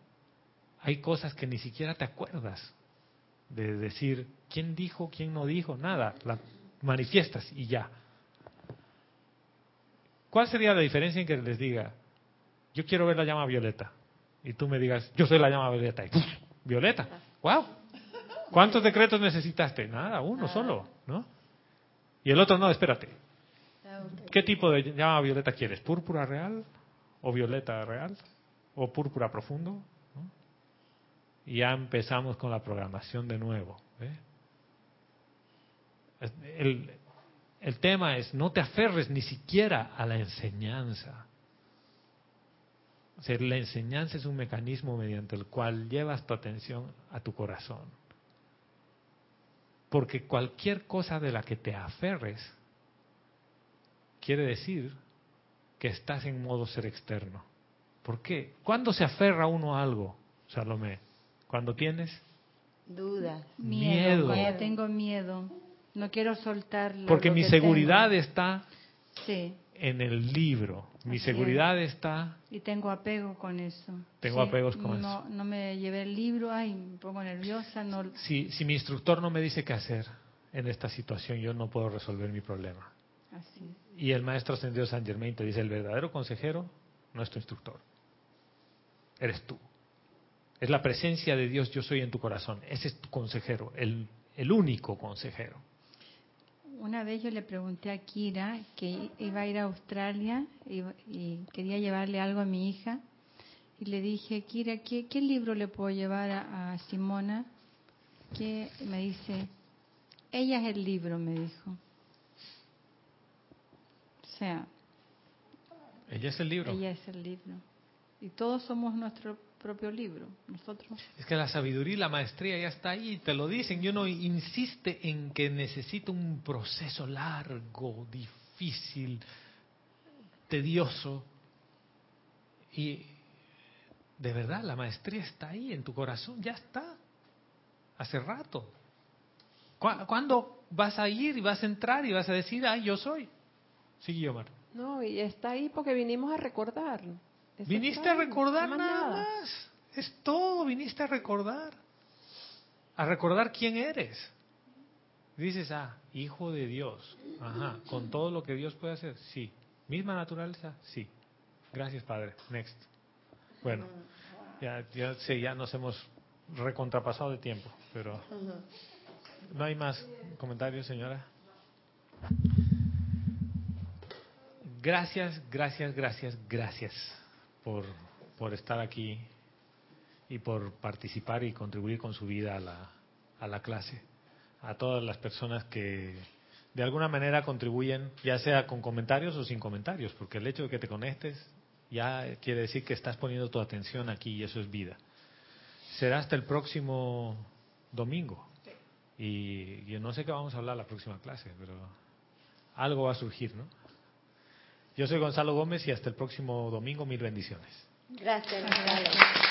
[SPEAKER 1] hay cosas que ni siquiera te acuerdas de decir quién dijo, quién no dijo, nada, la manifiestas y ya. ¿Cuál sería la diferencia en que les diga, yo quiero ver la llama violeta. Y tú me digas, yo soy la llama violeta. Y, violeta. ¡Wow! ¿Cuántos decretos necesitaste? Nada, uno ah. solo, ¿no? Y el otro, no, espérate. Ah, ¿Qué tipo de llama violeta quieres? ¿Púrpura real? ¿O violeta real? ¿O púrpura profundo? Y ya empezamos con la programación de nuevo. El, el tema es, no te aferres ni siquiera a la enseñanza la enseñanza es un mecanismo mediante el cual llevas tu atención a tu corazón. Porque cualquier cosa de la que te aferres quiere decir que estás en modo ser externo. ¿Por qué? ¿Cuándo se aferra uno a algo, Salomé? ¿Cuando tienes?
[SPEAKER 3] Dudas.
[SPEAKER 4] Miedo. Cuando tengo miedo. No quiero soltar.
[SPEAKER 1] Porque mi seguridad está sí en el libro. Mi seguridad está...
[SPEAKER 4] Y tengo apego con eso.
[SPEAKER 1] Tengo apegos con
[SPEAKER 4] eso. No me llevé el libro, ay, me pongo nerviosa. No...
[SPEAKER 1] Si, si mi instructor no me dice qué hacer en esta situación, yo no puedo resolver mi problema.
[SPEAKER 4] Así.
[SPEAKER 1] Y el maestro ascendido San Germain te dice, el verdadero consejero no es tu instructor, eres tú. Es la presencia de Dios, yo soy en tu corazón. Ese es tu consejero, el, el único consejero.
[SPEAKER 4] Una vez yo le pregunté a Kira que iba a ir a Australia y, quería llevarle algo a mi hija. Y le dije, Kira, ¿qué, libro le puedo llevar a, Simona? Que me dice, ella es el libro, me dijo. O sea.
[SPEAKER 1] Ella es el libro.
[SPEAKER 4] Ella es el libro. Y todos somos nuestro propio libro, nosotros.
[SPEAKER 1] Es que la sabiduría y la maestría ya está ahí, te lo dicen, y uno insiste en que necesita un proceso largo, difícil, tedioso. Y de verdad, la maestría está ahí en tu corazón, ya está, hace rato. ¿Cuándo vas a ir y vas a entrar y vas a decir, ay, yo soy? Sí, Omar.
[SPEAKER 2] No, y está ahí porque vinimos a recordar.
[SPEAKER 1] Viniste a recordar nada más. Es todo, viniste a recordar. A recordar quién eres. Dices, ah, hijo de Dios. Ajá, con todo lo que Dios puede hacer, sí. Misma naturaleza, sí. Gracias, Padre. Next. Bueno, ya, ya sé, ya nos hemos recontrapasado de tiempo, pero no hay más comentarios, señora. Gracias, gracias, gracias, gracias por, por estar aquí y por participar y contribuir con su vida a la, a la clase. A todas las personas que de alguna manera contribuyen, ya sea con comentarios o sin comentarios, porque el hecho de que te conectes ya quiere decir que estás poniendo tu atención aquí y eso es vida. Será hasta el próximo domingo. Y yo no sé qué vamos a hablar la próxima clase, pero algo va a surgir, ¿no? Yo soy Gonzalo Gómez y hasta el próximo domingo, mil bendiciones.
[SPEAKER 3] Gracias, Gonzalo.